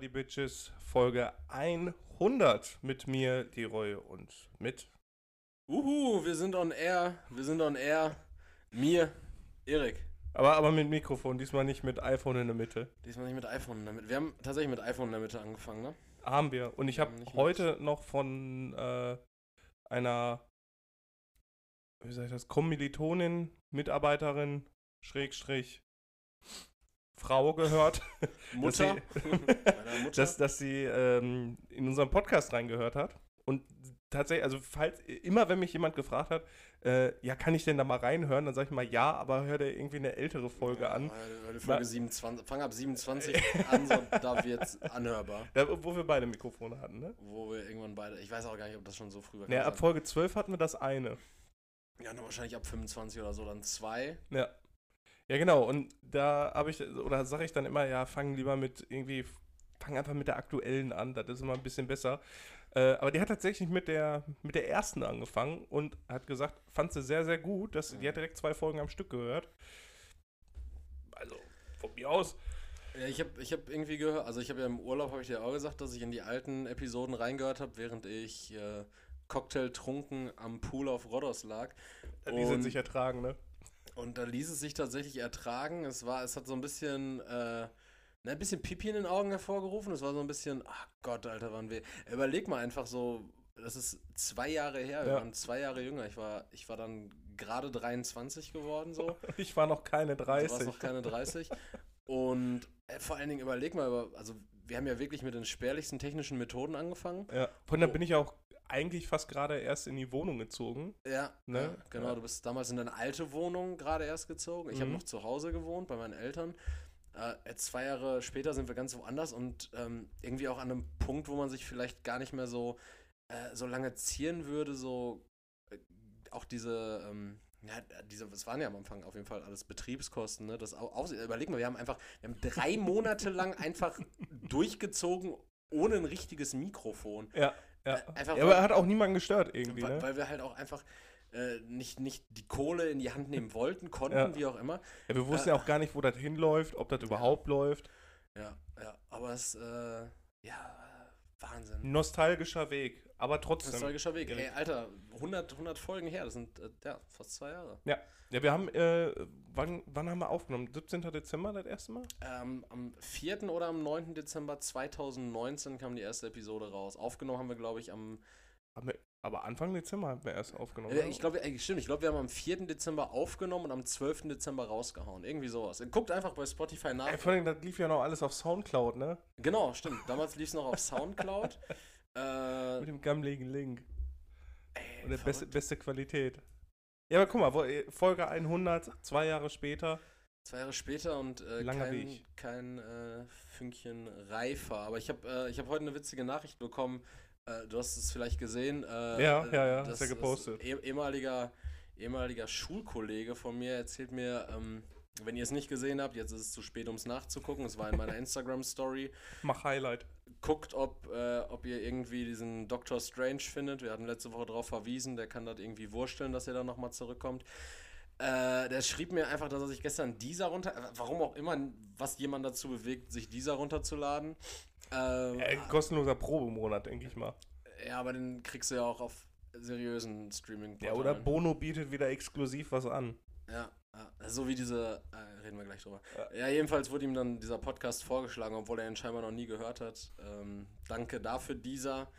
the Bitches Folge 100 mit mir, Leroy und mit. Uhu, wir sind on air, wir sind on air. Mir, Erik. Aber, aber mit Mikrofon, diesmal nicht mit iPhone in der Mitte. Diesmal nicht mit iPhone in der Mitte. Wir haben tatsächlich mit iPhone in der Mitte angefangen, ne? Haben wir. Und ich habe Nicht mit- heute noch von äh, einer, wie sag ich das, Kommilitonin, Mitarbeiterin, Schrägstrich, Frau gehört, Mutter. sie- Meiner Mutter. dass, dass sie ähm, in unseren Podcast reingehört hat. Und tatsächlich, also falls, immer wenn mich jemand gefragt hat, äh, ja, kann ich denn da mal reinhören, dann sage ich mal ja, aber hör dir irgendwie eine ältere Folge an. Weil- weil die Folge Na- 27, fang ab 27 an, so, da wird's anhörbar. Da, wo wir beide Mikrofone hatten, ne? Wo wir irgendwann beide, ich weiß auch gar nicht, ob das schon so früh war. Ja, ab. Folge 12 hatten wir das eine. ja, dann wahrscheinlich ab 25 oder so, dann zwei. Ja. Ja, genau. Und da habe ich, oder sage ich dann immer, ja, fang lieber mit irgendwie, fang einfach mit der aktuellen an, das ist immer ein bisschen besser. Äh, aber die hat tatsächlich mit der, mit der ersten angefangen und hat gesagt, fand sie sehr, sehr gut. Dass, Die hat direkt zwei Folgen am Stück gehört. Also, von mir aus. Ja, ich habe ich hab irgendwie gehört, also ich habe ja im Urlaub, habe ich dir auch gesagt, dass ich in die alten Episoden reingehört habe, während ich äh, Cocktail trunken am Pool auf Rhodos lag. Es Und- sich ertragen, ne? Und da ließ es sich tatsächlich ertragen. Es war, es hat so ein bisschen, äh, ne, ein bisschen Pipi in den Augen hervorgerufen. Es war so ein bisschen, ach Gott, Alter, waren wir. Überleg mal einfach so, das ist zwei Jahre her, wir Ja. waren zwei Jahre jünger. Ich war, ich war dann gerade 23 geworden, so. Ich war noch keine Du 30. warst noch keine 30. Und äh, vor allen Dingen überleg mal, also wir haben ja wirklich mit den spärlichsten technischen Methoden angefangen. ja. Von da Oh. bin ich auch eigentlich fast gerade erst in die Wohnung gezogen. Ja, Ne? ja genau. Ja. Du bist damals in deine alte Wohnung gerade erst gezogen. Ich habe Mhm. noch zu Hause gewohnt bei meinen Eltern. Äh, zwei Jahre später sind wir ganz woanders und ähm, irgendwie auch an einem Punkt, wo man sich vielleicht gar nicht mehr so, äh, so lange zieren würde, so äh, auch diese, ähm, ja, diese, es waren ja am Anfang auf jeden Fall alles Betriebskosten, ne? Das au- aus, überleg mal, wir haben einfach, wir haben drei Monate lang einfach durchgezogen ohne ein richtiges Mikrofon. Ja. Ja. Äh, einfach ja aber weil- er hat auch niemanden gestört irgendwie, weil, ne? weil wir halt auch einfach äh, nicht, nicht die Kohle in die Hand nehmen wollten, konnten, Ja. wie auch immer. Ja, wir wussten äh, ja auch gar nicht, wo das hinläuft, ob das überhaupt läuft. Ja, ja, aber es, äh, ja, Wahnsinn. Nostalgischer Weg, aber trotzdem. Nostalgischer Weg. Ey, Alter, 100, 100 Folgen her, das sind, äh, ja, fast zwei Jahre. Ja, wir haben, äh, wann, wann haben wir aufgenommen? 17. Dezember das erste Mal? Ähm, am 4. oder am 9. Dezember 2019 kam die erste Episode raus. Aufgenommen haben wir, glaube ich, am, Haben wir, aber Anfang Dezember haben wir erst aufgenommen. äh, ich glaube, stimmt, ich glaube, wir haben am 4. Dezember aufgenommen und am 12. Dezember rausgehauen. Irgendwie sowas. Guckt einfach bei Spotify nach. Ey, vor allem, das lief ja noch alles auf Soundcloud, ne? Genau, stimmt. Damals lief es noch auf Soundcloud. äh, Mit dem gammeligen Link. ey, Und der beste, beste Qualität. Ja, aber guck mal, Folge 100, zwei Jahre später. Zwei Jahre später und äh, kein, kein äh, Fünkchen reifer. Aber ich habe äh, ich hab heute eine witzige Nachricht bekommen. Äh, du hast es vielleicht gesehen. Äh, Ja, ja, ja, das- hast ja gepostet. Eh, ehemaliger, ehemaliger Schulkollege von mir erzählt mir, ähm, wenn ihr es nicht gesehen habt, jetzt ist es zu spät, um es nachzugucken. Es war in meiner Instagram-Story. Mach Highlight. Guckt, ob, äh, ob ihr irgendwie diesen Doctor Strange findet. Wir hatten letzte Woche darauf verwiesen, der kann das irgendwie wursteln, dass er dann nochmal zurückkommt. Äh, der schrieb mir einfach, dass er sich gestern dieser runter, äh, warum auch immer, was jemand dazu bewegt, sich dieser runterzuladen. Äh, Äh, kostenloser Probemonat, denke ich mal. ja, aber den kriegst du ja auch auf seriösen streaming Ja, oder Bono bietet wieder exklusiv was an. Ja, so wie diese, äh, reden wir gleich drüber. Ja. Ja. jedenfalls wurde ihm dann dieser Podcast vorgeschlagen, obwohl er ihn scheinbar noch nie gehört hat. Ähm, danke dafür, dieser.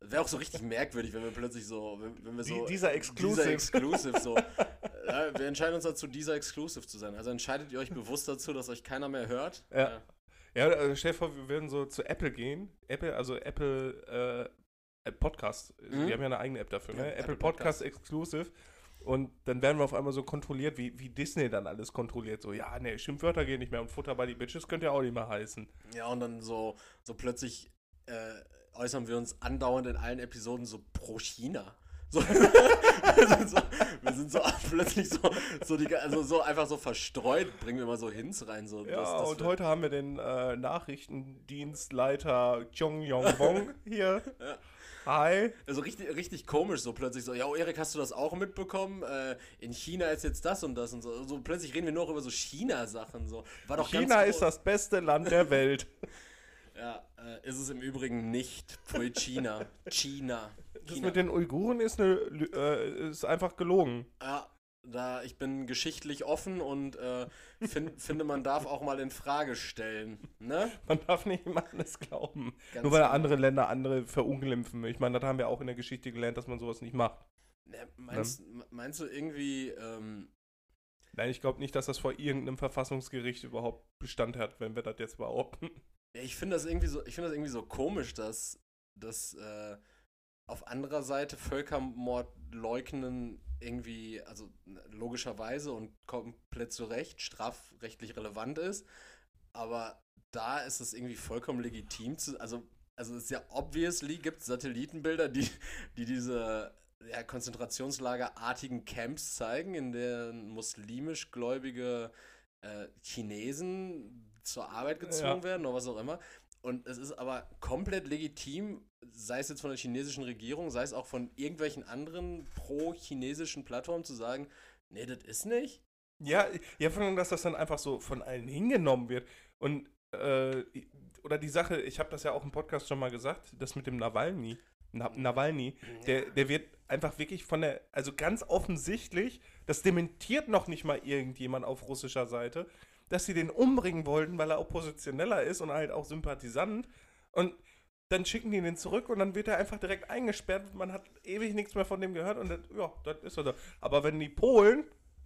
Wäre auch so richtig merkwürdig, wenn wir plötzlich so, wenn, wenn wir Die- so. dieser Exclusive. Dieser Exclusive, so. ja, wir entscheiden uns dazu, dieser Exclusive zu sein. Also entscheidet ihr euch bewusst dazu, dass euch keiner mehr hört. Ja. Ja, also stell dir vor, wir würden so zu Apple gehen. Apple, also Apple äh, Podcast. Mhm. Die haben ja eine eigene App dafür, ne? Apple, Apple Podcast, Exclusive. Und dann werden wir auf einmal so kontrolliert, wie, wie Disney dann alles kontrolliert. So, ja, ne, Schimpfwörter gehen nicht mehr und Futter bei die Bitches könnte ja auch nicht mehr heißen. Ja, und dann so, so plötzlich äh, äußern wir uns andauernd in allen Episoden so pro China. So, wir, sind so, wir sind so plötzlich so, so, die, also so einfach so verstreut, bringen wir mal so Hints rein. So, Ja, dass- dass und heute haben wir den äh, Nachrichtendienstleiter Chong Yong Wong hier. Ja. Hi. Also richtig, richtig komisch, so plötzlich so, ja, oh, Erik, hast du das auch mitbekommen? Äh, in China ist jetzt das und das und so. So plötzlich reden wir nur über so China-Sachen. So. War doch China ist das beste Land der Welt. Ja, äh, ist es im Übrigen nicht. Pfui China. China. Das China. mit den Uiguren ist, eine, äh, ist einfach gelogen. Ja, da ich bin geschichtlich offen und äh, fin, finde, man darf auch mal in Frage stellen. Ne? Man darf nicht immer alles glauben. Ganz Nur weil genau. andere Länder andere verunglimpfen. Ich meine, das haben wir auch in der Geschichte gelernt, dass man sowas nicht macht. Ne, meinst, meinst du irgendwie, ähm, Nein, ich glaube nicht, dass das vor irgendeinem Verfassungsgericht überhaupt Bestand hat, wenn wir das jetzt behaupten. Ja, ich finde das irgendwie so, ich finde das irgendwie so komisch, dass, dass äh, auf anderer Seite Völkermord leugnen irgendwie, also logischerweise und komplett zu Recht strafrechtlich relevant ist, aber da ist es irgendwie vollkommen legitim zu, also also es ist ja obviously gibt Satellitenbilder, die, die diese ja, Konzentrationslagerartigen Camps zeigen, in denen muslimisch gläubige äh, Chinesen zur Arbeit gezwungen Ja. werden oder was auch immer. Und es ist aber komplett legitim, sei es jetzt von der chinesischen Regierung, sei es auch von irgendwelchen anderen pro-chinesischen Plattformen zu sagen, nee, das ist nicht. Ja, ja, vor allem, dass das dann einfach so von allen hingenommen wird. Und, äh, oder die Sache, ich habe das ja auch im Podcast schon mal gesagt, das mit dem Nawalny. Na, Nawalny, der, der wird einfach wirklich von der, also ganz offensichtlich, das dementiert noch nicht mal irgendjemand auf russischer Seite, dass sie den umbringen wollten, weil er Oppositioneller ist und halt auch Sympathisant. Und dann schicken die den zurück und dann wird er einfach direkt eingesperrt. Man hat ewig nichts mehr von dem gehört und das, ja, das ist er da. Aber wenn die Polen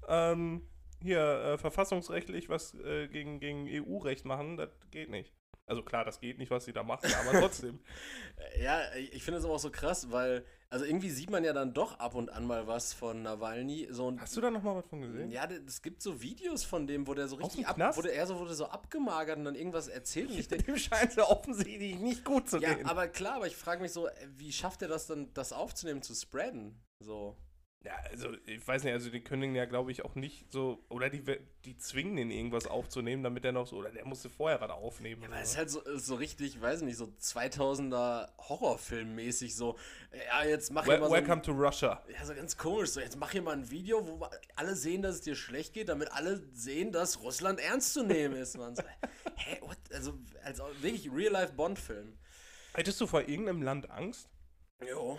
ähm, hier äh, verfassungsrechtlich was äh, gegen, gegen EU-Recht machen, das geht nicht. Also klar, das geht nicht, was sie da machen, aber trotzdem. Ja, ich finde es aber auch so krass, weil, also irgendwie sieht man ja dann doch ab und an mal was von Nawalny. So Hast du da noch mal was von gesehen? ja, es gibt so Videos von dem, wo der so richtig ab, Knast? wurde er so wurde so abgemagert und dann irgendwas erzählt und ich denke, Dem scheint es ja offensichtlich nicht gut zu ja, gehen. aber klar, aber ich frage mich so, äh, wie schafft er das dann, das aufzunehmen, zu spreaden? So. Ja, also ich weiß nicht, also die können ja, glaube ich, auch nicht so, oder die, die zwingen den irgendwas aufzunehmen, damit er noch so, oder der musste vorher was aufnehmen. Ja, aber es ist halt so, ist so richtig, weiß nicht, so 2000er Horrorfilm-mäßig so. Ja, jetzt mach hier Wel mal so ein, Welcome to Russia. Ja, so ganz komisch. So, jetzt mach hier mal ein Video, wo alle sehen, dass es dir schlecht geht, damit alle sehen, dass Russland ernst zu nehmen ist. Man so, hä, what? Also, als auch wirklich Real-Life-Bond-Film. Hättest du vor irgendeinem Land Angst? Jo.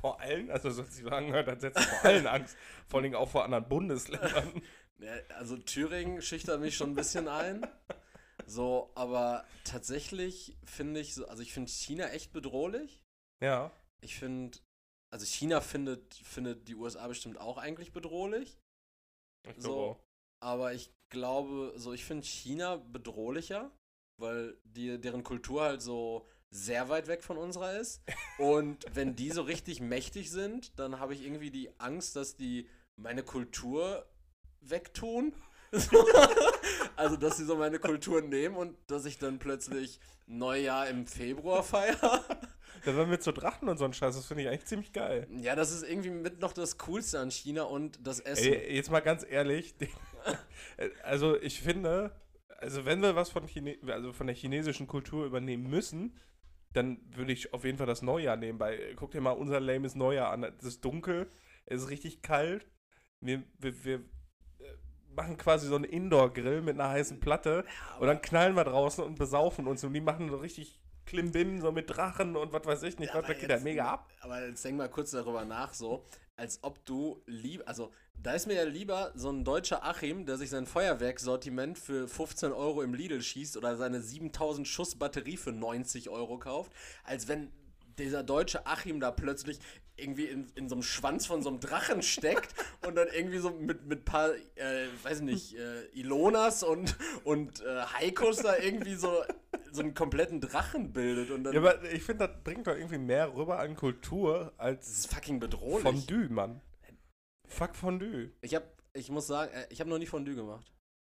Vor allen? Also so sich angehört, als vor allen Angst. Vor allem auch vor anderen Bundesländern. Also, Thüringen schüchtert mich schon ein bisschen ein. So, aber tatsächlich finde ich so, also ich finde China echt bedrohlich. Ja. Ich finde, also China findet, findet die USA bestimmt auch eigentlich bedrohlich. Ich So. auch. Aber ich glaube, so ich finde China bedrohlicher, weil die, deren Kultur halt so sehr weit weg von unserer ist. Und wenn die so richtig mächtig sind, dann habe ich irgendwie die Angst, dass die meine Kultur wegtun. also, dass sie so meine Kultur nehmen und dass ich dann plötzlich Neujahr im Februar feiere. Da werden wir zu Drachen und so ein Scheiß, das finde ich eigentlich ziemlich geil. Ja, das ist irgendwie mit noch das Coolste an China und das Essen. Ey, jetzt mal ganz ehrlich, also ich finde, also wenn wir was von, Chine also von der chinesischen Kultur übernehmen müssen, dann würde ich auf jeden Fall das Neujahr nehmen, weil guck dir mal unser lames Neujahr an. Es ist dunkel, es ist richtig kalt. Wir, wir, wir äh, machen quasi so einen Indoor-Grill mit einer heißen Platte und dann knallen wir draußen und besaufen uns und die machen so richtig Klimbim, so mit Drachen und was weiß ich nicht, Ja, was, da aber geht da mega ab. Aber jetzt denk mal kurz darüber nach, so, als ob du lieb, also da ist mir ja lieber so ein deutscher Achim, der sich sein Feuerwerksortiment für 15 Euro im Lidl schießt oder seine 7000 Schuss Batterie für 90 Euro kauft, als wenn dieser deutsche Achim da plötzlich irgendwie in, in so einem Schwanz von so einem Drachen steckt und dann irgendwie so mit mit paar, äh, weiß nicht, äh, Ilonas und, und äh, Heikos da irgendwie so, so einen kompletten Drachen bildet und dann Ja, aber ich finde, das bringt doch irgendwie mehr rüber an Kultur das als ist fucking bedrohlich. Fondue, Mann. Fuck Fondue. Ich hab, ich muss sagen, äh, ich habe noch nie Fondue gemacht.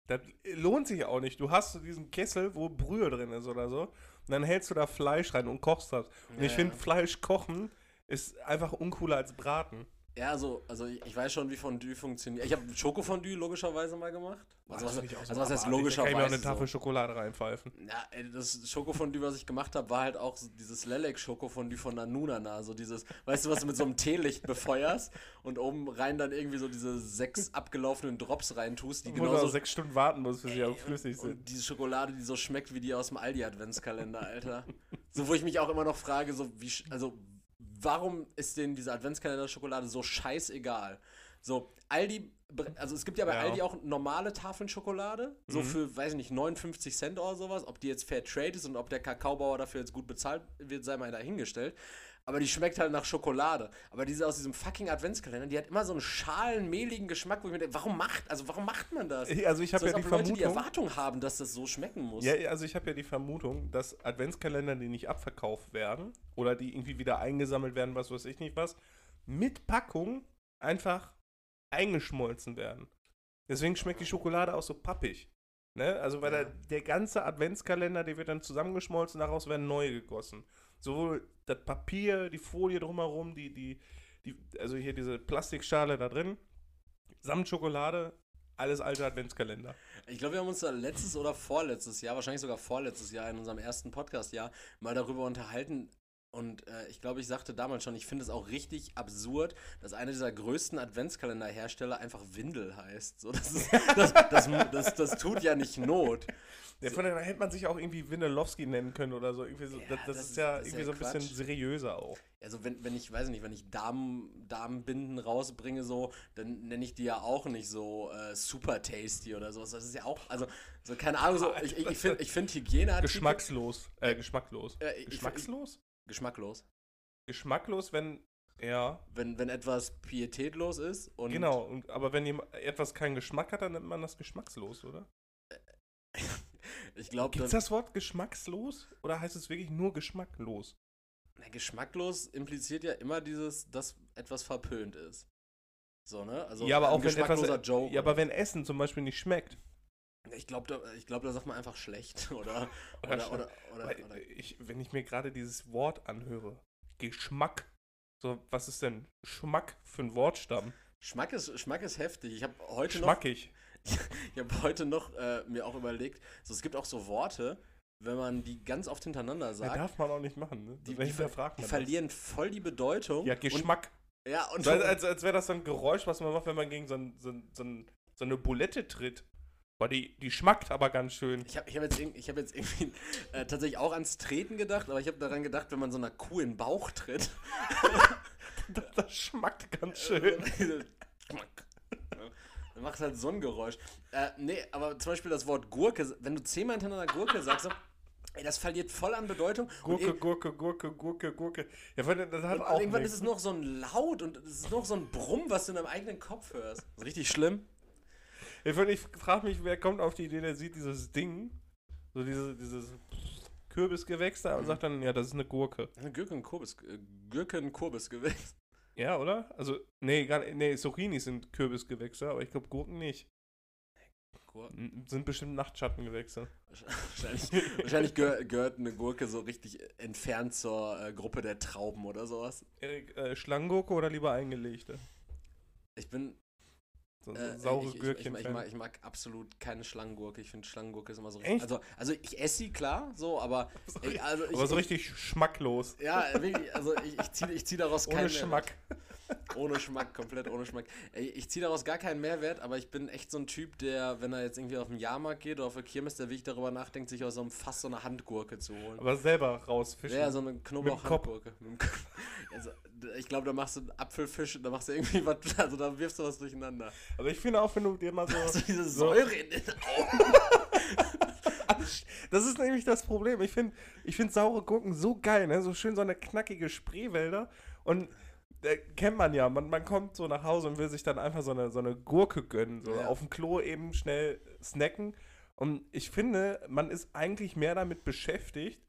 Das lohnt sich auch nicht. Du hast so diesen Kessel, wo Brühe drin ist oder so. Und dann hältst du da Fleisch rein und kochst das. Und ich Ja, finde, ja. Fleisch kochen ist einfach uncooler als braten. Ja, also, also ich ich weiß schon, wie Fondue funktioniert. Ich habe Schokofondue logischerweise mal gemacht. Also, was, finde ich auch so also was heißt abartig. Da kann ich mir auch logischerweise? eine Tafel So. Schokolade reinpfeifen. Ja, ey, das Schokofondue, was ich gemacht habe, war halt auch so dieses Lelek-Schokofondue von Nanunana. So dieses, weißt du, was du mit so einem Teelicht befeuerst und oben rein dann irgendwie so diese sechs abgelaufenen Drops reintust, die genauso auch sechs Stunden warten musst, bis sie auch flüssig sind. Und diese Schokolade, die so schmeckt wie die aus dem Aldi-Adventskalender, Alter. so, wo ich mich auch immer noch frage, so wie, also, warum ist denn diese Adventskalender-Schokolade so scheißegal? So, Aldi, also es gibt ja bei Ja. Aldi auch normale Tafeln Schokolade, so Mhm. für, weiß ich nicht, 59 Cent oder sowas. Ob die jetzt Fair Trade ist und ob der Kakaobauer dafür jetzt gut bezahlt wird, sei mal dahingestellt. Aber die schmeckt halt nach Schokolade. Aber diese aus diesem fucking Adventskalender, die hat immer so einen schalen, mehligen Geschmack, wo ich mir denke, warum macht, also warum macht man das? Also ich habe so, ja die ob Leute die Vermutung. Erwartung haben, dass das so schmecken muss. Ja, also ich habe ja die Vermutung, dass Adventskalender, die nicht abverkauft werden oder die irgendwie wieder eingesammelt werden, was weiß ich nicht was, mit Packung einfach eingeschmolzen werden. Deswegen schmeckt die Schokolade auch so pappig. Ne? Also weil Ja. der, der ganze Adventskalender, der wird dann zusammengeschmolzen, daraus werden neue gegossen. Sowohl das Papier, die Folie drumherum, die, die, die, also hier diese Plastikschale da drin, samt Schokolade, alles alte Adventskalender. Ich glaube, wir haben uns da letztes oder vorletztes Jahr, wahrscheinlich sogar vorletztes Jahr in unserem ersten Podcast-Jahr, mal darüber unterhalten. Und äh, ich glaube, ich sagte damals schon, ich finde es auch richtig absurd, dass einer dieser größten Adventskalenderhersteller einfach Windel heißt. So, das, ist, das, das, das, das tut ja nicht Not. Ja, von daher hätte man sich auch irgendwie Windelowski nennen können oder so. Irgendwie so Ja, das, ist ist- ja irgendwie ja so ein bisschen Quatsch. seriöser auch. Also wenn, wenn ich, weiß nicht, wenn ich Damen, Damenbinden rausbringe, so, dann nenne ich die ja auch nicht so äh, super tasty oder sowas. Das ist ja auch, also, so, keine Ahnung, so, ich, ich, ich finde ich find Hygieneartikel... Geschmackslos. Äh, geschmacklos. Äh, Geschmackslos? Geschmacklos. Geschmacklos, wenn. Ja, wenn, wenn etwas pietätlos ist und genau. Und, aber wenn jemand etwas keinen Geschmack hat, dann nennt man das geschmackslos, oder? ich glaube, Gibt es das Wort geschmackslos? Oder heißt es wirklich nur geschmacklos? geschmacklos impliziert ja immer dieses, dass etwas verpönt ist. So, ne? Also ja, aber ein auch wenn etwas. Joke. Ja, aber wenn Essen zum Beispiel nicht schmeckt. Ich glaube, da, ich glaub, da sagt man einfach schlecht. Oder, Oder oder, oder, oder, ich, wenn ich mir gerade dieses Wort anhöre, Geschmack. So, was ist denn Schmack für ein Wortstamm? Geschmack, ist, Geschmack ist heftig. Ich habe heute noch, Schmackig. ich habe heute noch äh, mir auch überlegt, so, es gibt auch so Worte, wenn man die ganz oft hintereinander Ja, sagt, darf man auch nicht machen, ne? die, die, die das. verlieren voll die Bedeutung. Ja, Geschmack. Und, ja, und So, als als, wäre das so ein Geräusch, was man macht, wenn man gegen so, ein, so, ein, so eine Bulette tritt. Boah, die, die schmackt aber ganz schön. Ich habe ich hab jetzt, irg- ich hab jetzt irgendwie äh, tatsächlich auch ans Treten gedacht, aber ich habe daran gedacht, wenn man so einer Kuh in den Bauch tritt. Das, das schmackt ganz schön. Dann macht halt so ein Geräusch. Äh, nee, aber zum Beispiel das Wort Gurke, wenn du zehnmal hintereinander Gurke sagst, ey, das verliert voll an Bedeutung. Gurke, Gurke, Gurke, Gurke, Gurke. Ja, das hat und auch irgendwann nichts. ist es noch so ein Laut und es ist noch so ein Brumm, was du in deinem eigenen Kopf hörst. Das ist richtig schlimm. Allem, ich frage mich, wer kommt auf die Idee, der sieht dieses Ding, so diese, dieses Kürbisgewächs da und sagt dann, ja, das ist eine Gurke. Gürken-Kurbis, äh, Gürken-Kurbisgewächs. Ja, oder? Also, nee, gar, nee, Zucchinis sind Kürbisgewächse, aber ich glaube Gurken nicht. Gurken. Sind bestimmt Nachtschattengewächse. Wahrscheinlich, wahrscheinlich gehör, gehört eine Gurke so richtig entfernt zur äh, Gruppe der Trauben oder sowas. Erik, äh, Schlangengurke oder lieber eingelegte? Ich bin So, so Äh, saure ich, ich, ich, Gürkchen. ich, mag, ich mag absolut keine Schlangengurke. Ich finde Schlangengurke ist immer so Echt? Also, also ich esse sie klar, so, aber. ich, also ich, aber so ich, richtig schmacklos. Ja, wirklich, also ich, ich ziehe ich zieh daraus Ohne keinen Schmack. Mehrwert. Ohne Schmack, komplett ohne Schmack. Ey, Ich ziehe daraus gar keinen Mehrwert, aber ich bin echt so ein Typ, der, wenn er jetzt irgendwie auf den Jahrmarkt geht oder auf der Kirmes, der wirklich darüber nachdenkt, sich aus so einem Fass so eine Handgurke zu holen. Aber selber rausfischen. Ja, so eine Knoblauch-Handgurke. Also, ich glaube, da machst du einen Apfelfisch und da machst du irgendwie was, also da wirfst du was durcheinander. aber ich finde auch, wenn du dir mal so. Also diese so Säure in den Augen. das ist nämlich das Problem. Ich finde ich find saure Gurken so geil, ne? So schön so eine knackige Spreewälder. Und kennt man ja, man, man kommt so nach Hause und will sich dann einfach so eine, so eine Gurke gönnen. So Ja. auf dem Klo eben schnell snacken. Und ich finde, man ist eigentlich mehr damit beschäftigt,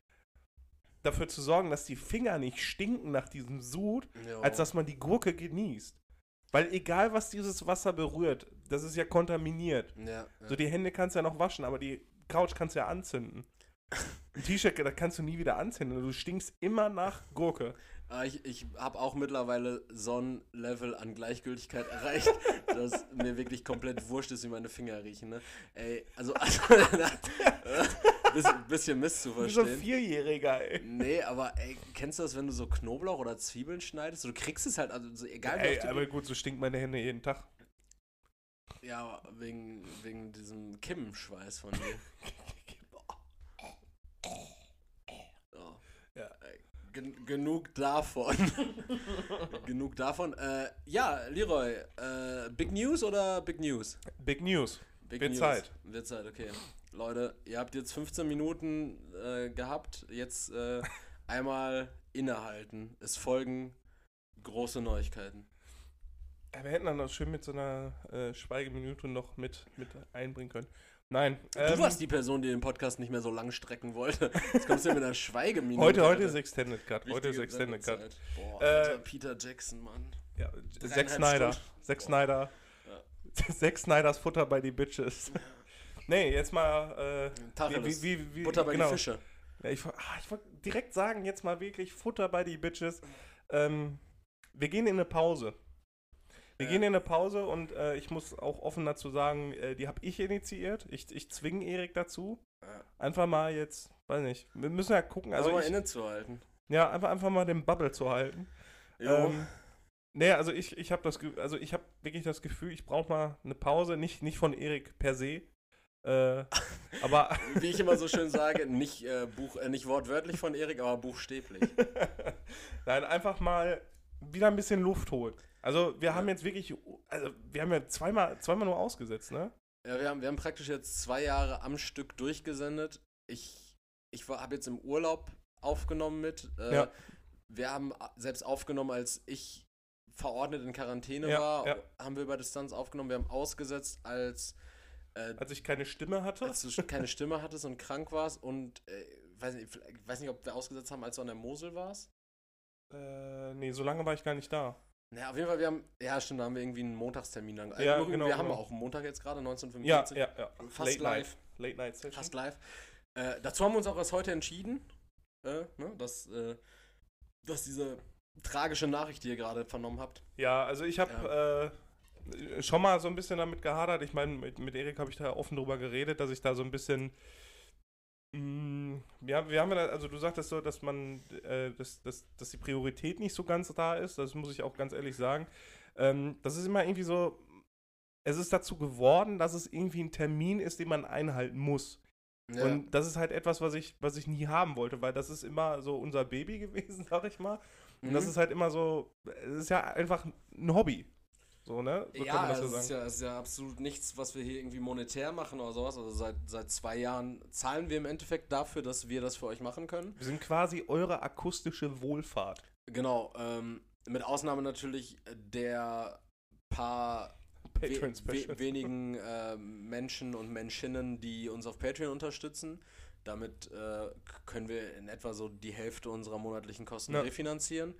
dafür zu sorgen, dass die Finger nicht stinken nach diesem Sud, Jo. als dass man die Gurke genießt. Weil egal, was dieses Wasser berührt, das ist ja kontaminiert. Ja, ja. So, die Hände kannst du ja noch waschen, aber die Couch kannst du ja anzünden. Ein T-Shirt, das kannst du nie wieder und Du stinkst immer nach Gurke. Ah, Ich, ich habe auch mittlerweile so ein Level an Gleichgültigkeit erreicht, dass mir wirklich komplett wurscht ist, wie meine Finger riechen. Ne? Ey, also, also bisschen, bisschen Mist zu Wie so ein verstehen. Vierjähriger, ey. Nee, aber ey, kennst du das, wenn du so Knoblauch oder Zwiebeln schneidest? Du kriegst es halt, also so, egal wie Ey, du aber gut, so stinken meine Hände jeden Tag. Ja, wegen, wegen diesem Kimmschweiß von dir. Gen genug davon. genug davon. Äh, ja, Leroy, äh, Big News oder Big News? Big News. Big Wird Zeit. Wird Zeit, okay. Leute, ihr habt jetzt 15 Minuten äh, gehabt. Jetzt äh, einmal innehalten. Es folgen große Neuigkeiten. Ja, wir hätten dann noch schön mit so einer äh, Schweigeminute noch mit, mit einbringen können. Nein. du ähm, warst die Person, die den Podcast nicht mehr so lang strecken wollte. Jetzt kommst du mit einer Schweigeminute. Heute, heute ist Extended Cut. Heute ist Extended Cut. Boah, Äh, Alter, Peter Jackson, Mann. Ja, Zack Snyder. Zack. Snyder. Zack Snyders Futter bei die Bitches. nee, jetzt mal. Äh, Tacheles. wie, wie, wie, Butter bei genau. die Fische. Ja, ich ah, ich wollte direkt sagen, jetzt mal wirklich Futter bei die Bitches. Ähm, wir gehen in eine Pause. Wir Ja. gehen in eine Pause und äh, ich muss auch offen dazu sagen, äh, die habe ich initiiert. Ich, ich zwinge Erik dazu. Ja. Einfach mal jetzt, weiß nicht, wir müssen ja gucken. Also mal ich, innezuhalten. ja, einfach, einfach mal den Bubble zu halten. Jo. Ähm, nee, also ich, ich habe das, also ich habe wirklich das Gefühl, ich brauche mal eine Pause, nicht, nicht von Erik per se, äh, aber Wie ich immer so schön sage, nicht, äh, Buch, äh, nicht wortwörtlich von Erik, aber buchstäblich. nein, einfach mal wieder ein bisschen Luft holen. Also wir haben jetzt wirklich, also wir haben ja zweimal, zweimal nur ausgesetzt, ne? Ja, wir haben, wir haben praktisch jetzt zwei Jahre am Stück durchgesendet. Ich, ich habe jetzt im Urlaub aufgenommen mit. Äh, Ja. Wir haben selbst aufgenommen, als ich verordnet in Quarantäne Ja, war, ja. haben wir über Distanz aufgenommen. Wir haben ausgesetzt, als, äh, Als ich keine Stimme hatte. als du keine Stimme hattest und krank warst. Und äh, weiß, nicht, weiß nicht, ob wir ausgesetzt haben, als du an der Mosel warst. Äh, nee, so lange war ich gar nicht da. Naja, auf jeden Fall, wir haben, ja stimmt, da haben wir irgendwie einen Montagstermin. Dann, Ja, Übrigens, genau, Wir haben genau. auch einen Montag jetzt gerade, Ja, 1945. ja, ja. Fast Late live. Night. Late Night Session. Fast live. Äh, dazu haben wir uns auch erst heute entschieden, äh, ne, dass, äh, dass diese tragische Nachricht, die ihr gerade vernommen habt. Ja, also ich habe äh, schon mal so ein bisschen damit gehadert. Ich meine, mit, mit Erik habe ich da offen drüber geredet, dass ich da so ein bisschen. Mh, ja, wir haben ja, also du sagtest so, dass man, äh, dass, dass, dass die Priorität nicht so ganz da ist. Das muss ich auch ganz ehrlich sagen. Ähm, das ist immer irgendwie so. Es ist dazu geworden, dass es irgendwie ein Termin ist, den man einhalten muss. Und das ist halt etwas, was ich, was ich nie haben wollte, weil das ist immer so unser Baby gewesen, sag ich mal. Und das Mhm. ist halt immer so, es ist ja einfach ein Hobby. So, ne? So ja, es ist ja, ist ja absolut nichts, was wir hier irgendwie monetär machen oder sowas. Also seit, seit zwei Jahren zahlen wir im Endeffekt dafür, dass wir das für euch machen können. Wir sind quasi eure akustische Wohlfahrt. Genau, ähm, mit Ausnahme natürlich der paar we we wenigen äh, Menschen und Menschinnen, die uns auf Patreon unterstützen. Damit äh, können wir in etwa so die Hälfte unserer monatlichen Kosten Ja. refinanzieren.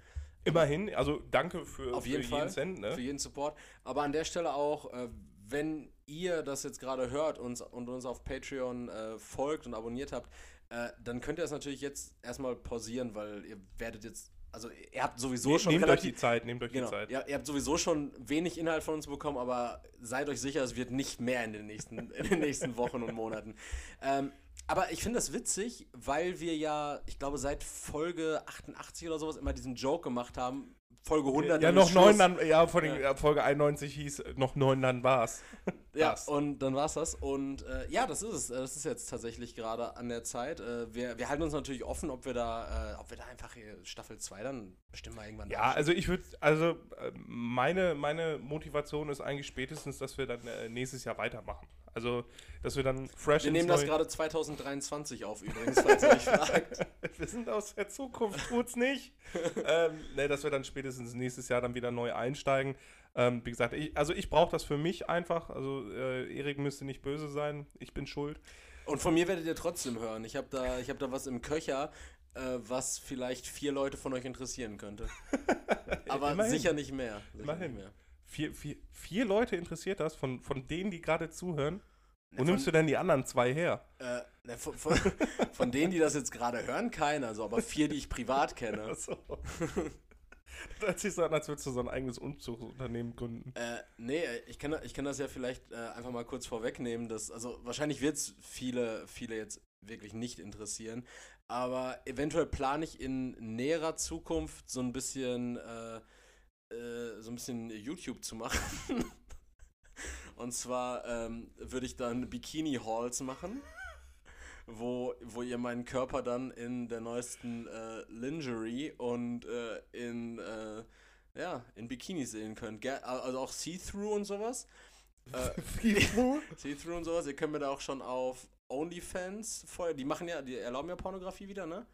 Immerhin, also danke für, Auf für jeden Fall. Cent, ne? Für jeden Support. Aber an der Stelle auch, äh, wenn ihr das jetzt gerade hört uns, und uns auf Patreon äh, folgt und abonniert habt, äh, dann könnt ihr das natürlich jetzt erstmal pausieren, weil ihr werdet jetzt, also ihr habt sowieso Ne- schon nehmt euch relativ die Zeit, nehmt euch Genau. die Zeit. Ja, ihr habt sowieso schon wenig Inhalt von uns bekommen, aber seid euch sicher, es wird nicht mehr in den nächsten, in den nächsten Wochen und Monaten. Ähm, aber ich finde das witzig, weil wir ja, ich glaube, seit Folge 88 oder sowas immer diesen Joke gemacht haben. Folge 100. Ja, dann noch neun, dann, ja, vor Ja. Folge 91 hieß äh, noch neun, dann war's. Ja, Passt. und dann war's das. Und äh, ja, das ist es. Äh, Das ist jetzt tatsächlich gerade an der Zeit. Äh, wir, wir halten uns natürlich offen, ob wir da, äh, ob wir da einfach hier Staffel 2 dann bestimmt mal irgendwann Ja, also ich würde, also äh, meine, meine Motivation ist eigentlich spätestens, dass wir dann äh, nächstes Jahr weitermachen. Also, dass wir dann fresh Wir nehmen das gerade 2023 auf übrigens, falls ihr euch fragt. Wir sind aus der Zukunft, tut's nicht. ähm, ne, dass wir dann spätestens nächstes Jahr dann wieder neu einsteigen. Ähm, wie gesagt, ich, also ich brauche das für mich einfach. Also äh, Erik müsste nicht böse sein, ich bin schuld. Und von mir werdet ihr trotzdem hören. Ich habe da, ich hab da was im Köcher, äh, was vielleicht vier Leute von euch interessieren könnte. Aber Immerhin. sicher nicht mehr. Sicher Immerhin. Nicht mehr. Vier, vier, vier Leute interessiert das, von, von denen, die gerade zuhören. Wo nimmst du denn die anderen zwei her? Äh, ne, von, von, von denen, die das jetzt gerade hören, keiner, so, aber vier, die ich privat kenne. Achso. Das hört sich so an, als würdest du so ein eigenes Umzugsunternehmen gründen. Äh, nee, ich kann, ich kann das ja vielleicht äh, einfach mal kurz vorwegnehmen. Dass, also wahrscheinlich wird es viele, viele jetzt wirklich nicht interessieren. Aber eventuell plane ich in näherer Zukunft so ein bisschen, äh, äh, so ein bisschen YouTube zu machen. Und zwar ähm, würde ich dann Bikini-Halls machen, wo, wo ihr meinen Körper dann in der neuesten äh, Lingerie und äh, in, äh, ja, in Bikinis sehen könnt. Ger also auch See-Through und sowas. Äh, See-Through? See-Through und sowas. Ihr könnt mir da auch schon auf OnlyFans vorher. Die machen ja, die erlauben ja Pornografie wieder, ne?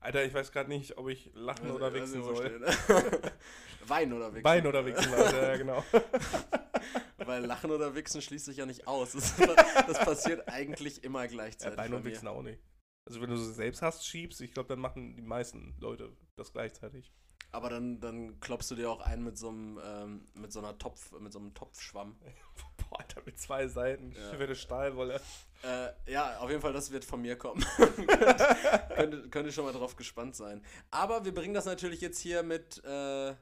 Alter, ich weiß gerade nicht, ob ich lachen oder wichsen Also, soll. Weinen oder wichsen. Bein oder wichsen, Leute, ja, genau. Weil Lachen oder Wichsen schließt sich ja nicht aus. Das, das passiert eigentlich immer Ja, gleichzeitig. Bei und wichsen auch nicht. Also wenn du sie selbst hast, schiebst, ich glaube, dann machen die meisten Leute das gleichzeitig. Aber dann, dann klopfst du dir auch ein mit so einem, ähm, mit so einer Topf, mit so einem Topfschwamm. Boah, Alter, mit zwei Seiten, Ja. schwere Stahlwolle. Äh, ja, auf jeden Fall, das wird von mir kommen. könnte, könnte schon mal drauf gespannt sein. Aber wir bringen das natürlich jetzt hier mit, äh,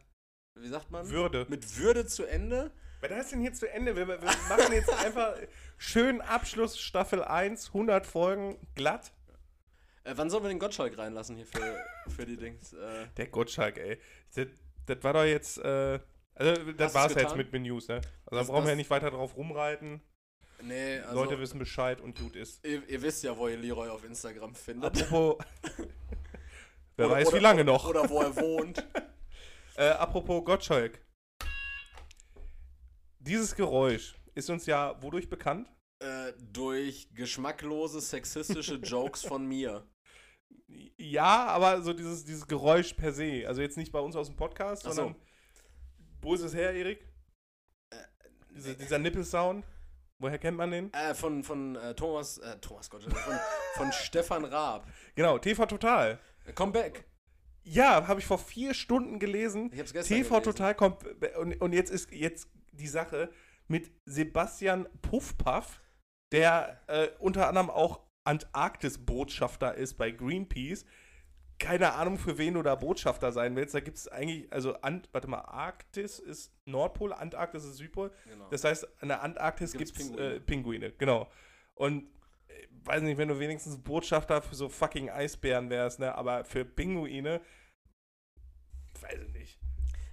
wie sagt man? Würde. Mit Würde zu Ende. Was heißt denn hier zu Ende? Wir, wir machen jetzt einfach schön Abschluss Staffel 1, 100 Folgen, glatt. Äh, wann sollen wir den Gottschalk reinlassen hier für, für die Dings? Äh, Der Gottschalk, ey. Das, das war doch jetzt, äh, also das Hast war's ja jetzt mit den News, ne? Also da brauchen wir ja nicht weiter drauf rumreiten. nee, also, Leute wissen Bescheid und gut ist. ihr, ihr wisst ja, wo ihr Leroy auf Instagram findet. Apropos, wer Oder- weiß oder- wie lange noch. Oder wo er wohnt. Äh, apropos Gottschalk. Dieses Geräusch ist uns ja wodurch bekannt? äh, durch geschmacklose, sexistische Jokes von mir. Ja, aber so dieses, dieses Geräusch per se. Also jetzt nicht bei uns aus dem Podcast, so. sondern wo ist es her, Erik? Diese, dieser Nippelsound? Woher kennt man den? Äh, von von äh, Thomas, äh, Thomas Gottschalk, von, von Stefan Raab. Genau, TV Total. Äh, Come back. Ja, habe ich vor vier Stunden gelesen. Ich hab's gestern TV gelesen. Total kommt. Und, und jetzt ist jetzt die Sache mit Sebastian Puffpaff, der äh, unter anderem auch Antarktis-Botschafter ist bei Greenpeace. Keine Ahnung, für wen du da Botschafter sein willst. Da gibt es eigentlich, also, Ant, warte mal, Arktis ist Nordpol, Antarktis ist Südpol. Genau. Das heißt, an der Antarktis gibt es Pinguine. äh, Pinguine, genau. Und äh, weiß nicht, wenn du wenigstens Botschafter für so fucking Eisbären wärst, ne? Aber für Pinguine, weiß ich nicht.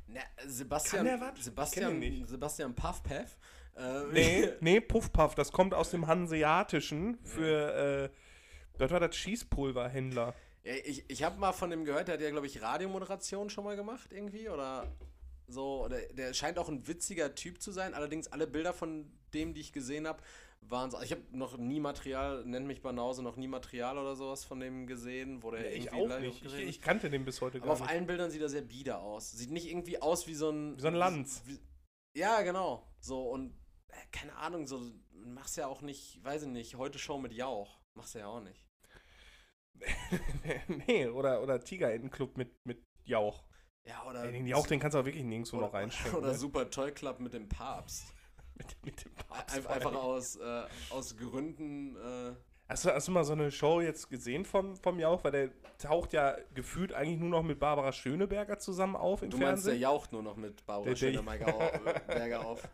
Na, Sebastian, Sebastian. Sebastian Puffpaff. Äh, Nee, nee, Puffpuff, das kommt aus dem Hanseatischen für, äh, das war das Schießpulverhändler. Ja, ich ich habe mal von dem gehört, der hat ja, glaube ich, Radiomoderation schon mal gemacht irgendwie oder so. Oder der scheint auch ein witziger Typ zu sein. Allerdings alle Bilder von dem, die ich gesehen habe, waren so. Ich habe noch nie Material, nennt mich Banause, noch nie Material oder sowas von dem gesehen, wo der ich irgendwie auch live nicht. Ich, ich kannte den bis heute Aber gar auf nicht. allen Bildern sieht er sehr bieder aus. Sieht nicht irgendwie aus wie so ein. Wie so ein Lanz. Wie, ja, genau. So und keine Ahnung, so machst ja auch nicht, weiß ich nicht, heute Show mit Jauch. Machst du ja auch nicht. nee, oder, oder Tigerentenclub mit, mit Jauch. Ja, oder. Den Jauch, den kannst du auch wirklich nirgendwo oder, noch reinstecken. Oder ne? Super Toy Club mit dem Papst. mit, mit dem Papst Ein, vor einfach aus, äh, aus Gründen. Äh, Hast du, hast du mal so eine Show jetzt gesehen vom, vom Jauch? Weil der taucht ja gefühlt eigentlich nur noch mit Barbara Schöneberger zusammen auf im du meinst, der Fernsehen. jaucht nur noch mit Barbara Der- Schöneberger Berger auf.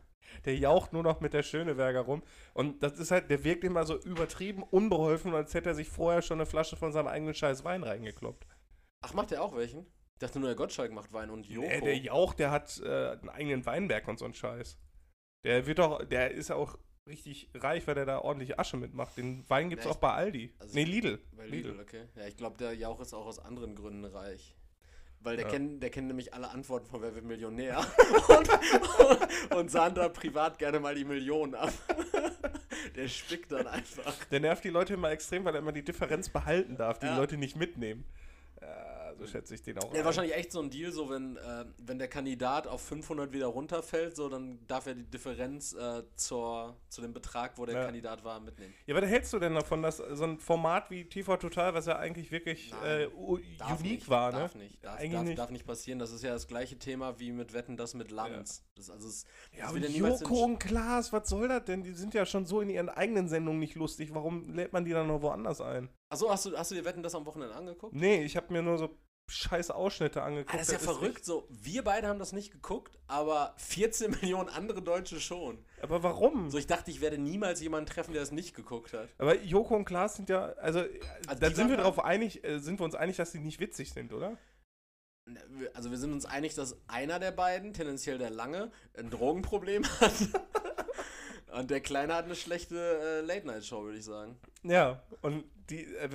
Der jaucht nur noch mit der Schöneberger rum. Und das ist halt, der wirkt immer so übertrieben unbeholfen, als hätte er sich vorher schon eine Flasche von seinem eigenen scheiß Wein reingekloppt. Ach, macht der auch welchen? Ich dachte nur, der Gottschalk macht Wein und Joko. Äh, der Jauch, der hat äh, einen eigenen Weinberg und so einen Scheiß. Der wird doch, der ist auch richtig reich, weil der da ordentlich Asche mitmacht. Den Wein gibt's Ja, auch bei Aldi. also nee, ich- Lidl. Bei Lidl, okay. Ja, ich glaube, der Jauch ist auch aus anderen Gründen reich. Weil der, Ja. kennt, der kennt nämlich alle Antworten von Wer wird Millionär und, und da privat gerne mal die Millionen ab. der spickt dann einfach. Der nervt die Leute immer extrem, weil er immer die Differenz behalten darf, die Ja. die Leute nicht mitnehmen. Ja, so schätze ich den auch. Ja, ein. wahrscheinlich echt so ein Deal, so wenn, äh, wenn der Kandidat auf 500 wieder runterfällt, so dann darf er die Differenz äh, zur, zu dem Betrag, wo der Ja. Kandidat war, mitnehmen. Ja, was hältst du denn davon, dass so ein Format wie TV Total, was ja eigentlich wirklich Nein, äh, unique nicht, war, darf ne? nicht, darf, Eigentlich darf, nicht. darf nicht passieren. Das ist ja das gleiche Thema wie mit Wetten, das mit Lanz. Das, also es, Ja, das ja niemals Joko und Klaas, was soll das denn? Die sind ja schon so in ihren eigenen Sendungen nicht lustig. Warum lädt man die dann noch woanders ein? Achso, hast du, hast du dir Wetten, das am Wochenende angeguckt? Nee, ich habe mir nur so scheiß Ausschnitte angeguckt. Ah, das ist ja verrückt. So, wir beide haben das nicht geguckt, aber 14 Millionen andere Deutsche schon. Aber warum? So, ich dachte, ich werde niemals jemanden treffen, der das nicht geguckt hat. aber Joko und Klaas sind ja, also, äh, Also da sind wir drauf einig, äh, sind wir uns einig, dass die nicht witzig sind, oder? Also wir sind uns einig, dass einer der beiden, tendenziell der Lange, ein Drogenproblem hat. Und der Kleine hat eine schlechte äh, Late-Night-Show, würde ich sagen. Ja, und die, äh,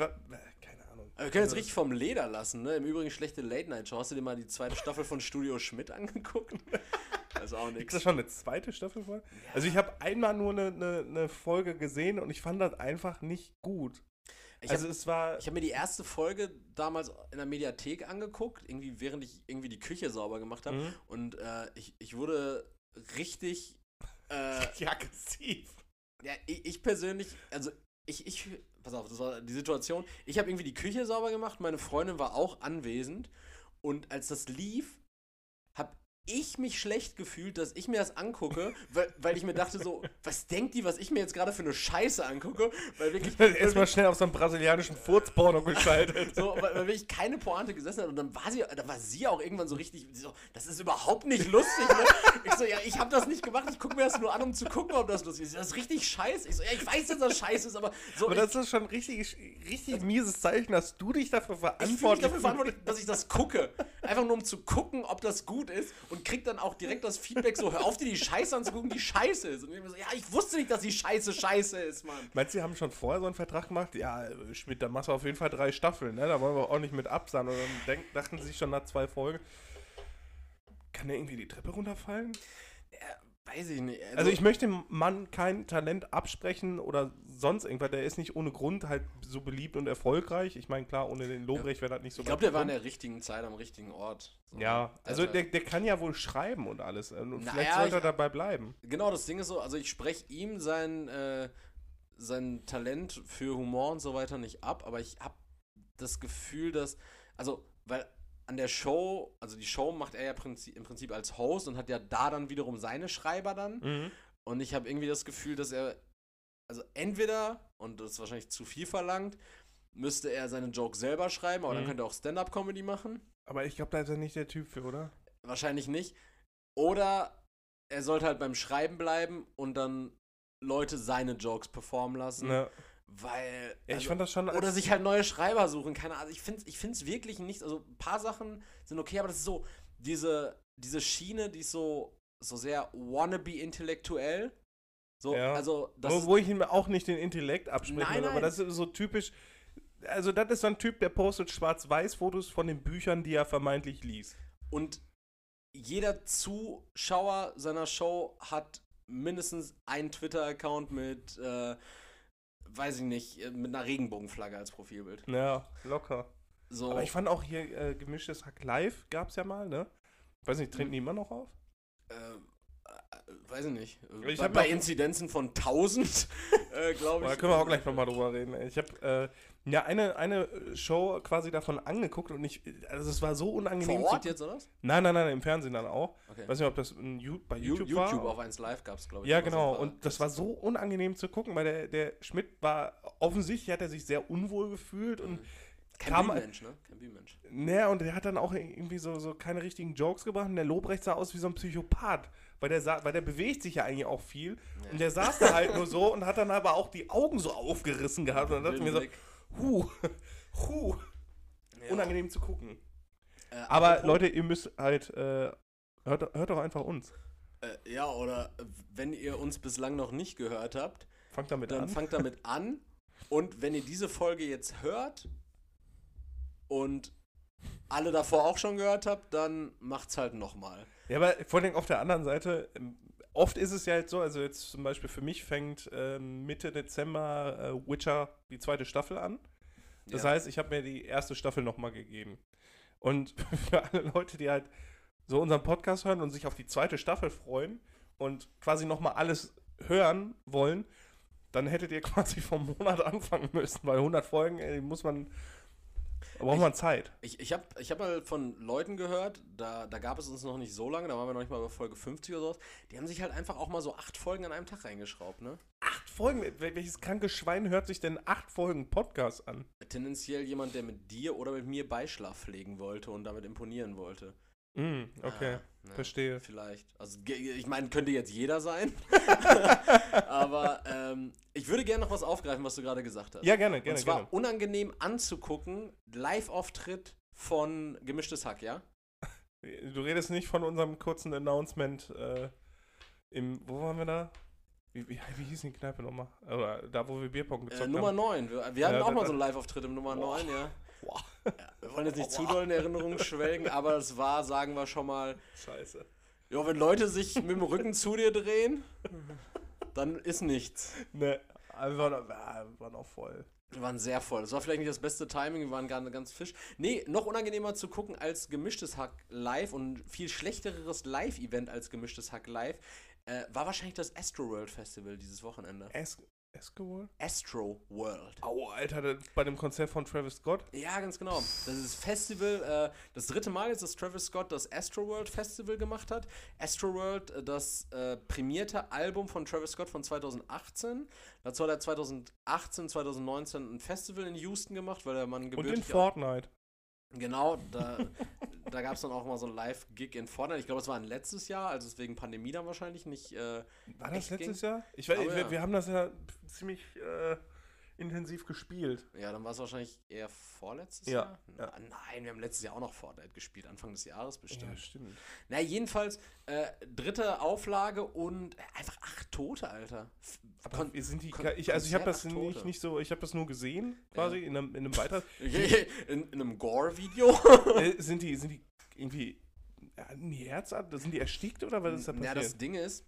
Wir können jetzt richtig vom Leder lassen, ne? Im Übrigen schlechte Late-Night-Show. Hast du dir mal die zweite Staffel von Studio Schmidt angeguckt? Also auch Ist nichts. das schon eine zweite Staffel von? Also ich habe einmal nur eine, eine, eine Folge gesehen und ich fand das einfach nicht gut. Ich also habe es war, hab mir die erste Folge damals in der Mediathek angeguckt, irgendwie während ich irgendwie die Küche sauber gemacht habe. Mhm. Und äh, ich, ich wurde richtig. Äh, ja, aggressiv. Ja, ich, ich persönlich, also ich, ich, pass auf, das war die Situation. Ich habe irgendwie die Küche sauber gemacht, meine Freundin war auch anwesend und als das lief, ich mich schlecht gefühlt, dass ich mir das angucke, weil, weil ich mir dachte so, was denkt die, was ich mir jetzt gerade für eine Scheiße angucke? Weil wirklich, Erstmal schnell auf so einen brasilianischen Furzporno geschaltet. so, weil, weil wirklich keine Pointe gesessen hat und dann war sie, da war sie auch irgendwann so richtig, so, das ist überhaupt nicht lustig, ne? Ich so, ja, ich habe das nicht gemacht, ich gucke mir das nur an, um zu gucken, ob das lustig ist. Das ist richtig scheiße. Ich so, ja, ich weiß, dass das scheiße ist, aber so, Aber ich, das ist schon ein richtig, richtig mieses Zeichen, dass du dich dafür ich fühle mich verantwortlich dafür verantwortlich, dass ich das gucke. Einfach nur um zu gucken, ob das gut ist und krieg dann auch direkt das Feedback so, hör auf dir die Scheiße anzugucken, die scheiße ist. Und ich so, ja, ich wusste nicht, dass die Scheiße scheiße ist, Mann. Meinst du, die haben schon vorher so einen Vertrag gemacht? Ja, Schmidt, da machst du auf jeden Fall drei Staffeln, ne? Da wollen wir auch nicht mit absahen. Und dann denk, dachten sie sich schon nach zwei Folgen, kann der irgendwie die Treppe runterfallen? Weiß ich nicht. Also ich möchte dem Mann kein Talent absprechen oder sonst irgendwas. Der ist nicht ohne Grund halt so beliebt und erfolgreich. Ich meine, klar, ohne den Lobrecht wäre das nicht so ich glaube, der war in der richtigen Zeit am richtigen Ort. So, Ja, also ist der, halt- der kann ja wohl schreiben und alles. Und Naja, vielleicht sollte er dabei bleiben. Genau, das Ding ist so, also ich spreche ihm sein, äh, sein Talent für Humor und so weiter nicht ab, aber ich habe das Gefühl, dass, also, weil an der Show, also die Show macht er ja prinzip, im Prinzip als Host und hat ja da dann wiederum seine Schreiber dann. Mhm. Und ich habe irgendwie das Gefühl, dass er, also entweder, und das ist wahrscheinlich zu viel verlangt, müsste er seine Jokes selber schreiben, aber dann Mhm. könnte er auch Stand-up-Comedy machen. Aber ich glaube, da ist er nicht der Typ für, oder? Wahrscheinlich nicht. Oder er sollte halt beim Schreiben bleiben und dann Leute seine Jokes performen lassen. Ne. Weil. Ja, ich also- fand das schon. oder sich halt neue Schreiber suchen. Keine Ahnung. Ich finde es ich find's wirklich nicht. Also ein paar Sachen sind okay, aber das ist so. Diese, diese Schiene, die ist so, so sehr wannabe-intellektuell. So, Ja. also das wo, wo ich ihm auch nicht den Intellekt absprechen Nein, will, aber nein. das ist so typisch. Also, das ist so ein Typ, der postet Schwarz-Weiß-Fotos von den Büchern, die er vermeintlich liest. Und jeder Zuschauer seiner Show hat mindestens einen Twitter-Account mit, äh, weiß ich nicht, äh, mit einer Regenbogenflagge als Profilbild. Ja, locker. So, Aber ich fand auch hier äh, gemischtes Hack live gab es ja mal, ne? Weiß nicht, treten die immer noch auf? äh, äh, weiß ich nicht. Ich bei, bei inzidenzen von 1000, äh, glaube ich. Da können wir auch gleich nochmal drüber reden. Ich habe äh, ja eine, eine Show quasi davon angeguckt und ich, also es war so unangenehm. Vor Ort jetzt, oder? was? Nein, nein, nein, im Fernsehen dann auch. Okay. Weiß nicht, ob das in, bei You- YouTube, YouTube, war. auf 1 Live gab es, glaube ich. Ja, genau. Und das war so unangenehm zu gucken, weil der, der Schmidt war offensichtlich hat er sich sehr unwohl gefühlt und Kein kam- Bühnenmensch, ne? Kein Bühnenmensch. naja, und der hat dann auch irgendwie so, so keine richtigen Jokes gebracht und der Lobrecht sah aus wie so ein Psychopath, weil der, sah, weil der bewegt sich ja eigentlich auch viel Ja. und der saß da halt nur so und hat dann aber auch die Augen so aufgerissen gehabt und dann dachte ich mir so. Huh, huh, Ja. unangenehm zu gucken. Äh, Aber apropos- Leute, ihr müsst halt, äh, hört, hört doch einfach uns. Äh, ja, oder wenn ihr uns bislang noch nicht gehört habt, Fangt damit dann an. fangt damit an. Und wenn ihr diese Folge jetzt hört und alle davor auch schon gehört habt, dann macht's halt nochmal. Ja, aber vor allem auf der anderen Seite, oft ist es ja jetzt so, also jetzt zum Beispiel für mich fängt ähm, Mitte Dezember äh, Witcher die zweite Staffel an. Das Ja. heißt, ich habe mir die erste Staffel nochmal gegeben. Und für alle Leute, die halt so unseren Podcast hören und sich auf die zweite Staffel freuen und quasi nochmal alles hören wollen, dann hättet ihr quasi vom Monat anfangen müssen, weil 100 Folgen, ey, muss man, da braucht Ich- man Zeit. Ich, ich habe ich hab mal von Leuten gehört, da, da gab es uns noch nicht so lange, da waren wir noch nicht mal bei Folge 50 oder sowas, die haben sich halt einfach auch mal so acht Folgen an einem Tag reingeschraubt, ne? Acht Folgen? Wel- Welches kranke Schwein hört sich denn acht Folgen Podcast an? Tendenziell jemand, der mit dir oder mit mir Beischlaf pflegen wollte und damit imponieren wollte. Mm, okay, Ah, ne, verstehe. Vielleicht. Also, ich meine, könnte jetzt jeder sein. Aber ähm, ich würde gerne noch was aufgreifen, was du gerade gesagt hast. Ja, gerne, Und gerne, zwar gerne. unangenehm anzugucken, Live-Auftritt von Gemischtes Hack, ja? Du redest nicht von unserem kurzen Announcement äh, im, wo waren wir da? Wie, wie, wie hieß die Kneipe nochmal? Oder da, wo wir Bierpong gezockt Äh, Nummer haben. 9. Wir, wir hatten Ja, auch mal so einen Live-Auftritt im Nummer Boah. 9, ja. Boah. ja. Wir wollen jetzt nicht zu doll in Erinnerungen schwelgen, aber es war, sagen wir schon mal, Scheiße. ja, wenn Leute sich mit dem Rücken zu dir drehen, dann ist nichts. Ne, wir waren, ja, wir waren auch voll. Wir waren sehr voll. Das war vielleicht nicht das beste Timing, wir waren gerade ganz fisch. Nee, noch unangenehmer zu gucken als gemischtes Hack live und viel schlechteres Live-Event als gemischtes Hack live äh, war wahrscheinlich das Astro World Festival dieses Wochenende. Es Escowol? Astro World. Au, Alter, bei dem Konzert von Travis Scott. Ja, ganz genau. Das ist Festival, äh, das dritte Mal jetzt, dass Travis Scott das Astro World Festival gemacht hat. Astro World, äh, das äh, prämierte Album von Travis Scott von 2018. Dazu hat er 2018, 2019 ein Festival in Houston gemacht, weil der Mann Und in gebürtig Fortnite. Genau, da, da gab es dann auch mal so ein Live-Gig in Fortnite. Ich glaube, es war ein letztes Jahr, also es wegen Pandemie dann wahrscheinlich nicht. Äh, War das letztes ging? Jahr? Ich weiß, ich, ja. wir haben das ja ziemlich äh, intensiv gespielt. ja, dann war es wahrscheinlich eher vorletztes Ja, Jahr. ja. Na, Nein, wir haben letztes Jahr auch noch Fortnite gespielt, Anfang des Jahres bestimmt. Ja, stimmt. Na, jedenfalls, äh, dritte Auflage und einfach acht Tote, Alter. Aber Kon- sind die, Kon- ich, also ich habe das nicht, nicht so, ich habe das nur gesehen, quasi in, einem, in einem Beitrag. in, in einem Gore-Video. äh, sind die, sind die irgendwie ja, in die Herzart, sind die erstickt oder was ist da Ja, passiert? das Ding ist,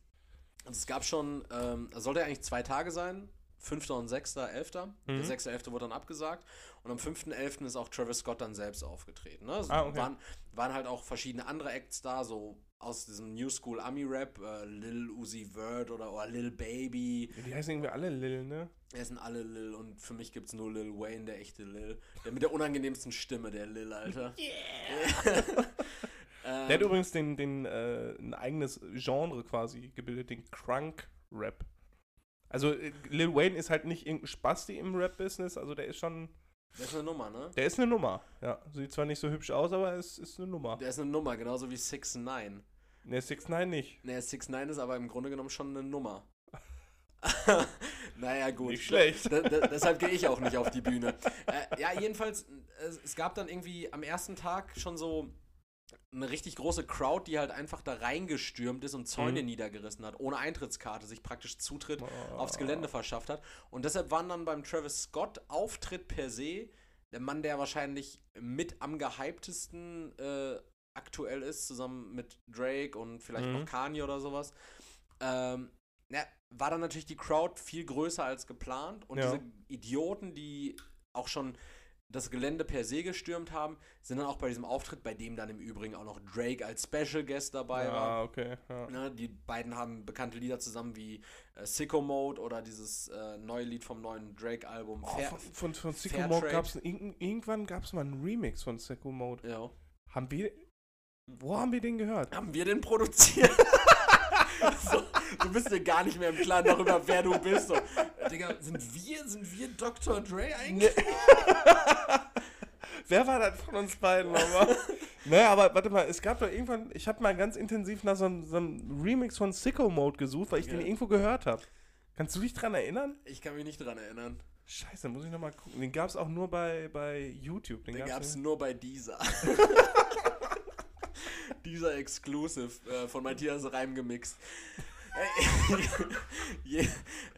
also es gab schon, ähm, es sollte ja eigentlich zwei Tage sein, 5. und 6. 11. Der Mhm. 6. 11. wurde dann abgesagt und am 5. 11. ist auch Travis Scott dann selbst aufgetreten. Ne? Es Ah, okay. waren, waren halt auch verschiedene andere Acts da, so aus diesem New School Ami-Rap, äh, Lil Uzi Vert oder, oder Lil Baby, die heißen irgendwie alle Lil, ne? es sind alle Lil und für mich gibt es nur Lil Wayne, der echte Lil. Der mit der unangenehmsten Stimme, der Lil, Alter. Der hat übrigens den, den, äh, ein eigenes Genre quasi gebildet, den Crunk-Rap. Also äh, Lil Wayne ist halt nicht irgendein Spasti im Rap-Business, also der ist schon, Der ist eine Nummer, ne? der ist eine Nummer. Ja, sieht zwar nicht so hübsch aus, aber es ist eine Nummer. Der ist eine Nummer, genauso wie 6 9 Ne, 6 9 nicht. Ne, 6 9 ist aber im Grunde genommen schon eine Nummer. naja, gut. Nicht schlecht. D d- deshalb gehe ich auch nicht auf die Bühne. Äh, ja, jedenfalls, es, es gab dann irgendwie am ersten Tag schon so eine richtig große Crowd, die halt einfach da reingestürmt ist und Zäune Mhm. niedergerissen hat, ohne Eintrittskarte, sich praktisch Zutritt Oh. aufs Gelände verschafft hat. Und deshalb waren dann beim Travis Scott Auftritt per se der Mann, der wahrscheinlich mit am gehyptesten äh, aktuell ist, zusammen mit Drake und vielleicht Mhm. noch Kanye oder sowas. Ähm, ja, war dann natürlich die Crowd viel größer als geplant und Ja. diese Idioten, die auch schon das Gelände per se gestürmt haben, sind dann auch bei diesem Auftritt, bei dem dann im Übrigen auch noch Drake als Special Guest dabei war. Ah, okay. Ja. Ne, die beiden haben bekannte Lieder zusammen wie äh, Sicko Mode oder dieses äh, neue Lied vom neuen Drake-Album. Oh, von, von, von Sicko Mode gab es irgendwann gab es mal einen Remix von Sicko Mode. ja. Haben wir, wo haben wir den gehört? Haben wir den produziert? so, du bist dir gar nicht mehr im Klaren darüber, wer du bist. So, Digga, sind wir, sind wir Dr. Dre eigentlich? Wer war das von uns beiden nochmal? naja, aber warte mal, es gab doch irgendwann, ich habe mal ganz intensiv nach so einem, so einem Remix von Sicko Mode gesucht, weil ich den Ja. irgendwo gehört habe. Kannst du dich dran erinnern? Ich kann mich nicht dran erinnern. Scheiße, muss ich nochmal gucken. Den gab es auch nur bei, bei YouTube. Den, Den gab's gab es nur bei dieser. dieser Exclusive äh, von Matthias Reim gemixt. Ey,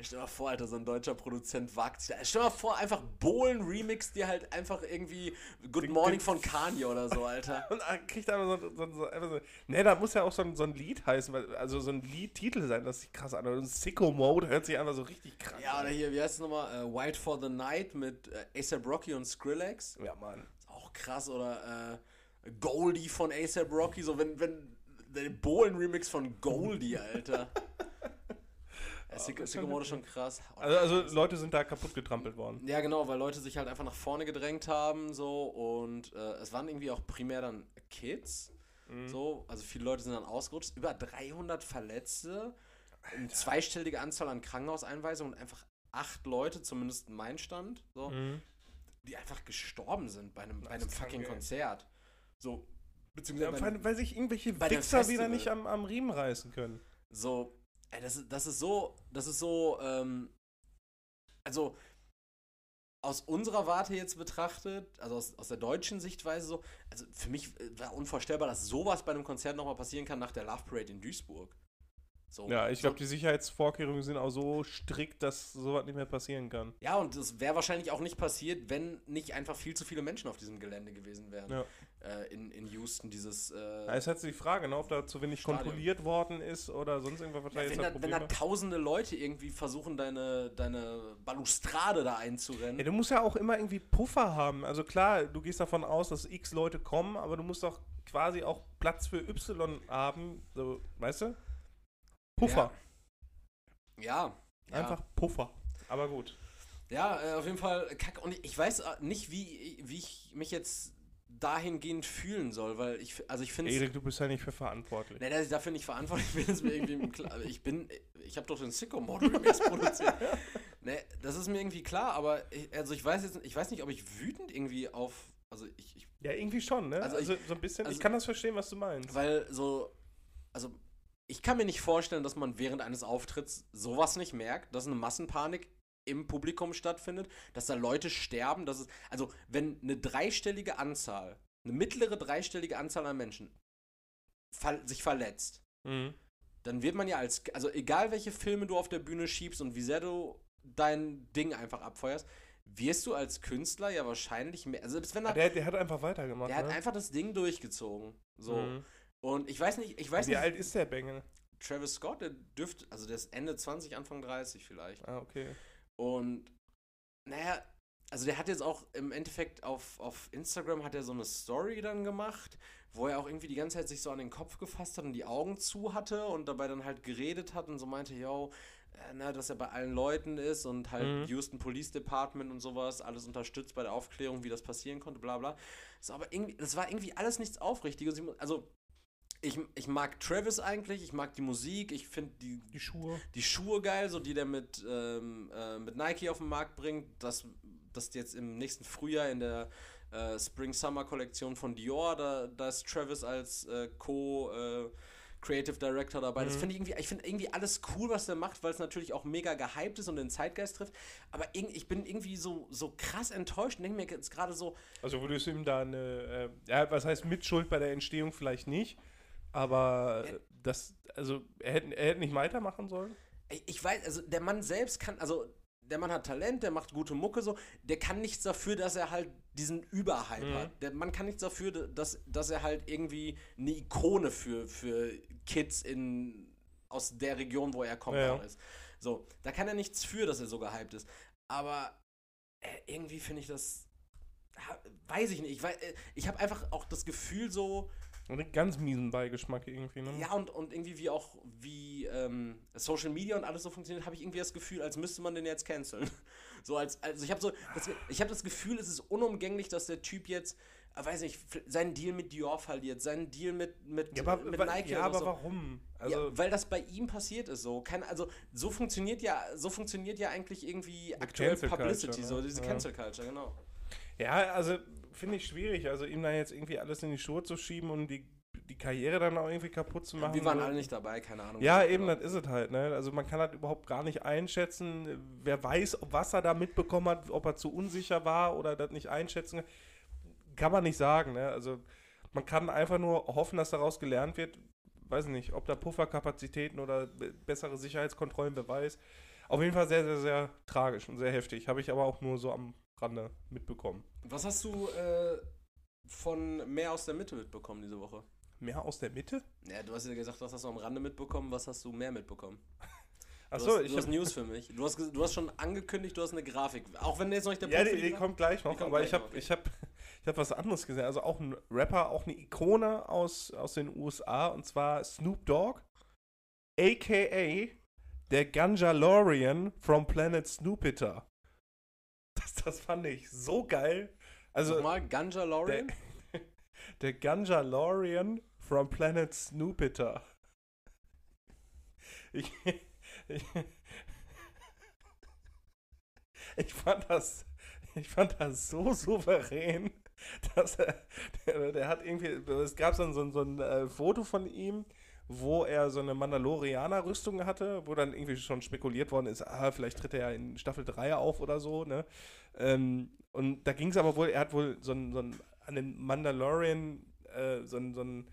stell dir mal vor, Alter, so ein deutscher Produzent wagt sich da. Stell dir mal vor, einfach Bohlen remix dir halt einfach irgendwie Good Den- Morning den- von Kanye oder so, Alter. Und kriegt einfach so, so, so, einfach so. Ne, da muss ja auch so ein, so ein Lied heißen, weil, also so ein Liedtitel sein, das sich krass anhört. Und Sicko Mode hört sich einfach so richtig krass Ja, an. oder hier, wie heißt es nochmal? Äh, White for the Night mit äh, ASAP Rocky und Skrillex. Ja, Mann. Ist auch krass, oder äh, Goldie von ASAP Rocky, so wenn, wenn der Bohlen-Remix von Goldie, Alter. Ja, Mode ist schon krass. Oh, Also, also. Leute sind da kaputt getrampelt worden. Ja, genau, weil Leute sich halt einfach nach vorne gedrängt haben, so und äh, es waren irgendwie auch primär dann Kids, Mhm. so, also viele Leute sind dann ausgerutscht, über 300 Verletzte, eine zweistellige Anzahl an Krankenhauseinweisungen und einfach acht Leute, zumindest mein Stand, so, Mhm. die einfach gestorben sind bei einem, bei einem fucking. Konzert. So, beziehungsweise weil, weil sich irgendwelche Wichser wieder nicht am, am Riemen reißen können. so, ey, das, ist- das ist so, das ist so, ähm, also aus unserer Warte jetzt betrachtet, also aus, aus der deutschen Sichtweise so, also für mich äh, war unvorstellbar, dass sowas bei einem Konzert nochmal passieren kann nach der Love Parade in Duisburg. So, Ja, ich glaube, die Sicherheitsvorkehrungen sind auch so strikt, dass sowas nicht mehr passieren kann. Ja, und das wäre wahrscheinlich auch nicht passiert, wenn nicht einfach viel zu viele Menschen auf diesem Gelände gewesen wären. Ja. Äh, in, in Houston, dieses. Äh, Ja, es hat sich die Frage, ne, ob da zu wenig Stadion. kontrolliert worden ist oder sonst irgendwas, ja, wenn, da, wenn da tausende Leute irgendwie versuchen, deine, deine Balustrade da einzurennen. Ja, du musst ja auch immer irgendwie Puffer haben. Also klar, du gehst davon aus, dass x Leute kommen, aber du musst doch quasi auch Platz für Y haben. So, weißt du? Puffer. Ja. ja. Einfach Puffer. Aber gut. Ja, äh, auf jeden Fall kacke. Und ich weiß äh, nicht, wie, wie ich mich jetzt dahingehend fühlen soll, weil ich, also ich finde Erik, du bist ja nicht für verantwortlich. Ne, dass ich dafür nicht verantwortlich bin, ist mir irgendwie klar. Also Ich bin, ich habe doch den Sicko Mod Remix produziert. Ne, das ist mir irgendwie klar, aber ich, also ich weiß jetzt, ich weiß nicht, ob ich wütend irgendwie auf, also ich, ich Ja, irgendwie schon, ne? Also Also, ich- so ein bisschen. also- ich kann das verstehen, was du meinst. weil so, also ich kann mir nicht vorstellen, dass man während eines Auftritts sowas nicht merkt, dass eine Massenpanik im Publikum stattfindet, dass da Leute sterben, dass es, also wenn eine dreistellige Anzahl, eine mittlere dreistellige Anzahl an Menschen ver sich verletzt, Mhm. dann wird man ja als, also egal welche Filme du auf der Bühne schiebst und wie sehr du dein Ding einfach abfeuerst, wirst du als Künstler ja wahrscheinlich mehr, also selbst wenn er, Der, der hat einfach weitergemacht. der hat ne? einfach das Ding durchgezogen, so. Mhm. Und ich weiß nicht, ich weiß Wie nicht, alt ist der Bengel? Travis Scott, der dürfte, also der ist Ende 20, Anfang 30 vielleicht. Ah, okay. Und naja, also der hat jetzt auch im Endeffekt auf, auf Instagram hat er so eine Story dann gemacht, wo er auch irgendwie die ganze Zeit sich so an den Kopf gefasst hat und die Augen zu hatte und dabei dann halt geredet hat und so meinte, yo, äh, na, dass er bei allen Leuten ist und halt Mhm. Houston Police Department und sowas, alles unterstützt bei der Aufklärung, wie das passieren konnte, bla bla. So, aber irgendwie, das war irgendwie alles nichts Aufrichtiges. Also, ich, ich mag Travis eigentlich, ich mag die Musik, ich finde die, Die Schuhe. die Schuhe geil, so die der mit, ähm, äh, mit Nike auf den Markt bringt, das, das jetzt im nächsten Frühjahr in der äh, Spring-Summer-Kollektion von Dior, da, da ist Travis als äh, Co- äh, Creative Director dabei. Das Mhm. finde ich irgendwie, ich finde irgendwie alles cool, was der macht, weil es natürlich auch mega gehypt ist und den Zeitgeist trifft. Aber ich bin irgendwie so, so krass enttäuscht und denke mir jetzt gerade so, Also würdest du ihm da eine, äh, ja, was heißt Mitschuld bei der Entstehung vielleicht nicht, aber äh, das, also er hätte, er hätte nicht weitermachen sollen? Ich- weiß, also der Mann selbst kann, also der Mann hat Talent, der macht gute Mucke so, der kann nichts dafür, dass er halt diesen Überhype Mhm. hat. Der Mann kann nichts dafür, dass, dass er halt irgendwie eine Ikone für, für Kids in, aus der Region, wo er kommt, Ja. ist. So, da kann er nichts für, dass er so gehypt ist. Aber äh, irgendwie finde ich das, weiß ich nicht. Ich, äh, ich habe einfach auch das Gefühl so, Und einen ganz miesen Beigeschmack irgendwie, ne? ja, und, und irgendwie wie auch, wie ähm, Social Media und alles so funktioniert, habe ich irgendwie das Gefühl, als müsste man den jetzt canceln. So als, also ich habe so, das, ich habe das Gefühl, es ist unumgänglich, dass der Typ jetzt, äh, weiß nicht, seinen Deal mit Dior verliert, seinen Deal mit, mit, Ja, aber, mit Nike ja, aber so. warum? Also, ja, weil das bei ihm passiert ist so. Kein, also so funktioniert ja, so funktioniert ja eigentlich irgendwie aktuell Cancel Culture, Publicity, ne? so diese Ja. Cancel Culture, genau. ja, also finde ich schwierig, also ihm da jetzt irgendwie alles in die Schuhe zu schieben und die, die Karriere dann auch irgendwie kaputt zu machen. Wir waren so. alle nicht dabei, keine Ahnung. Ja, eben, das ist es halt. Ne? Also man kann halt überhaupt gar nicht einschätzen, wer weiß, was er da mitbekommen hat, ob er zu unsicher war oder das nicht einschätzen kann. Kann man nicht sagen. Ne? Also man kann einfach nur hoffen, dass daraus gelernt wird. Weiß nicht, ob da Pufferkapazitäten oder be- bessere Sicherheitskontrollen, wer weiß. Auf jeden Fall sehr, sehr, sehr tragisch und sehr heftig. Habe ich aber auch nur so am Rande mitbekommen. Was hast du äh, von mehr aus der Mitte mitbekommen diese Woche? Mehr aus der Mitte? Ja, du hast ja gesagt, was hast du am Rande mitbekommen, was hast du mehr mitbekommen? Du Achso, hast, ich du hast hab, News für mich. Du hast, du hast schon angekündigt, du hast eine Grafik. Auch wenn jetzt noch nicht der Ja, Punkt die, die kommt gleich noch, kommt aber gleich ich habe ich hab, ich habe was anderes gesehen. Also auch ein Rapper, auch eine Ikone aus, aus den USA und zwar Snoop Dogg, aka der Ganjalorian from Planet Snoopiter. Das, das fand ich so geil. Also Nochmal, Ganja Lorian? der, der Ganjalorian from Planet Snoopiter. Ich, ich, ich fand das, ich fand das so souverän, dass er, der, der hat irgendwie, es gab so ein, so ein, so ein äh, Foto von ihm, wo er so eine Mandalorianer-Rüstung hatte, wo dann irgendwie schon spekuliert worden ist, ah, vielleicht tritt er ja in Staffel 3 auf oder so, ne? Ähm, und da ging es aber wohl, er hat wohl so ein, so ein an den Mandalorian äh, so ein, so ein,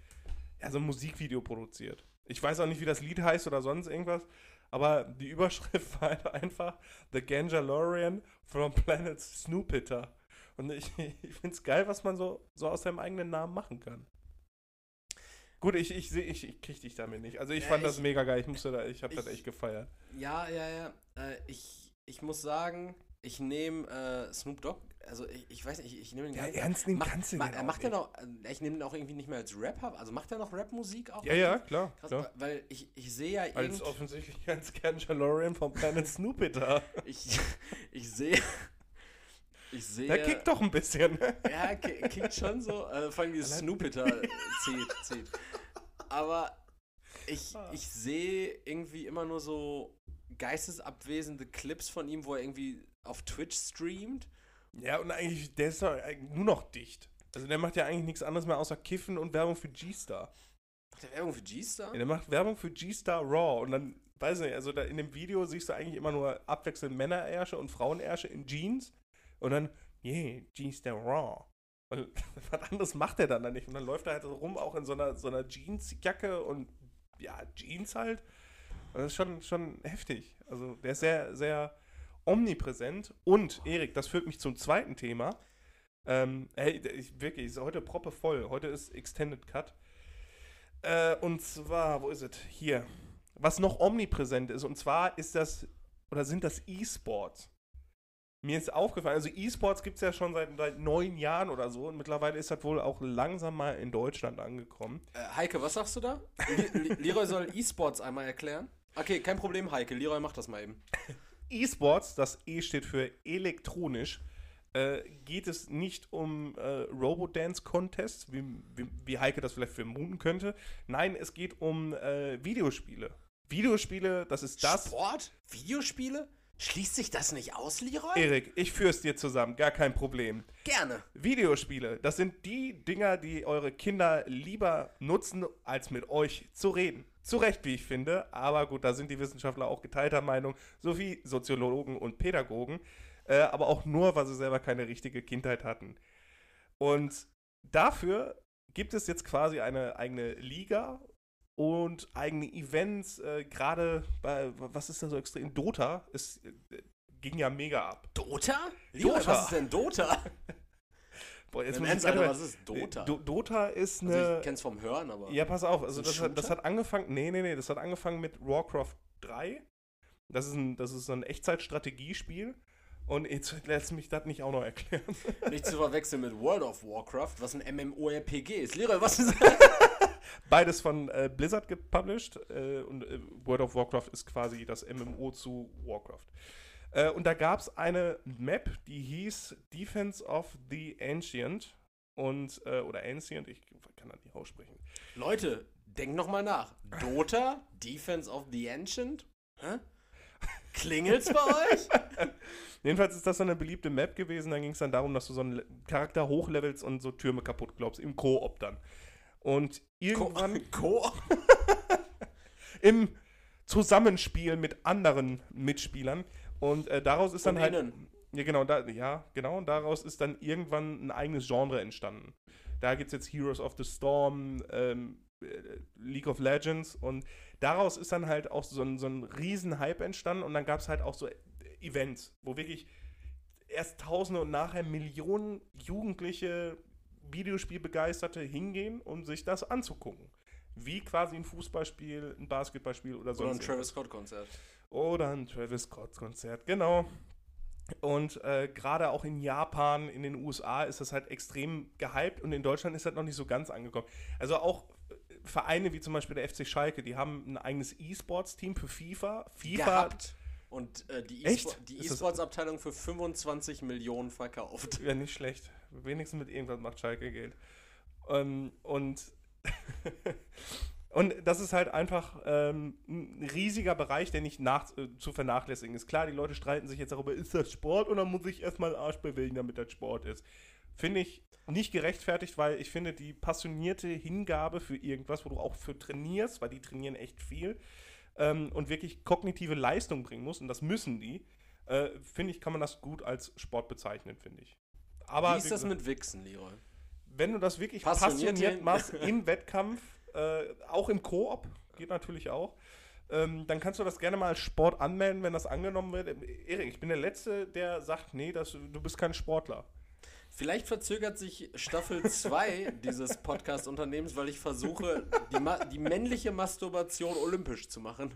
ja, so ein Musikvideo produziert. Ich weiß auch nicht, wie das Lied heißt oder sonst irgendwas, aber die Überschrift war halt einfach The Ganjalorian from Planet Snoopiter. Und ich, ich finde es geil, was man so, so aus seinem eigenen Namen machen kann. Gut, ich, ich, ich, ich krieg dich damit nicht. Also ich Ja, fand das ich- mega geil. Ich musste da, ich habe das echt gefeiert. Ja, ja, ja. Äh, ich, ich muss sagen, ich nehme äh, Snoop Dogg, also ich, ich weiß nicht, ich, ich nehme den Ja, gar nicht- ernst nehmen Macht- kannst du ma- den er auch macht nicht. noch, äh, ich nehme ihn auch irgendwie nicht mehr als Rapper, also macht er noch Rapmusik auch? Ja, ja, klar. Krass, klar. weil ich, ich sehe ja Als offensichtlich als Ganjalorian vom Planet Snoopiter. ich, ich sehe, ich sehe, Der kickt doch ein bisschen. ja, ki- kickt schon so, äh, vor allem dieses Snoopiter zieht, zieht. Aber ich, Ah. ich sehe irgendwie immer nur so geistesabwesende Clips von ihm, wo er irgendwie auf Twitch streamt. Ja, und eigentlich, der ist doch nur noch dicht. Also der macht ja eigentlich nichts anderes mehr außer Kiffen und Werbung für G-Star. Macht der Werbung für G-Star? Ja, der macht Werbung für G-Star Raw und dann, weiß ich nicht, also da in dem Video siehst du eigentlich immer nur abwechselnd Männerärsche und Frauenärsche in Jeans und dann, yeah, G-Star Raw. Und was anderes macht er dann da nicht. Und dann läuft er halt so rum, auch in so einer, so einer Jeansjacke und ja, Jeans halt. Und das ist schon, schon heftig. Also der ist sehr, sehr omnipräsent. Und, Erik, das führt mich zum zweiten Thema. Ähm, hey, ich, wirklich, ist heute proppe voll. Heute ist Extended Cut. Äh, und zwar, wo ist es? Hier. Was noch omnipräsent ist, und zwar ist das, oder sind das E-Sports. Mir ist aufgefallen, also E-Sports gibt es ja schon seit, seit neun Jahren oder so und mittlerweile ist das wohl auch langsam mal in Deutschland angekommen. Äh, Heike, was sagst du da? Leroy soll E-Sports einmal erklären. Okay, kein Problem, Heike. Leroy macht das mal eben. E-Sports, das E steht für elektronisch, äh, geht es nicht um äh, Robo-Dance-Contests, wie, wie, wie Heike das vielleicht vermuten könnte. Nein, es geht um äh, Videospiele. Videospiele, das ist das. Sport? Videospiele? Schließt sich das nicht aus, Leroy? Erik, ich führe es dir zusammen, gar kein Problem. Gerne. Videospiele, das sind die Dinger, die eure Kinder lieber nutzen, als mit euch zu reden. Zu Recht, wie ich finde, aber gut, da sind die Wissenschaftler auch geteilter Meinung, sowie Soziologen und Pädagogen, äh, aber auch nur, weil sie selber keine richtige Kindheit hatten. Und dafür gibt es jetzt quasi eine eigene Liga und eigene Events, äh, gerade bei, was ist denn so extrem? Dota ist, äh, ging ja mega ab. Dota? Dota. was ist denn Dota? Boah, jetzt muss ich Alter, was ist Dota? Do Dota ist Also eine. ich kenn's vom Hören, aber. ja, pass auf. Also das hat, das hat angefangen. Nee, nee, nee. Das hat angefangen mit Warcraft 3. Das ist ein, das ist so ein Echtzeitstrategiespiel. Und jetzt lässt mich das nicht auch noch erklären. Nicht zu verwechseln mit World of Warcraft, was ein MMORPG ist. Leroy, was ist Beides von äh, Blizzard gepublished. Äh, und äh, World of Warcraft ist quasi das MMO zu Warcraft. Äh, und da gab es eine Map, die hieß Defense of the Ancient. Und, äh, oder Ancient, ich kann das nicht aussprechen. Leute, denkt nochmal nach. Dota? Defense of the Ancient? Hä? Klingelt's bei euch? Jedenfalls ist das so eine beliebte Map gewesen. Da ging es dann darum, dass du so einen Charakter hochlevelst und so Türme kaputt glaubst. Im Koop dann. Und irgendwann Co im Zusammenspiel mit anderen Mitspielern. Und äh, daraus ist dann halt. Ja, genau, da, ja, genau. Und daraus ist dann irgendwann ein eigenes Genre entstanden. Da gibt es jetzt Heroes of the Storm, ähm, äh, League of Legends und daraus ist dann halt auch so ein, so ein riesen Hype entstanden und dann gab es halt auch so Events, wo wirklich erst Tausende und nachher Millionen Jugendliche Videospielbegeisterte hingehen, um sich das anzugucken. Wie quasi ein Fußballspiel, ein Basketballspiel oder Oder ein Travis Scott-Konzert. oder ein Travis Scott-Konzert, genau. Und äh, gerade auch in Japan, in den USA ist das halt extrem gehypt und in Deutschland ist das noch nicht so ganz angekommen. Also auch äh, Vereine wie zum Beispiel der FC Schalke, die haben ein eigenes E-Sports-Team für FIFA. FIFA Gehabt. Und äh, die E-Sports-Abteilung für 25 Millionen verkauft. Ja, nicht schlecht. Wenigstens mit irgendwas macht Schalke Geld. Ähm, und, und das ist halt einfach ähm, ein riesiger Bereich, der nicht nach, äh, zu vernachlässigen ist. Klar, die Leute streiten sich jetzt darüber, ist das Sport oder muss ich erstmal den Arsch bewegen, damit das Sport ist. Finde ich nicht gerechtfertigt, weil ich finde, die passionierte Hingabe für irgendwas, wo du auch für trainierst, weil die trainieren echt viel ähm, und wirklich kognitive Leistung bringen musst, und das müssen die, äh, finde ich, kann man das gut als Sport bezeichnen, finde ich. Aber Wie ist das mit Wichsen, Leroy? wenn du das wirklich Passioniert machst im Wettkampf, äh, auch im Koop, geht natürlich auch, ähm, dann kannst du das gerne mal als Sport anmelden, wenn das angenommen wird. Ähm, Erik, ich bin der Letzte, der sagt, nee, das, du bist kein Sportler. Vielleicht verzögert sich Staffel 2 dieses Podcast-Unternehmens, weil ich versuche, die, die männliche Masturbation olympisch zu machen.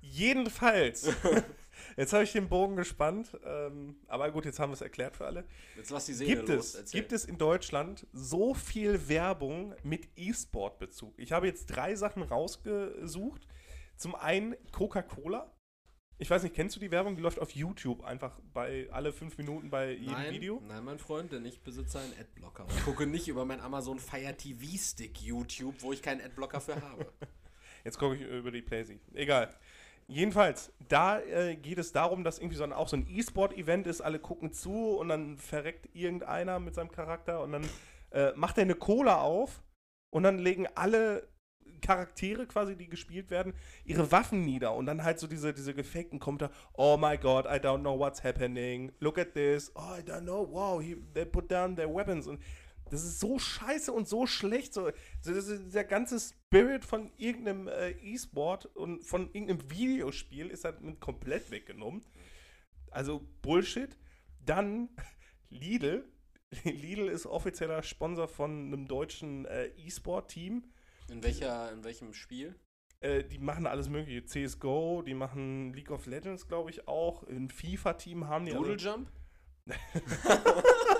Jedenfalls. jetzt habe ich den Bogen gespannt, ähm, aber gut, jetzt haben wir es erklärt für alle. Jetzt lass die Seele Gibt los. es, gibt es in Deutschland so viel Werbung mit E-Sport-Bezug? Ich habe jetzt drei Sachen rausgesucht. Zum einen Coca-Cola. Ich weiß nicht, kennst du die Werbung? Die läuft auf YouTube einfach bei alle fünf Minuten bei jedem nein, Video. Nein, mein Freund, denn ich besitze einen Adblocker. Und gucke nicht über mein Amazon Fire TV Stick YouTube, wo ich keinen Adblocker für habe. Jetzt gucke ich über die Playsee. Egal. Jedenfalls, da äh, geht es darum, dass irgendwie so ein, auch so ein E-Sport-Event ist, alle gucken zu und dann verreckt irgendeiner mit seinem Charakter und dann äh, macht er eine Cola auf und dann legen alle Charaktere quasi, die gespielt werden, ihre Waffen nieder und dann halt so diese, diese gefakten Kommentare, oh my god, I don't know what's happening, look at this, oh I don't know, wow, he, they put down their weapons. Und das ist so scheiße und so schlecht, so, das ist der ganze Spirit von irgendeinem äh, E-Sport und von irgendeinem Videospiel ist halt mit komplett weggenommen. Also Bullshit. Dann Lidl. Lidl ist offizieller Sponsor von einem deutschen äh, E-Sport-Team. In, welcher, in welchem Spiel? Äh, die machen alles mögliche. CSGO, die machen League of Legends, glaube ich, auch. Ein FIFA-Team haben die. Doodle Also, Jump?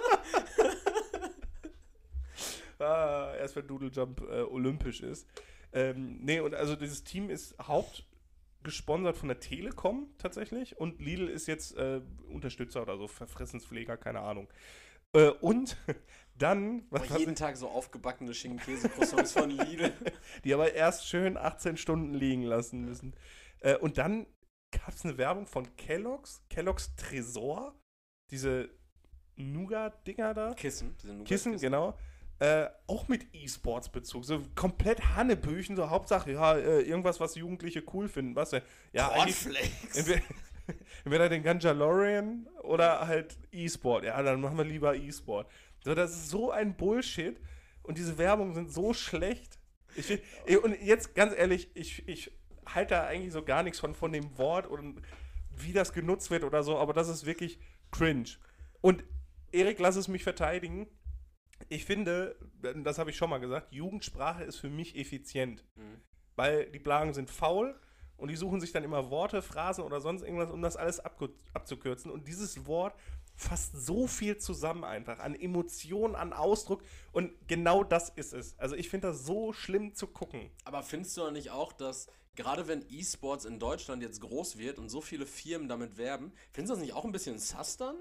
ah, erst wenn Doodle Jump äh, olympisch ist. Ähm, nee, und also dieses Team ist hauptgesponsert von der Telekom tatsächlich und Lidl ist jetzt äh, Unterstützer oder so, Verfressenspfleger, keine Ahnung. Äh, und dann, was, Boah, was jeden Tag so aufgebackene Schinken-Käse-Croissants von Lidl. die aber erst schön 18 Stunden liegen lassen müssen. Äh, und dann gab es eine Werbung von Kellogg's, Kellogg's Tresor, diese Nougat-Dinger da. Kissen. diese Nougat- Kissen, genau. Äh, auch mit E-Sports-Bezug. So komplett Hannebüchen, so Hauptsache, ja, äh, irgendwas, was Jugendliche cool finden. Was denn? Ja, entweder, entweder den Ganjalorian oder halt E-Sport. Ja, dann machen wir lieber E-Sport. So, das ist so ein Bullshit. Und diese Werbungen sind so schlecht. Ich, und jetzt ganz ehrlich, ich, ich halte da eigentlich so gar nichts von, von dem Wort und wie das genutzt wird oder so, aber das ist wirklich cringe. Und Erik, lass es mich verteidigen. Ich finde, das habe ich schon mal gesagt, Jugendsprache ist für mich effizient. Mhm. Weil die Blagen sind faul und die suchen sich dann immer Worte, Phrasen oder sonst irgendwas, um das alles abzukürzen. Und dieses Wort fasst so viel zusammen einfach an Emotionen, an Ausdruck. Und genau das ist es. Also ich finde das so schlimm zu gucken. Aber findest du nicht auch, dass gerade wenn E-Sports in Deutschland jetzt groß wird und so viele Firmen damit werben, findest du das nicht auch ein bisschen sus dann?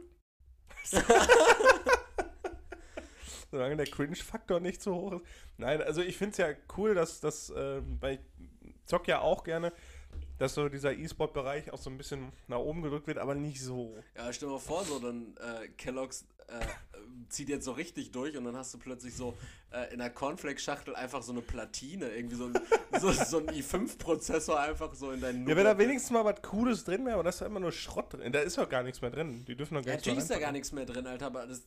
Solange der Cringe-Faktor nicht zu hoch ist. Nein, also ich finde es ja cool, dass das, weil ich zock ja auch gerne, dass so dieser E-Sport-Bereich auch so ein bisschen nach oben gedrückt wird, aber nicht so. Ja, stell dir mal vor, so dann äh, Kellogg's äh, zieht jetzt so richtig durch und dann hast du plötzlich so äh, in der Cornflake-Schachtel einfach so eine Platine, irgendwie so ein, so, so ein i5-Prozessor einfach so in deinen Ja, wenn da wenigstens mal was Cooles drin wäre, aber da ist ja immer nur Schrott drin. Da ist doch gar nichts mehr drin. Die dürfen doch gar Ja, nichts mehr natürlich ist da gar nichts mehr drin, Alter, aber das äh,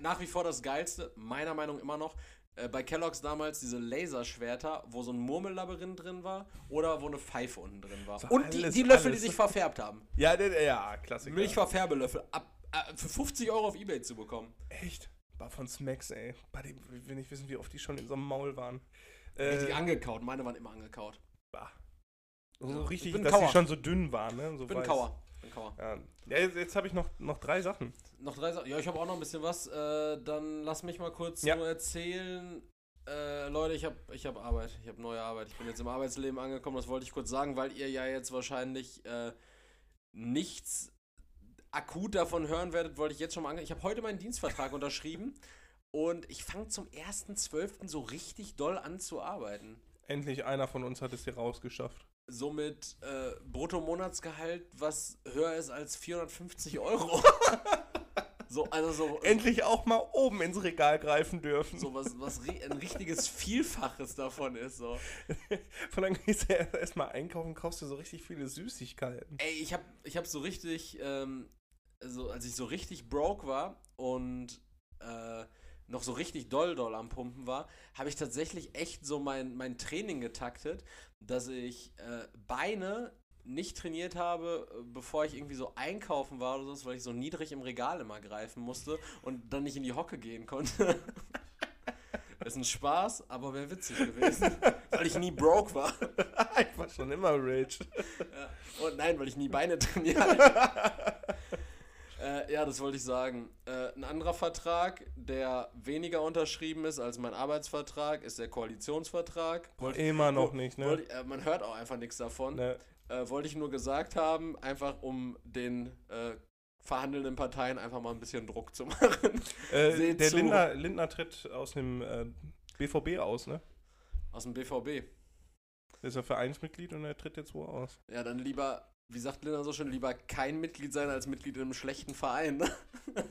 nach wie vor das Geilste, meiner Meinung nach immer noch, äh, bei Kellogg's damals diese Laserschwerter, wo so ein Murmellabyrinth drin war oder wo eine Pfeife unten drin war. So Und die, alles- die Löffel, alles. die sich verfärbt haben. Ja, ja, Klassiker. Milchverfärbelöffel ab, äh, für 50 Euro auf Ebay zu bekommen. Echt? War von Smacks, ey. Bei dem, ich will nicht wissen, wie oft die schon in so einem Maul waren. Richtig Äh, angekaut, meine waren immer angekaut. bah. so Ja, ich richtig, bin dass Kauer. die schon so dünn waren, ne? So Ich bin weiß. Kauer. Kann man. Ja, ja jetzt, jetzt habe ich noch, noch drei Sachen. Noch drei Sachen. Ja, ich habe auch noch ein bisschen was. Äh, dann lass mich mal kurz Ja. nur erzählen. Äh, Leute, ich habe ich hab Arbeit. Ich habe neue Arbeit. Ich bin jetzt im Arbeitsleben angekommen. Das wollte ich kurz sagen, weil ihr ja jetzt wahrscheinlich äh, nichts akut davon hören werdet, wollte ich jetzt schon mal angehen. Ich habe heute meinen Dienstvertrag unterschrieben und ich fange zum 1.12. so richtig doll an zu arbeiten. Endlich einer von uns hat es hier rausgeschafft. Somit äh, Bruttomonatsgehalt, was höher ist als 450 Euro. so, also so, Endlich auch mal oben ins Regal greifen dürfen. so was, was ein richtiges Vielfaches davon ist. So. Von dann gehst du erstmal einkaufen, kaufst du so richtig viele Süßigkeiten. Ey, ich hab, ich hab so richtig, ähm, also als ich so richtig broke war und äh, noch so richtig doll doll am Pumpen war, habe ich tatsächlich echt so mein, mein Training getaktet, dass ich äh, Beine nicht trainiert habe, bevor ich irgendwie so einkaufen war oder so, weil ich so niedrig im Regal immer greifen musste und dann nicht in die Hocke gehen konnte. ist ein Spaß, aber wäre witzig gewesen, weil ich nie broke war. ich war schon immer rich. Ja. Und nein, weil ich nie Beine trainiert habe. äh, ja, das wollte ich sagen. Äh, ein anderer Vertrag, der weniger unterschrieben ist als mein Arbeitsvertrag, ist der Koalitionsvertrag. Wollte, Immer noch nicht, ne? wollte, äh, man hört auch einfach nichts davon. ne? Äh, wollte ich nur gesagt haben, einfach um den äh, verhandelnden Parteien einfach mal ein bisschen Druck zu machen. Äh, der zu. Lindner, Lindner tritt aus dem äh, BVB aus, ne? Aus dem BVB. Der ist ja Vereinsmitglied und er tritt jetzt wo aus. Ja, dann lieber, wie sagt Linda so schön, lieber kein Mitglied sein als Mitglied in einem schlechten Verein. ne?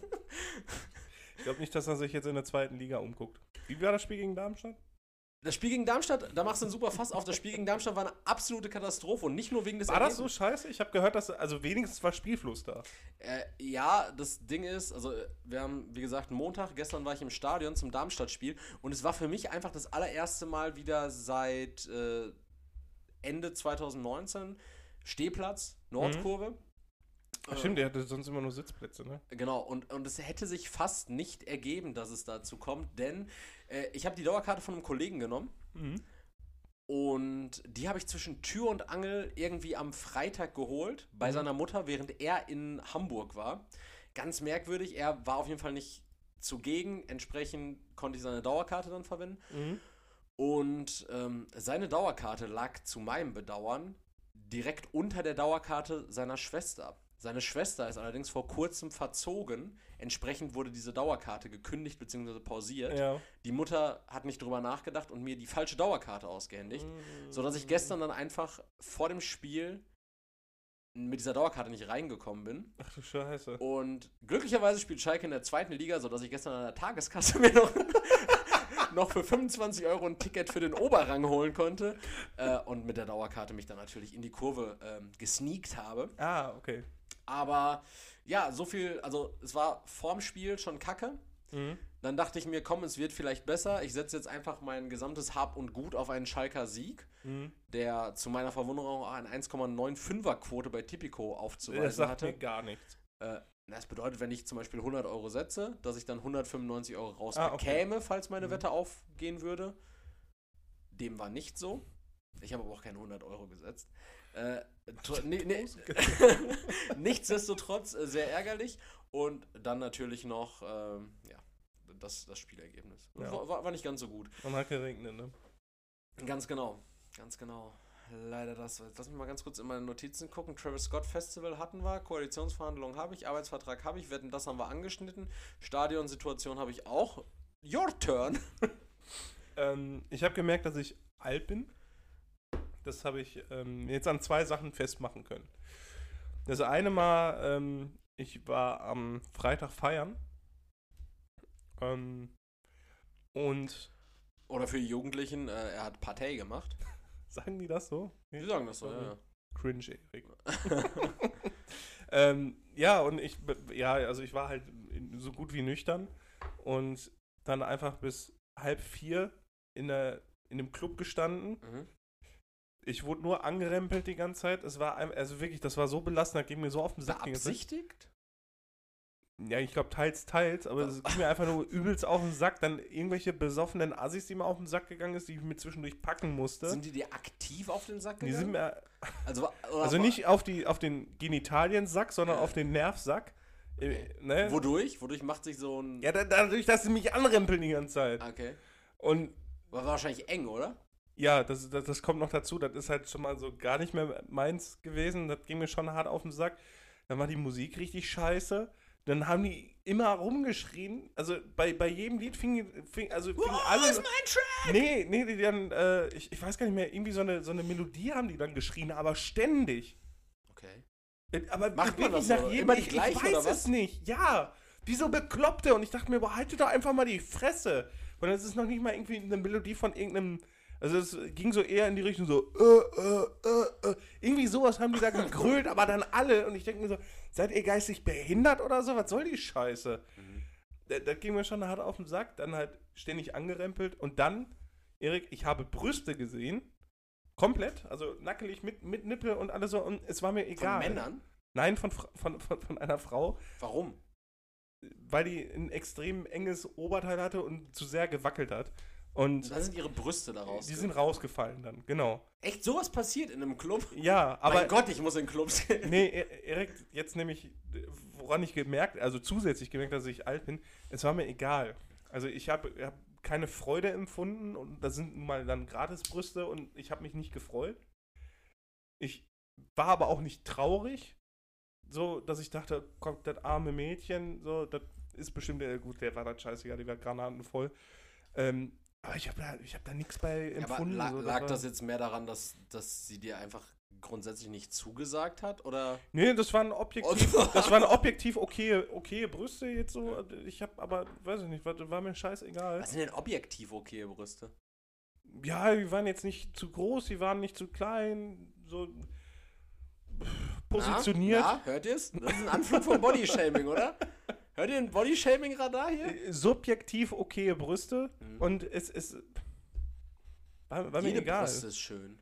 Ich glaube nicht, dass er sich jetzt in der zweiten Liga umguckt. Wie war das Spiel gegen Darmstadt? Das Spiel gegen Darmstadt, da machst du einen super Fass auf. Das Spiel gegen Darmstadt war eine absolute Katastrophe und nicht nur wegen des War das so scheiße? Ich habe gehört, dass also wenigstens war Spielfluss da. Äh, ja, das Ding ist, also äh, wir haben, wie gesagt, Montag, gestern war ich im Stadion zum Darmstadt-Spiel und es war für mich einfach das allererste Mal wieder seit äh, Ende 2019 Stehplatz, Nordkurve. Ach, stimmt, der hatte sonst immer nur Sitzplätze, ne? Genau, und, und es hätte sich fast nicht ergeben, dass es dazu kommt, denn äh, ich habe die Dauerkarte von einem Kollegen genommen Mhm. und die habe ich zwischen Tür und Angel irgendwie am Freitag geholt bei Mhm. seiner Mutter, während er in Hamburg war. Ganz merkwürdig, er war auf jeden Fall nicht zugegen, entsprechend konnte ich seine Dauerkarte dann verwenden. Mhm. Und ähm, seine Dauerkarte lag zu meinem Bedauern direkt unter der Dauerkarte seiner Schwester. Seine Schwester ist allerdings vor kurzem verzogen. Entsprechend wurde diese Dauerkarte gekündigt bzw. pausiert. Ja. Die Mutter hat nicht drüber nachgedacht und mir die falsche Dauerkarte ausgehändigt, sodass ich gestern dann einfach vor dem Spiel mit dieser Dauerkarte nicht reingekommen bin. Ach du Scheiße. Und glücklicherweise spielt Schalke in der zweiten Liga, sodass ich gestern an der Tageskasse mir noch, noch für 25 Euro ein Ticket für den Oberrang holen konnte. Äh, und mit der Dauerkarte mich dann natürlich in die Kurve ähm, gesneakt habe. Ah, okay. Aber ja, so viel, also es war vorm Spiel schon kacke. Mhm. Dann dachte ich mir, komm, es wird vielleicht besser. Ich setze jetzt einfach mein gesamtes Hab und Gut auf einen Schalker Sieg, Mhm. der zu meiner Verwunderung auch eine 1,95er Quote bei Tipico Das aufzuweisen sagt hatte. mir gar nichts. Äh, das bedeutet, wenn ich zum Beispiel 100 Euro setze, dass ich dann 195 Euro raus Ah, okay. falls meine Mhm. Wette aufgehen würde. Dem war nicht so. Ich habe aber auch keine 100 Euro gesetzt. Äh, nee, nee, nichtsdestotrotz äh, sehr ärgerlich. Und dann natürlich noch ähm, ja, das, das Spielergebnis. Ja. War, war- nicht ganz so gut. Und hat geregnet, ne? Ganz genau. Ganz genau. Leider das. Lass mich mal ganz kurz in meine Notizen gucken. Travis Scott Festival hatten wir, Koalitionsverhandlungen habe ich, Arbeitsvertrag habe ich, Wetten, das haben wir angeschnitten. Stadionsituation habe ich auch. Your turn. Ähm, ich habe gemerkt, dass ich alt bin. Das habe ich ähm, jetzt an zwei Sachen festmachen können. Das eine Mal, ähm, ich war am Freitag feiern. Ähm, und Oder für die Jugendlichen, äh, er hat Partei gemacht. sagen die das so? Die sagen das so, ja. ja. Cringe, Erik. ähm, ja, und ich, ja, also ich war halt so gut wie nüchtern und dann einfach bis halb vier in, der, in dem Club gestanden. Mhm. Ich wurde nur angerempelt die ganze Zeit. Es war, also wirklich, das war so belastend, das ging mir so auf den Sack. die. Beabsichtigt? Ja, ich glaube teils, teils, aber es ging mir einfach nur übelst auf den Sack. Dann irgendwelche besoffenen Assis, die mir auf den Sack gegangen ist, die ich mir zwischendurch packen musste. Sind die dir aktiv auf den Sack die gegangen? sind mir, also, also nicht auf, die, auf den Genitalien-Sack, sondern Ja. auf den Nervsack. Äh, Ne? Wodurch? Wodurch macht sich so ein. Ja, da, dadurch, dass sie mich anrempeln die ganze Zeit. Okay. Und War wahrscheinlich eng, oder? Ja, das, das, das kommt noch dazu. Das ist halt schon mal so gar nicht mehr meins gewesen. Das ging mir schon hart auf den Sack. Dann war die Musik richtig scheiße. Dann haben die immer rumgeschrien. Also bei, bei jedem Lied fing, fing also fing alle. mein Track! Nee, nee, die dann, äh, ich, ich weiß gar nicht mehr, irgendwie so eine, so eine Melodie haben die dann geschrien, aber ständig. Okay. Äh, Aber Macht man wirklich das so? Immer die ich, gleiche, ich weiß es nicht. Ja, wie so Bekloppte. Und ich dachte mir, boah, haltet doch einfach mal die Fresse. Und das ist noch nicht mal irgendwie eine Melodie von irgendeinem. Also es ging so eher in die Richtung so, äh, äh, äh, äh. Irgendwie sowas haben die da gegrölt, aber dann alle. Und ich denke mir so, seid ihr geistig behindert oder so? Was soll die Scheiße? Mhm. Das, das ging mir schon hart auf den Sack. Dann halt ständig angerempelt. Und dann, Erik, ich habe Brüste gesehen. Komplett. Also nackelig mit, mit Nippel und alles so. Und es war mir Von egal. Männern? Nein, von, von, von, von einer Frau, Warum? weil die ein extrem enges Oberteil hatte und zu sehr gewackelt hat. Und Da sind ihre Brüste daraus. die sind rausgefallen dann, genau. Echt sowas passiert in einem Club? Ja, aber. mein Gott, ich muss in Clubs gehen. Nee, E- Erik, jetzt nämlich, woran ich gemerkt, also zusätzlich gemerkt, dass ich alt bin, es war mir egal. Also ich habe hab keine Freude empfunden und da sind nun mal dann Gratisbrüste und ich habe mich nicht gefreut. Ich war aber auch nicht traurig, so dass ich dachte, kommt das arme Mädchen, so, das ist bestimmt, gut, der war dann scheißegal, die war granatenvoll. Ähm, aber ich habe da, ich hab da nichts bei Ja, aber empfunden. la so, lag war- das jetzt mehr daran, dass, dass sie dir einfach grundsätzlich nicht zugesagt hat? Oder? Nee, das waren objektiv, das waren objektiv okay, okay Brüste jetzt so. Ich habe aber, weiß ich nicht, war, war mir scheißegal. Was sind denn objektiv okay Brüste? Ja, die waren jetzt nicht zu groß, die waren nicht zu klein, so positioniert. Na, hört ihr's? Das ist ein Anflug von Bodyshaming, oder? Hört ihr ein Bodyshaming-Radar hier? Äh, Subjektiv okay Brüste Mhm. und es ist. War, war mir Jede egal. Brust ist schön.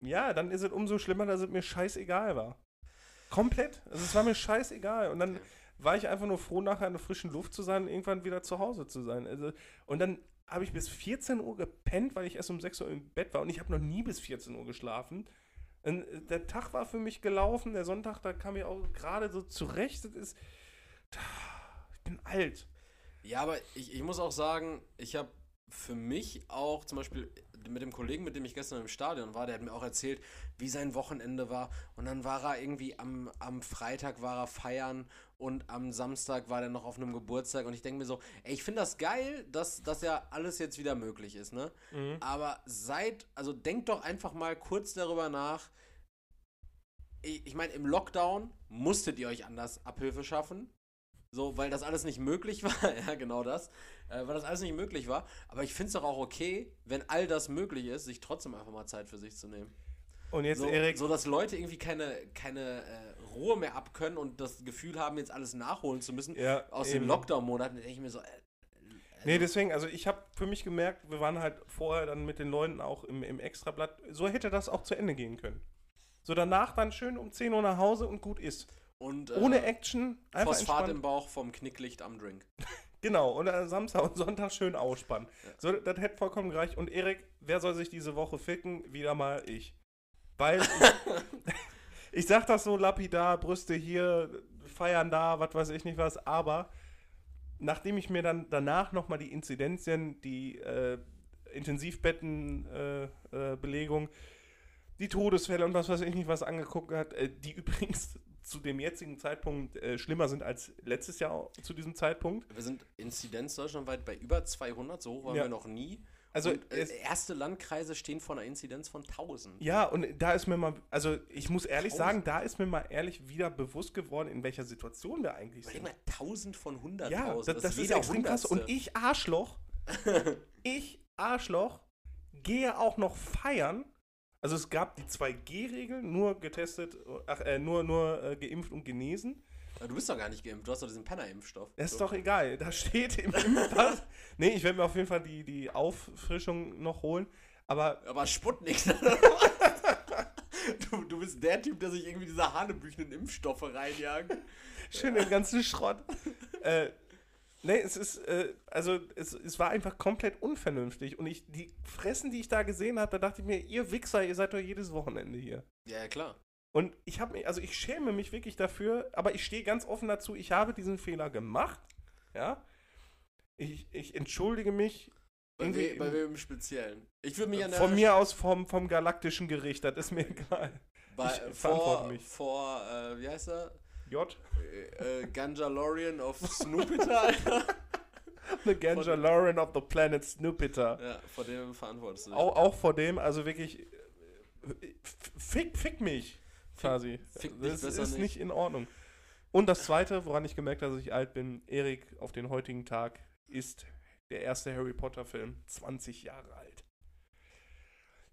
Ja, dann ist es umso schlimmer, dass es mir scheißegal war. Komplett. Also es war mir scheißegal. Und dann war ich einfach nur froh, nachher in der frischen Luft zu sein und irgendwann wieder zu Hause zu sein. Also, und dann habe ich bis 14 Uhr gepennt, weil ich erst um 6 Uhr im Bett war und ich habe noch nie bis 14 Uhr geschlafen. Und äh, der Tag war für mich gelaufen, der Sonntag, da kam ich auch gerade so zurecht. Das ist, ich bin alt. Ja, aber ich, ich muss auch sagen, ich habe für mich auch zum Beispiel mit dem Kollegen, mit dem ich gestern im Stadion war, der hat mir auch erzählt, wie sein Wochenende war. Und dann war er irgendwie am, am Freitag war er feiern und am Samstag war er noch auf einem Geburtstag. Und ich denke mir so, ey, ich finde das geil, dass das ja alles jetzt wieder möglich ist, ne? Mhm. Aber seid, also denkt doch einfach mal kurz darüber nach. Ich, ich meine, im Lockdown musstet ihr euch anders Abhilfe schaffen. So, weil das alles nicht möglich war. ja, genau das. Äh, weil das alles nicht möglich war. Aber ich finde es doch auch okay, wenn all das möglich ist, sich trotzdem einfach mal Zeit für sich zu nehmen. Und jetzt, So, Erik, so dass Leute irgendwie keine, keine äh, Ruhe mehr abkönnen und das Gefühl haben, jetzt alles nachholen zu müssen. ja, Aus eben. den Lockdown-Monaten denke ich mir so, äh, Nee, deswegen, also ich habe für mich gemerkt, wir waren halt vorher dann mit den Leuten auch im, im Extrablatt, so hätte das auch zu Ende gehen können. So danach dann schön um 10 Uhr nach Hause und gut ist. Und, äh, Ohne Action, einfach Phosphat entspannt. im Bauch vom Knicklicht am Drink. Genau, und dann Samstag und Sonntag schön ausspannen. Ja. So, das hätte vollkommen gereicht. Und Erik, wer soll sich diese Woche ficken? Wieder mal ich. Weil ich, ich sag das so lapidar, Brüste hier, feiern da, was weiß ich nicht was, aber nachdem ich mir dann danach nochmal die Inzidenzien, die äh, Intensivbettenbelegung, äh, äh, die Todesfälle und was weiß ich nicht was angeguckt hat, äh, die übrigens zu dem jetzigen Zeitpunkt äh, schlimmer sind als letztes Jahr zu diesem Zeitpunkt. Wir sind Inzidenz deutschlandweit bei über 200, so hoch waren Ja. wir noch nie. Also und, äh, erste Landkreise stehen vor einer Inzidenz von 1000. Ja, und da ist mir mal, also ich muss ehrlich Tausend. sagen, da ist mir mal ehrlich wieder bewusst geworden, in welcher Situation wir eigentlich sind. mal, 1000 von 100.000. Ja, das, das, ist jeder extrem krass. Und ich, Arschloch, ich, Arschloch, gehe auch noch feiern. Also es gab die 2G-Regel, nur getestet, ach, äh, nur, nur äh, geimpft und genesen. Du bist doch gar nicht geimpft, du hast doch diesen Penner-Impfstoff. Ist So. doch egal, da steht im Impfpass. nee, ich werde mir auf jeden Fall die, die Auffrischung noch holen. Aber Aber Sputnik. Du, du bist der Typ, der sich irgendwie diese hanebüchenen Impfstoffe reinjagt. Schön den ganzen Schrott. äh, nee, es ist, äh, also es, es war einfach komplett unvernünftig. Und ich, die Fressen, die ich da gesehen habe, da dachte ich mir, ihr Wichser, ihr seid doch jedes Wochenende hier. Ja, ja, klar. Und ich habe mich, also ich schäme mich wirklich dafür, aber ich stehe ganz offen dazu, ich habe diesen Fehler gemacht. Ja. Ich, ich entschuldige mich. Bei, we, bei wem im Speziellen? Ich würde mich an der von mir aus vom, vom galaktischen Gericht, das ist mir egal. bei, ich vor, mich. vor äh, wie heißt er? J. Äh, äh, Ganjalorian of Snoopiter, Alter. The Ganja Lauren of the Planet Snoopiter. Ja, vor dem verantwortest du dich. Auch, auch vor dem, also wirklich, äh, fick, fick mich, quasi. fick dich das ist nicht. nicht in Ordnung. Und das Zweite, woran ich gemerkt habe, dass ich alt bin, Erik auf den heutigen Tag ist der erste Harry Potter Film 20 Jahre alt.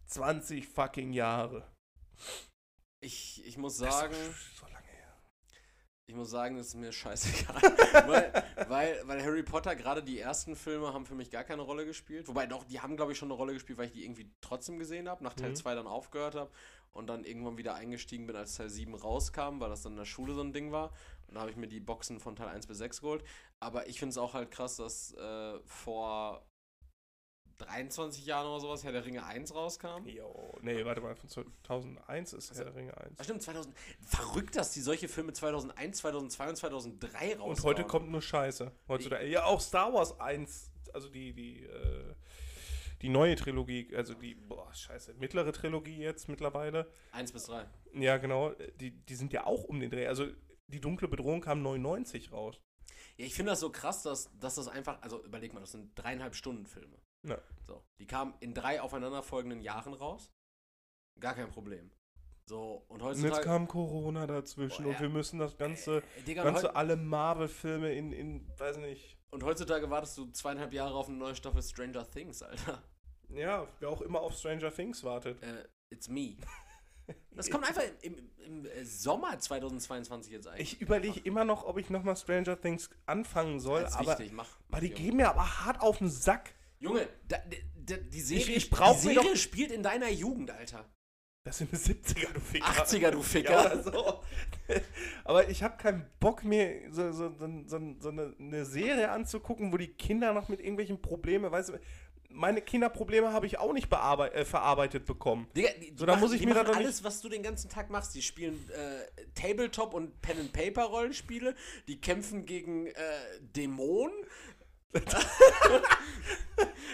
20 fucking Jahre. Ich, ich muss sagen, so. Ich muss sagen, das ist mir scheißegal. weil, weil, weil Harry Potter, gerade die ersten Filme, haben für mich gar keine Rolle gespielt. Wobei doch, die haben, glaube ich, schon eine Rolle gespielt, weil ich die irgendwie trotzdem gesehen habe, nach Teil Mhm. 2 dann aufgehört habe und dann irgendwann wieder eingestiegen bin, als Teil 7 rauskam, weil das dann in der Schule so ein Ding war. Und da habe ich mir die Boxen von Teil 1 bis 6 geholt. Aber ich finde es auch halt krass, dass äh, vor 23 Jahren oder sowas Herr der Ringe 1 rauskam. Jo, nee, warte mal, von 2001 ist Herr der Ringe 1. Ach stimmt, 2000. Verrückt, dass die solche Filme 2001, 2002 und 2003 rauskommen. Und heute kommt nur Scheiße. Heutzutage. Ja, auch Star Wars 1, also die, die, äh, die neue Trilogie, also die, boah, scheiße, mittlere Trilogie jetzt mittlerweile. 1 bis 3. Ja, genau, die, die sind ja auch um den Dreh. Also die dunkle Bedrohung kam 99 raus. Ja, ich finde das so krass, dass, dass das einfach, also überleg mal, das sind dreieinhalb Stunden Filme. Ja. So, die kamen in drei aufeinanderfolgenden Jahren raus. Gar kein Problem. So, und Und heutzutage. jetzt kam Corona dazwischen Boah, ja. und wir müssen das ganze, äh, Digga, ganze und, alle Marvel-Filme in, in, weiß nicht, und heutzutage wartest du zweieinhalb Jahre auf eine neue Staffel Stranger Things, Alter. ja, wer auch immer auf Stranger Things wartet. Äh, it's me. Das kommt einfach im, im, im äh, Sommer 2022 jetzt eigentlich. Ich überlege immer noch, ob ich nochmal Stranger Things anfangen soll, aber, wichtig, mach. aber die geben mir aber hart auf den Sack. Junge, da, da, die Serie, ich brauch die Serie doch- spielt in deiner Jugend, Alter. Das sind 70er, du Ficker. 80er, du Ja, Ficker. oder so. Aber ich habe keinen Bock mir so, so, so, so, so eine, eine Serie anzugucken, wo die Kinder noch mit irgendwelchen Problemen, weißt du, meine Kinderprobleme habe ich auch nicht bearbeit, äh, verarbeitet bekommen. Digga, die, So, da machen, muss ich die mir machen alles, was du den ganzen Tag machst. Die spielen äh, Tabletop und Pen and Paper Rollenspiele. Die kämpfen gegen äh, Dämonen.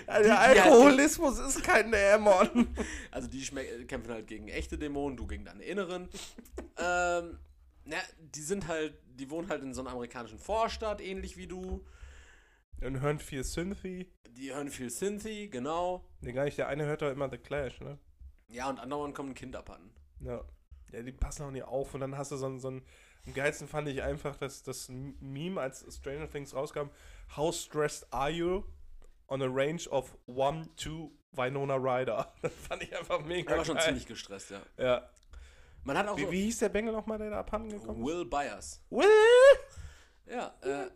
Der die Alkoholismus ist kein Dämon. Also die kämpfen halt gegen echte Dämonen, du gegen deine inneren. ähm, na, die sind halt, die wohnen halt in so einer amerikanischen Vorstadt, ähnlich wie du. Und hören viel Synthy. Die hören viel Synthy, genau. Nee, gar nicht. Der eine hört doch immer The Clash, ne? Ja, und andauernd kommen Kinder an. Ja. Ja, die passen auch nicht auf. Und dann hast du so, ein- so ein. Am geilsten fand ich einfach das, das Meme, als Stranger Things rauskam. How stressed are you on a range of 1 to Winona Ryder? Das fand ich einfach mega Er war schon geil. ziemlich gestresst, ja. Ja. Man hat auch Wie, so wie hieß der Bengel nochmal, der da abhanden gekommen? Will Byers. Will? Ja, äh,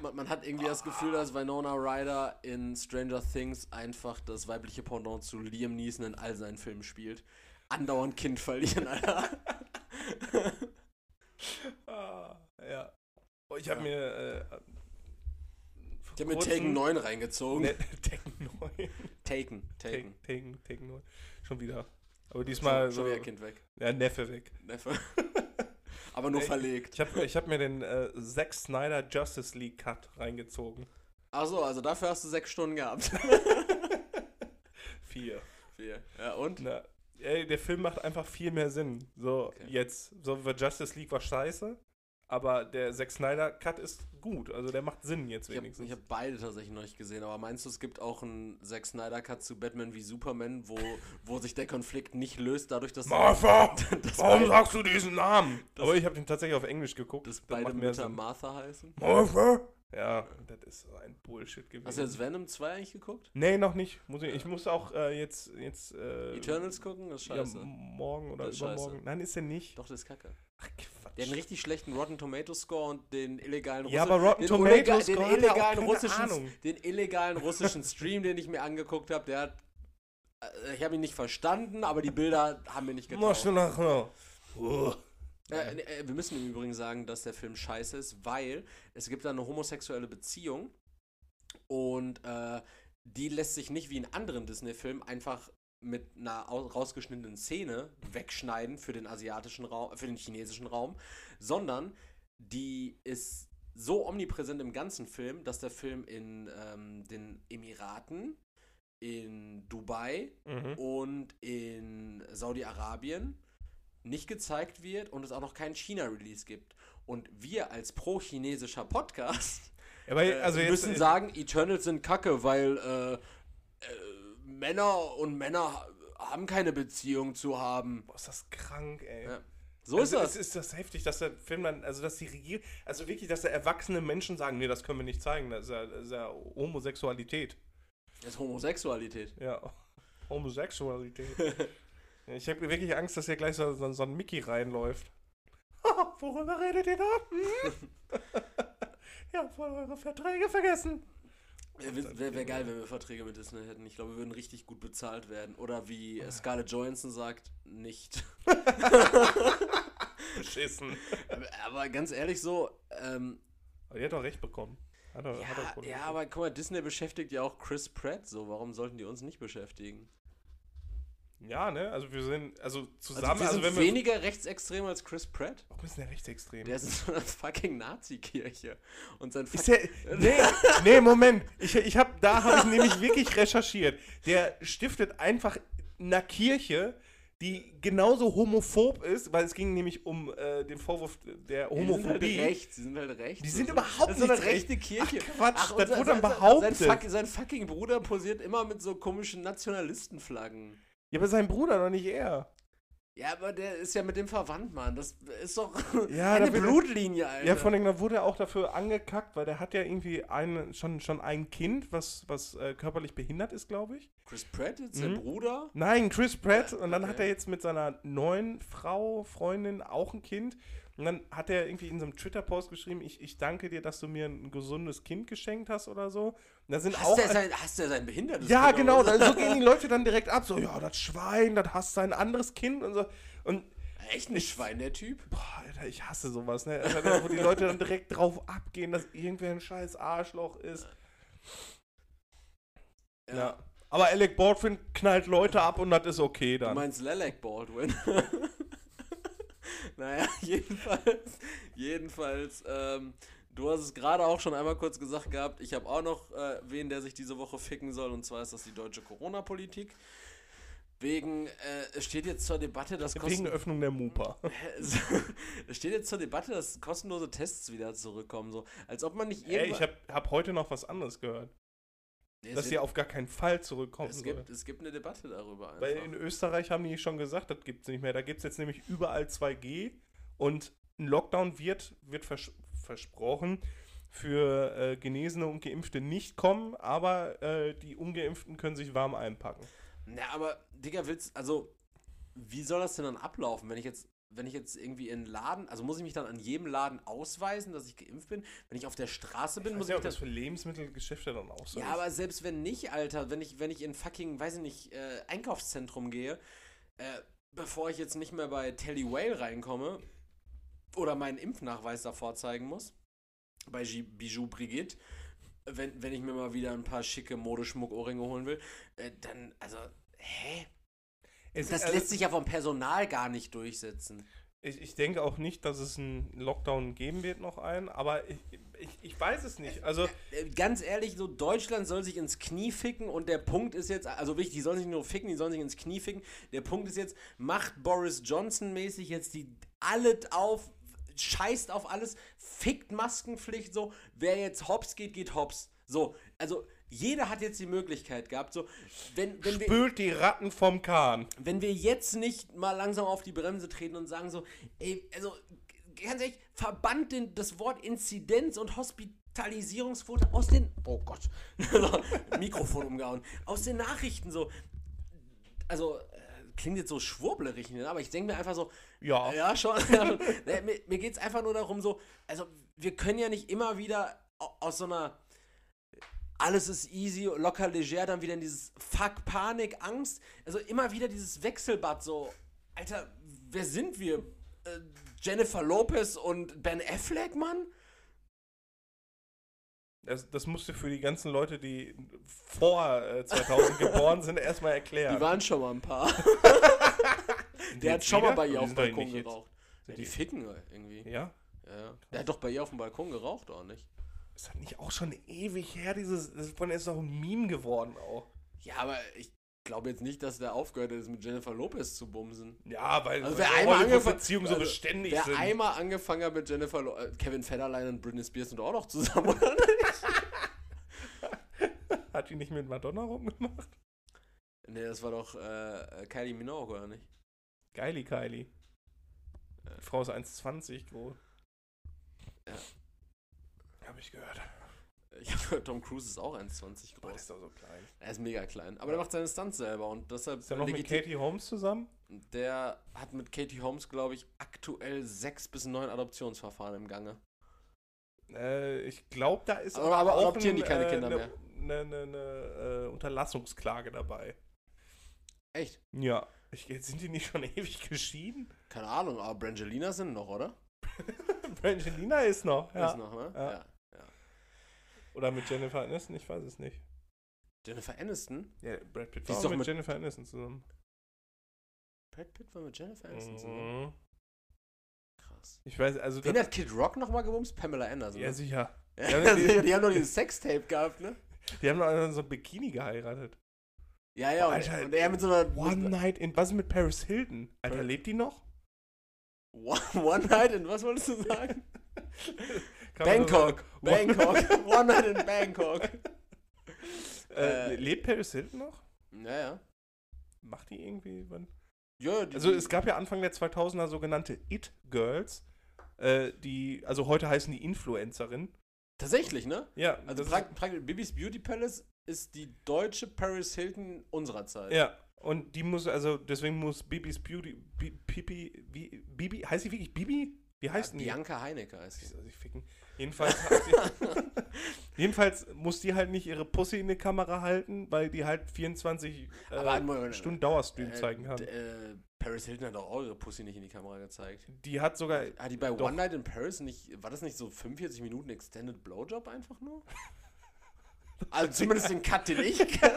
man, man hat irgendwie das Gefühl, dass Winona Ryder in Stranger Things einfach das weibliche Pendant zu Liam Neeson in all seinen Filmen spielt. Andauernd Kind verlieren, Alter. Ah, ja. Oh, ich habe Ja. mir. Äh, vor Ich hab mir Taken 9 reingezogen. Ne, Taken 9. Taken, Taken. Taken, Taken, Taken 9. Schon wieder. Aber diesmal schon, schon wieder Kind weg. Ja, Neffe weg. Neffe. Aber nur Nee, verlegt. Ich habe ich hab mir den äh, Zack Snyder Justice League Cut reingezogen. Achso, also dafür hast du sechs Stunden gehabt. Vier. Vier. Ja, und? Na, ey, der Film macht einfach viel mehr Sinn. So, Okay. jetzt. So, Justice League war scheiße, aber der Zack Snyder Cut ist gut. Also der macht Sinn jetzt Ich habe wenigstens. hab beide tatsächlich noch nicht gesehen, aber meinst du, es gibt auch einen Zack Snyder Cut zu Batman wie Superman, wo, wo sich der Konflikt nicht löst, dadurch, dass, Martha! dass, Warum beide, sagst du diesen Namen? Das- aber ich habe den tatsächlich auf Englisch geguckt. dass Das beide Mütter Sinn. Martha heißen? Martha? Ja, das ist so ein Bullshit gewesen. Hast du jetzt Venom 2 eigentlich geguckt? Nee, noch nicht. Muss ich, ich muss auch äh, jetzt. jetzt äh, Eternals gucken? Das ist Ja, scheiße. morgen oder übermorgen. scheiße. Nein, ist er nicht. Doch, das ist kacke. Ach, Quatsch. Der hat einen richtig schlechten Rotten Tomato Score und den illegalen Ja, Russi- aber Rotten den Tomatoes den Score auch illegalen russischen den illegalen russischen Stream, den ich mir angeguckt habe, der hat äh, ich habe ihn nicht verstanden, aber die Bilder haben mir nicht getaugt. Oh. Äh, nee, äh, wir müssen im Übrigen sagen, dass der Film scheiße ist, weil es gibt da eine homosexuelle Beziehung und äh, die lässt sich nicht wie in anderen Disney-Filmen einfach mit einer au- rausgeschnittenen Szene wegschneiden für den asiatischen Raum, für den chinesischen Raum, sondern die ist so omnipräsent im ganzen Film, dass der Film in ähm, den Emiraten, in Dubai Mhm. und in Saudi-Arabien nicht gezeigt wird und es auch noch keinen China-Release gibt. Und wir als pro-chinesischer Podcast Ja, weil, äh, also jetzt, müssen sagen, Eternals sind kacke, weil äh, äh, Männer und Männer haben keine Beziehung zu haben. Boah, ist das krank, ey. Ja. So also ist das. Es ist das heftig, dass der Film dann, also dass die Regierung, also wirklich, dass da erwachsene Menschen sagen, nee, das können wir nicht zeigen, das ist ja, das ist ja Homosexualität. Das ist Homosexualität. Ja, Homosexualität. Ich habe wirklich Angst, dass hier gleich so, so, so ein Mickey reinläuft. Worüber redet ihr da? Hm? ja, voll eure Verträge vergessen. Wäre wär, wär geil, wenn wir Verträge mit Disney hätten. Ich glaube, wir würden richtig gut bezahlt werden. Oder wie Scarlett Johansson sagt, nicht. Beschissen. aber, ganz ehrlich so, ähm, Aber die hat doch recht bekommen. Hat er, hat er ja, ja, aber guck mal, Disney beschäftigt ja auch Chris Pratt so. Warum sollten die uns nicht beschäftigen? Ja, ne? Also wir sind, also Also zusammen, wir also, sind wir. weniger rechtsextrem als Chris Pratt. Warum ist der rechtsextrem? Der ist in so einer fucking Nazi-Kirche. Und sein Ist der, nee, nee, Moment. Ich, ich hab, da habe ich nämlich wirklich recherchiert. Der stiftet einfach einer Kirche, die genauso homophob ist, weil es ging nämlich um äh, den Vorwurf der Die sind halt Homophobie. rechts, die sind halt rechts. Die sind Das überhaupt das ist so eine nicht rechte Kirche. Ach, Quatsch, das unser- wurde dann sein- behauptet. Sein, fuck, sein fucking Bruder posiert immer mit so komischen Nationalistenflaggen. Ja, aber sein Bruder doch nicht er. Ja, aber der ist ja mit dem verwandt, Mann. Das ist doch Ja, eine Blutlinie, Alter. Ja, von dem da wurde er auch dafür angekackt, weil der hat ja irgendwie ein, schon, schon ein Kind, was, was äh, körperlich behindert ist, glaube ich. Chris Pratt, jetzt Mhm. sein Bruder. Nein, Chris Pratt. Ja, Und dann okay. hat er jetzt mit seiner neuen Frau, Freundin auch ein Kind. Und dann hat er irgendwie in so einem Twitter-Post geschrieben, ich, ich danke dir, dass du mir ein gesundes Kind geschenkt hast oder so. Und da sind auch... Hast der, sein, hast der sein behindertes ja, genau. oder Da, was? so gehen die Leute dann direkt ab. So, ja, das Schwein, das hasst sein anderes Kind und so. Und, Echt ein Schwein, der Typ? boah, Alter, ich hasse sowas, ne? Alter, Wo die Leute dann direkt drauf abgehen, dass irgendwer ein scheiß Arschloch ist. Ja. Aber Alec Baldwin knallt Leute ab und das ist okay Du dann. meinst Lelek Baldwin? naja, jedenfalls, jedenfalls, ähm, du hast es gerade auch schon einmal kurz gesagt gehabt, ich habe auch noch äh, wen, der sich diese Woche ficken soll, und zwar ist das die deutsche Corona-Politik. Wegen, äh, es steht jetzt zur Debatte, dass Wegen Öffnung der Mupa. es steht jetzt zur Debatte, dass kostenlose Tests wieder zurückkommen, so als ob man nicht Ey, ich habe hab heute noch was anderes gehört. Es dass die auf gar keinen Fall zurückkommen es soll. gibt, es gibt eine Debatte darüber einfach. Weil in Österreich haben die schon gesagt, das gibt es nicht mehr. Da gibt es jetzt nämlich überall 2G und ein Lockdown wird, wird vers versprochen für äh, Genesene und Geimpfte nicht kommen, aber äh, die Ungeimpften können sich warm einpacken. Na, aber, Digga, willst, also, wie soll das denn dann ablaufen, wenn ich jetzt, wenn ich jetzt irgendwie in Laden, also muss ich mich dann an jedem Laden ausweisen, dass ich geimpft bin? Wenn ich auf der Straße bin, Ich muss nicht, ich das das. für Lebensmittelgeschäfte dann auch so Ja, ist. aber selbst wenn nicht, Alter, wenn ich, wenn ich in fucking, weiß ich nicht, äh, Einkaufszentrum gehe, äh, bevor ich jetzt nicht mehr bei Telly Whale reinkomme oder meinen Impfnachweis davor zeigen muss, bei Gi- Bijou Brigitte, wenn, wenn ich mir mal wieder ein paar schicke Modeschmuck-Ohrringe holen will, äh, dann, also, hä? Es- Das also, lässt sich ja vom Personal gar nicht durchsetzen. ich, ich denke auch nicht, dass es einen Lockdown geben wird, noch einen, aber ich, ich, ich weiß es nicht. Also, Äh, Ganz ehrlich, so Deutschland soll sich ins Knie ficken und der Punkt ist jetzt, also wichtig, die sollen sich nur ficken, die sollen sich ins Knie ficken. Der Punkt ist jetzt, macht Boris Johnson mäßig jetzt die alles auf, scheißt auf alles, fickt Maskenpflicht so, wer jetzt hops geht, geht hops. So, also jeder hat jetzt die Möglichkeit gehabt, so, wenn, wenn wir, spült die Ratten vom Kahn. wenn wir jetzt nicht mal langsam auf die Bremse treten und sagen so, ey, also ganz ehrlich, verbannt den, das Wort Inzidenz und Hospitalisierungsquote aus den, oh Gott, Mikrofon umgehauen, aus den Nachrichten so, also äh, klingt jetzt so schwurblerig, ne? aber ich denke mir einfach so, Ja. ja schon, ja, schon. Mir, mir geht es einfach nur darum so, also wir können ja nicht immer wieder au- aus so einer alles ist easy, locker leger, dann wieder in dieses Fuck, Panik, Angst. Also immer wieder dieses Wechselbad, so, Alter, wer sind wir? Äh, Jennifer Lopez und Ben Affleck, Mann? Das, das musst du für die ganzen Leute, die vor äh, 2000 geboren sind, erstmal erklären. Die waren schon mal ein paar. Der hat schon mal wieder? bei Oder ihr auf dem Balkon geraucht. Ja, die die- ficken irgendwie. Ja? Ja, ja. Der hat doch bei ihr auf dem Balkon geraucht, oder nicht? Ist das nicht auch schon ewig her, dieses, das ist doch ein Meme geworden auch. Ja, aber ich glaube jetzt nicht, dass der aufgehört hat, mit Jennifer Lopez zu bumsen. Ja, weil Also wer einmal angefangen Beziehungen so also beständig Wer sind. einmal angefangen hat mit Jennifer Lo äh, Kevin Federline und Britney Spears sind auch noch zusammen, oder nicht? Hat die nicht mit Madonna rumgemacht? nee, das war doch äh, Kylie Minogue, oder nicht? Geili Kylie. Die Frau ist 1,20 groß. Ja. Hab ich gehört. Ich habe gehört, Tom Cruise ist auch 1,20 Boah, groß. der ist doch so klein. Er ist mega klein. Aber der macht seine Stunts selber und deshalb Ist er noch mit Katie Holmes zusammen? Der hat mit Katie Holmes, glaube ich, aktuell sechs bis neun Adoptionsverfahren im Gange. Äh, ich glaube, da ist Aber- aber auch adoptieren die keine Kinder eine, mehr. Eine, eine, eine äh, Unterlassungsklage dabei. Echt? Ja. Ich, sind die nicht schon ewig geschieden? Keine Ahnung, aber Brangelina sind noch, oder? Brangelina ist noch, ja. Ist noch, ne? Ja. ja. Oder mit Jennifer Aniston, ich weiß es nicht. Jennifer Aniston? Ja, Brad Pitt Die war doch mit, mit- Jennifer Aniston zusammen. Brad Pitt war mit Jennifer Aniston zusammen? Mhm. Krass. Ich weiß, also Wen hat Kid Rock nochmal gebumst? Pamela Anderson. ja ne? sicher. Ja, Ja, die- die, haben doch dieses Sextape gehabt, ne? Die haben doch so ein Bikini geheiratet. Ja, ja, und, Alter, und er mit so einer. One Night in, was ist mit Paris Hilton? Alter, lebt die noch? One, One Night in, was wolltest du sagen? Bangkok. Bangkok. One Night in Bangkok. Äh, Äh, lebt Paris Hilton noch? Ja, ja. Macht die irgendwie wann? Ja, die, Also es gab ja Anfang der 2000er sogenannte It-Girls, äh, die, also heute heißen die Influencerinnen. Tatsächlich, ne? Ja, Also das pra pra Bibis Beauty Palace ist die deutsche Paris Hilton unserer Zeit. Ja, und die muss, also deswegen muss Bibis Beauty, Bi, Pipi, wie, Bibi, heißt sie wirklich Bibi? Wie heißt ja, die? Bianca Heinecke heißt sie. Also ich ficken. Jedenfalls, jedenfalls muss die halt nicht ihre Pussy in die Kamera halten, weil die halt 24 äh, Stunden Dauerstream Äh, zeigen kann. Äh, Paris Hilton hat auch ihre Pussy nicht in die Kamera gezeigt. Die hat sogar, Hat die bei Doch. One Night in Paris nicht, war das nicht so 45 Minuten Extended Blowjob einfach nur? Also zumindest den Cut, den ich kenne.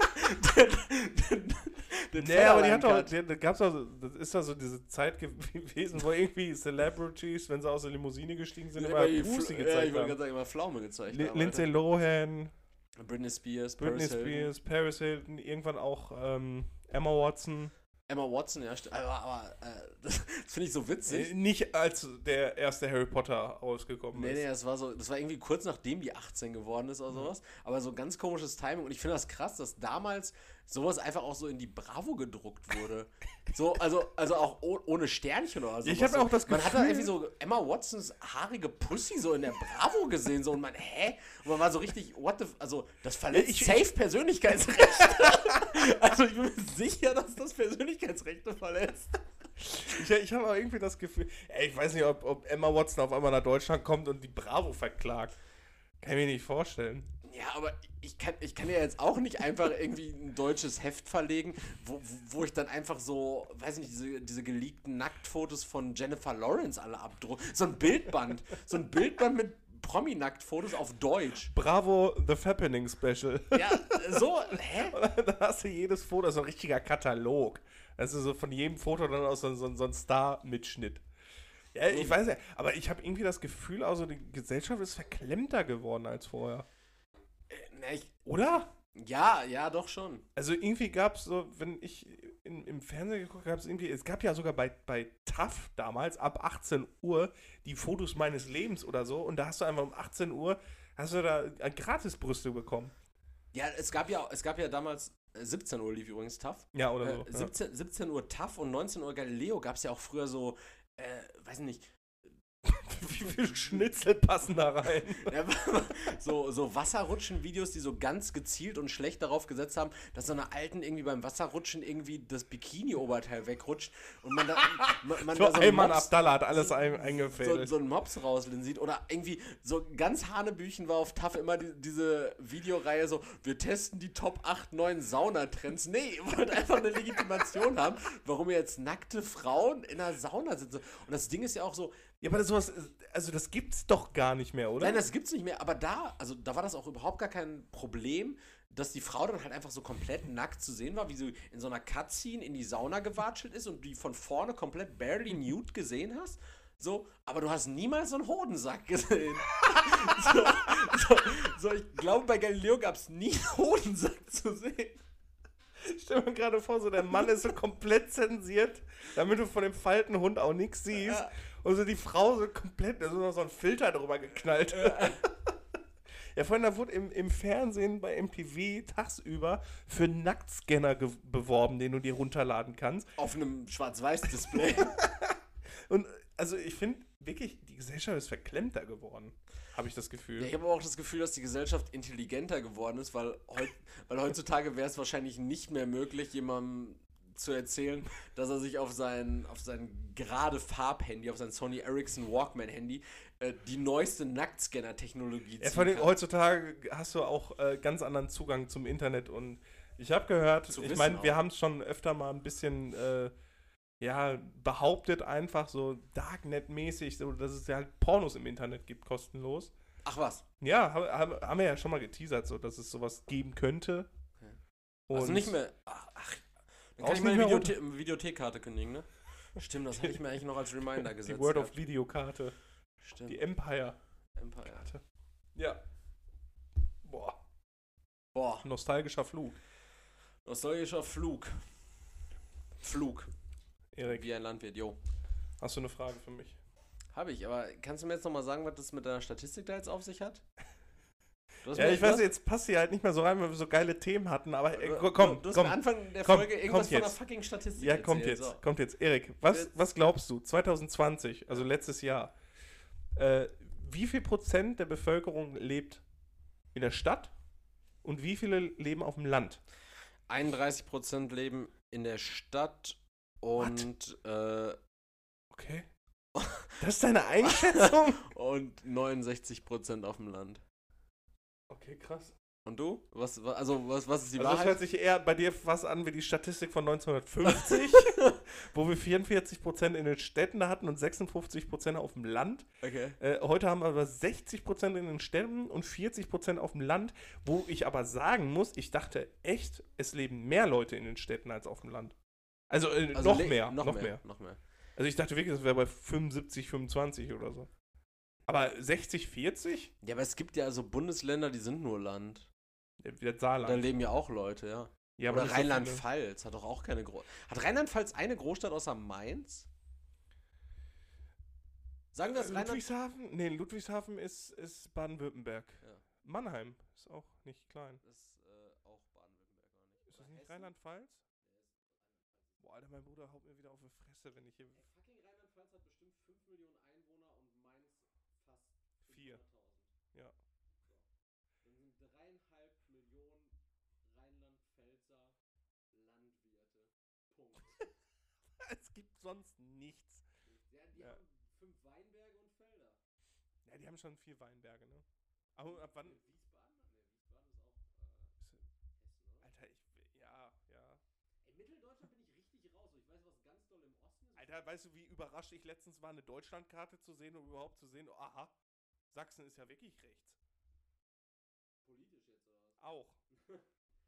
den, Nee, aber die hat doch, die, da gab's doch, das ist doch so diese Zeit gewesen, wo irgendwie Celebrities, wenn sie aus der Limousine gestiegen sind, immer Pussy Fl- Ja, gezeigt ich wollte haben. gerade sagen, immer Pflaume gezeigt Li- haben, Lindsay. Lohan, Britney Spears, Britney Paris Hilton. Spears, Paris Hilton, irgendwann auch ähm, Emma Watson. Emma Watson, ja, aber, aber äh, das, das finde ich so witzig. Äh, nicht als der erste Harry Potter rausgekommen Nee, ist. nee, das war so, das war irgendwie kurz nachdem die 18 geworden ist oder sowas. Aber so ganz komisches Timing. Und ich finde das krass, dass damals sowas einfach auch so in die Bravo gedruckt wurde. so, also, also auch oh, ohne Sternchen oder so. Ich hab auch das Man hat da Gefühl- irgendwie so Emma Watsons haarige Pussy so in der Bravo gesehen, so und man, hä? Und man war so richtig, what the, also das verletzt Ich- ich- safe Persönlichkeitsrechte. also ich bin mir sicher, dass das Persönlichkeitsrechte verletzt. Ich, ich habe auch irgendwie das Gefühl, ey, ich weiß nicht, ob, ob Emma Watson auf einmal nach Deutschland kommt und die Bravo verklagt. Kann ich mir nicht vorstellen. Ja, aber ich kann, ich kann ja jetzt auch nicht einfach irgendwie ein deutsches Heft verlegen, wo, wo ich dann einfach so, weiß nicht, diese, diese geleakten Nacktfotos von Jennifer Lawrence alle abdrucke. So ein Bildband. so ein Bildband mit Promi-Nacktfotos auf Deutsch. Bravo The Fappening Special. Ja, so, hä? da hast du jedes Foto, so ein richtiger Katalog. Also so von jedem Foto dann auch so, so, so ein Star-Mitschnitt. Ja, ich weiß ja, aber ich habe irgendwie das Gefühl, also die Gesellschaft ist verklemmter geworden als vorher. Na, ich, Oder? ja, ja, doch schon. Also irgendwie gab es so, wenn ich in, im Fernsehen geguckt habe, irgendwie, es gab ja sogar bei, bei TAF damals ab 18 Uhr die Fotos meines Lebens oder so und da hast du einfach um 18 Uhr, hast du da äh, Gratisbrüste bekommen. Ja, es gab ja, es gab ja damals, äh, 17 Uhr lief übrigens TAF. Ja, oder so. Äh, 17, 17 Uhr TAF und 19 Uhr Galileo gab es ja auch früher so, äh, weiß nicht, ja. Wie viele Schnitzel passen da rein? Ja, so, so, so Wasserrutschen-Videos, die so ganz gezielt und schlecht darauf gesetzt haben, dass so eine Alten irgendwie beim Wasserrutschen irgendwie das Bikini-Oberteil wegrutscht und man da, man, man So da so einen Mops- Abdallah hat alles ein, so, eingefädelt. so einen Mops rauslen sieht. Oder irgendwie so ganz Hanebüchen war auf TAF immer die, diese Videoreihe so, wir testen die Top 8, 9 Saunatrends. Nee, ihr wollt einfach eine Legitimation haben, warum ihr jetzt nackte Frauen in einer Sauna sitzen. Und das Ding ist ja auch so, ja, aber sowas, also das gibt's doch gar nicht mehr, oder? Nein, das gibt's nicht mehr, aber da, also da war das auch überhaupt gar kein Problem, dass die Frau dann halt einfach so komplett nackt zu sehen war, wie sie in so einer Cutscene in die Sauna gewatschelt ist und die von vorne komplett barely nude gesehen hast. So, aber du hast niemals so einen Hodensack gesehen. so, so, so, ich glaube, bei Galileo gab es nie einen Hodensack zu sehen. Stell mir gerade vor, so der Mann ist so komplett zensiert, damit du von dem Faltenhund auch nichts siehst. Ja. Und so die Frau so komplett, da ist noch so ein Filter drüber geknallt. Ja, vorhin, da wurde im, im Fernsehen bei MTV tagsüber für einen Nacktscanner beworben, den du dir runterladen kannst. Auf einem Schwarz-Weiß-Display. Und also ich finde wirklich, die Gesellschaft ist verklemmter geworden, habe ich das Gefühl. Ja, ich habe aber auch das Gefühl, dass die Gesellschaft intelligenter geworden ist, weil, heut, weil heutzutage wäre es wahrscheinlich nicht mehr möglich, jemandem zu erzählen, dass er sich auf sein, auf sein gerade Farbhandy, auf sein Sony Ericsson Walkman-Handy äh, die neueste Nacktscanner-Technologie Ja, ziehen vor allem kann. heutzutage hast du auch äh, ganz anderen Zugang zum Internet und ich habe gehört, Zu ich meine, wir haben es schon öfter mal ein bisschen äh, ja, behauptet einfach so Darknet-mäßig, so, dass es ja halt Pornos im Internet gibt, kostenlos. Ach was. Ja, haben, haben, wir ja schon mal geteasert, so, dass es sowas geben könnte. Also Und- nicht mehr. Ach dann kann Brauchst ich meine Videothe Videothekkarte kündigen, ne? Stimmt, das hätte ich mir eigentlich noch als Reminder gesetzt. Die Word of gehabt. Videokarte, Stimmt. die Empire. Empire. Ja. Boah, Boah, nostalgischer Flug. nostalgischer Flug. Flug. Erik, Wie ein Landwirt, jo. hast du eine Frage für mich? Habe ich, aber kannst du mir jetzt nochmal sagen, was das mit deiner Statistik da jetzt auf sich hat? Ja, ich weiß, jetzt passt hier halt nicht mehr so rein, weil wir so geile Themen hatten, aber äh, du- komm, du hast komm. am Anfang der komm, Folge irgendwas von einer fucking Statistik Ja, kommt erzählt, jetzt, so. kommt jetzt. Erik, was, was glaubst du, 2020, also letztes Jahr, äh, wie viel Prozent der Bevölkerung lebt in der Stadt und wie viele leben auf dem Land? 31% leben in der Stadt und, äh, Okay. Das ist deine Einschätzung? und 69% auf dem Land. Okay, krass. Und du? Was, wa- also, was, was ist die Also das hört Wahrheit? sich eher bei dir fast an wie die Statistik von 1950, wo wir 44% in den Städten hatten und 56% auf dem Land. Okay. Äh, heute haben wir aber 60% in den Städten und 40% auf dem Land, wo ich aber sagen muss, ich dachte echt, es leben mehr Leute in den Städten als auf dem Land. Also, äh, Also noch, mehr, Noch, mehr, mehr. Noch mehr. Also ich dachte wirklich, das wäre bei 75, 25 oder so. Aber 60, 40? Ja, aber es gibt ja so Bundesländer, die sind nur Land. Ja, Wieder Da Saarland. leben ja auch Leute, ja. Ja, Oder nicht so. Rheinland-Pfalz hat doch auch keine Großstadt. Hat Rheinland-Pfalz eine Großstadt außer Mainz? Sagen wir es Rheinland Ludwigshafen? Nee, Ludwigshafen ist, ist Baden-Württemberg. Ja. Mannheim ist auch nicht klein. ist äh, auch Baden-Württemberg, oder nicht? Ist das nicht? Rheinland-Pfalz? Boah, Alter, mein Bruder haut mir wieder auf die Fresse, wenn ich hier. Ey, fucking Rheinland-Pfalz hat bestimmt 5 Millionen Einwohner und Mainz fast Vier. 500.000. Ja. Dann sind dreieinhalb Millionen Rheinland-Pfälzer Landwirte. Punkt. es gibt sonst nichts. ja, die Ja. haben fünf Weinberge und Felder. Ja, die haben schon viel Weinberge, ne? Aber ab wann. Wiesbaden? Nee, Wiesbaden ist auch äh, Hessen, oder? Alter, ich. Ja, ja. Ey, Mitteldeutschland bin ich richtig raus. Ich weiß, was ganz doll im Osten ist. Alter, weißt du, wie überrascht ich letztens war, eine Deutschlandkarte zu sehen und überhaupt zu sehen, aha, Sachsen ist ja wirklich rechts. Politisch jetzt, oder was? Auch.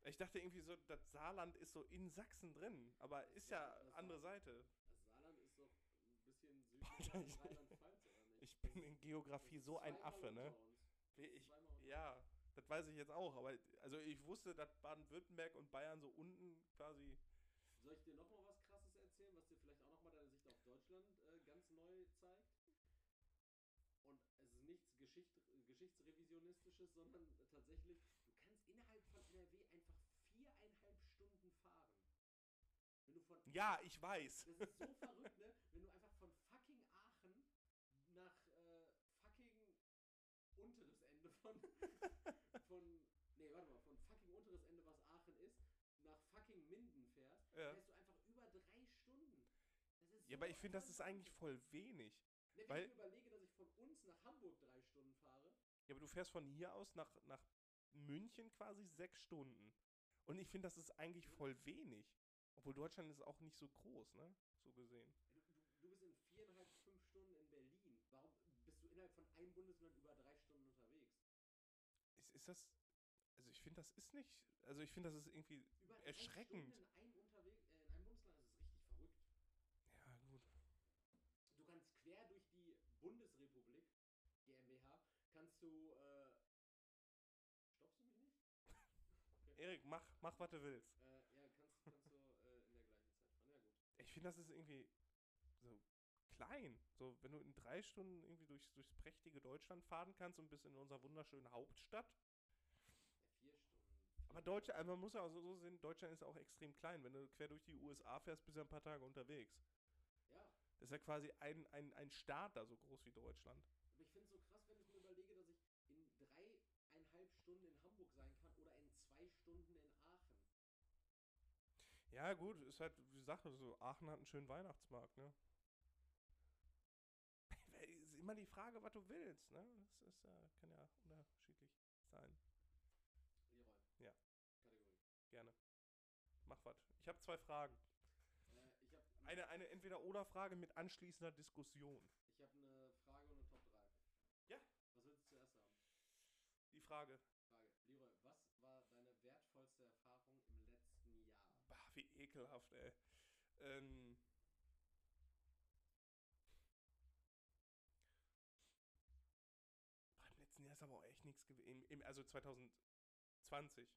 Ich dachte irgendwie so, das Saarland ist so in Sachsen drin, aber ist ja Ja, andere Seite. Das Saarland ist doch ein bisschen südlicher Alter, ich-? Ich bin in Geografie so ein Affe, ne? Ich, ja, das weiß ich jetzt auch, aber also ich wusste, dass Baden-Württemberg und Bayern so unten quasi. Soll ich dir nochmal was Krasses erzählen, was dir vielleicht auch nochmal deine Sicht auf Deutschland äh, ganz neu zeigt? Und es ist nichts Geschicht Geschichtsrevisionistisches, sondern tatsächlich, du kannst innerhalb von NRW einfach viereinhalb Stunden fahren. Wenn du von. Ja, ich weiß. Das ist so verrückt, ne? Wenn du einfach von, von, nee, warte mal, von fucking unteres Ende, was Aachen ist, nach fucking Minden fährst, ja. fährst du einfach über drei Stunden. ja, so aber ich finde, das ist eigentlich voll wenig. Ne, wenn weil, ich mir überlege, dass ich von uns nach Hamburg drei Stunden fahre. Ja, aber du fährst von hier aus nach, nach München quasi sechs Stunden. Und ich finde, das ist eigentlich voll wenig. Obwohl Deutschland ist auch nicht so groß, ne? So gesehen. Ist, das. Also ich finde, das ist nicht. Also ich finde, das ist irgendwie Über erschreckend. In einem, Unterweg, äh, in einem Bundesland ist richtig verrückt. Ja, gut. Du kannst quer durch die Bundesrepublik, GmbH, kannst du. Äh, stoppst du mich nicht? Erik, mach, mach, was du willst. Äh, ja, kannst, kannst du äh, in der gleichen Zeit fahren. Ja, gut. Ich finde, das ist irgendwie so klein. So, wenn du in drei Stunden irgendwie durchs, durchs prächtige Deutschland fahren kannst und bis in unserer wunderschönen Hauptstadt. Aber Deutschland, also man muss ja auch so sehen, Deutschland ist auch extrem klein. Wenn du quer durch die USA fährst, bist du ein paar Tage unterwegs. Ja, Das ist ja quasi ein, ein, ein Staat da so groß wie Deutschland. aber ich finde es so krass, wenn ich mir überlege, dass ich in dreieinhalb Stunden in Hamburg sein kann oder in zwei Stunden in Aachen. Ja, gut, ist halt, wie gesagt, so, Aachen hat einen schönen Weihnachtsmarkt, ne? Ist immer die Frage, was du willst, ne? Das ist, kann ja unterschiedlich sein. Leroy. Ja. Kategorie. Gerne. Was. Ich habe zwei Fragen. Äh, habe Eine, eine Entweder-Oder-Frage mit anschließender Diskussion. ich hab eine Frage und eine Top 3. Ja. Was willst du zuerst haben? Die Frage. Frage. Leroy, was war deine wertvollste Erfahrung im letzten Jahr? Bah, wie ekelhaft, ey. Ähm. Boah, Im letzten Jahr ist aber auch echt nichts gewesen. Also 2020.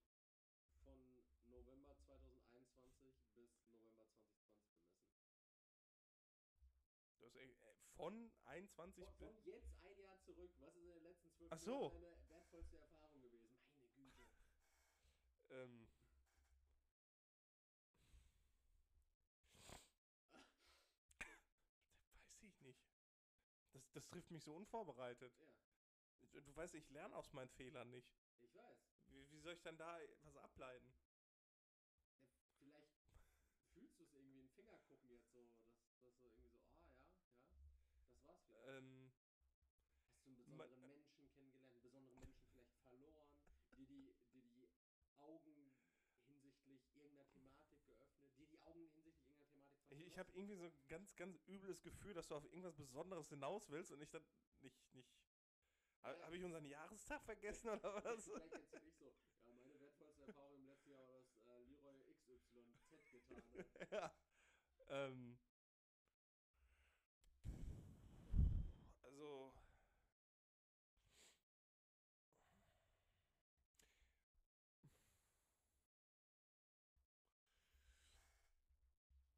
Von November 2021 bis November 2020 bemessen. Du hast, äh, von 21 Von, bis. von jetzt ein Jahr zurück, was ist in den letzten zwölf Ach so. Deine wertvollste Erfahrung gewesen? Meine Güte. Ähm. Weiß ich nicht. Das, das trifft mich so unvorbereitet. Ja, Du weißt, ich lerne aus meinen Fehlern nicht. ich weiß. Wie, wie soll ich dann da was ableiten? Ja, vielleicht fühlst du es irgendwie in Fingerkuppen jetzt so, dass, dass du irgendwie so, ah ja, ja, das war's vielleicht. Ähm, Hast du einen besonderen man- Menschen kennengelernt, einen besonderen Menschen vielleicht verloren, dir die, dir die Augen hinsichtlich irgendeiner Thematik geöffnet, dir die Augen hinsichtlich irgendeiner Thematik ich ich habe irgendwie so ein ganz, ganz übles Gefühl, dass du auf irgendwas Besonderes hinaus willst und ich dann nicht, nicht. Habe Ja. hab ich unseren Jahrestag vergessen oder was? Vielleicht erzähl ich so. Ja, meine wertvollste Erfahrung im letzten Jahr war, dass äh, Leroy XYZ getan hat. ja. Ähm. Also.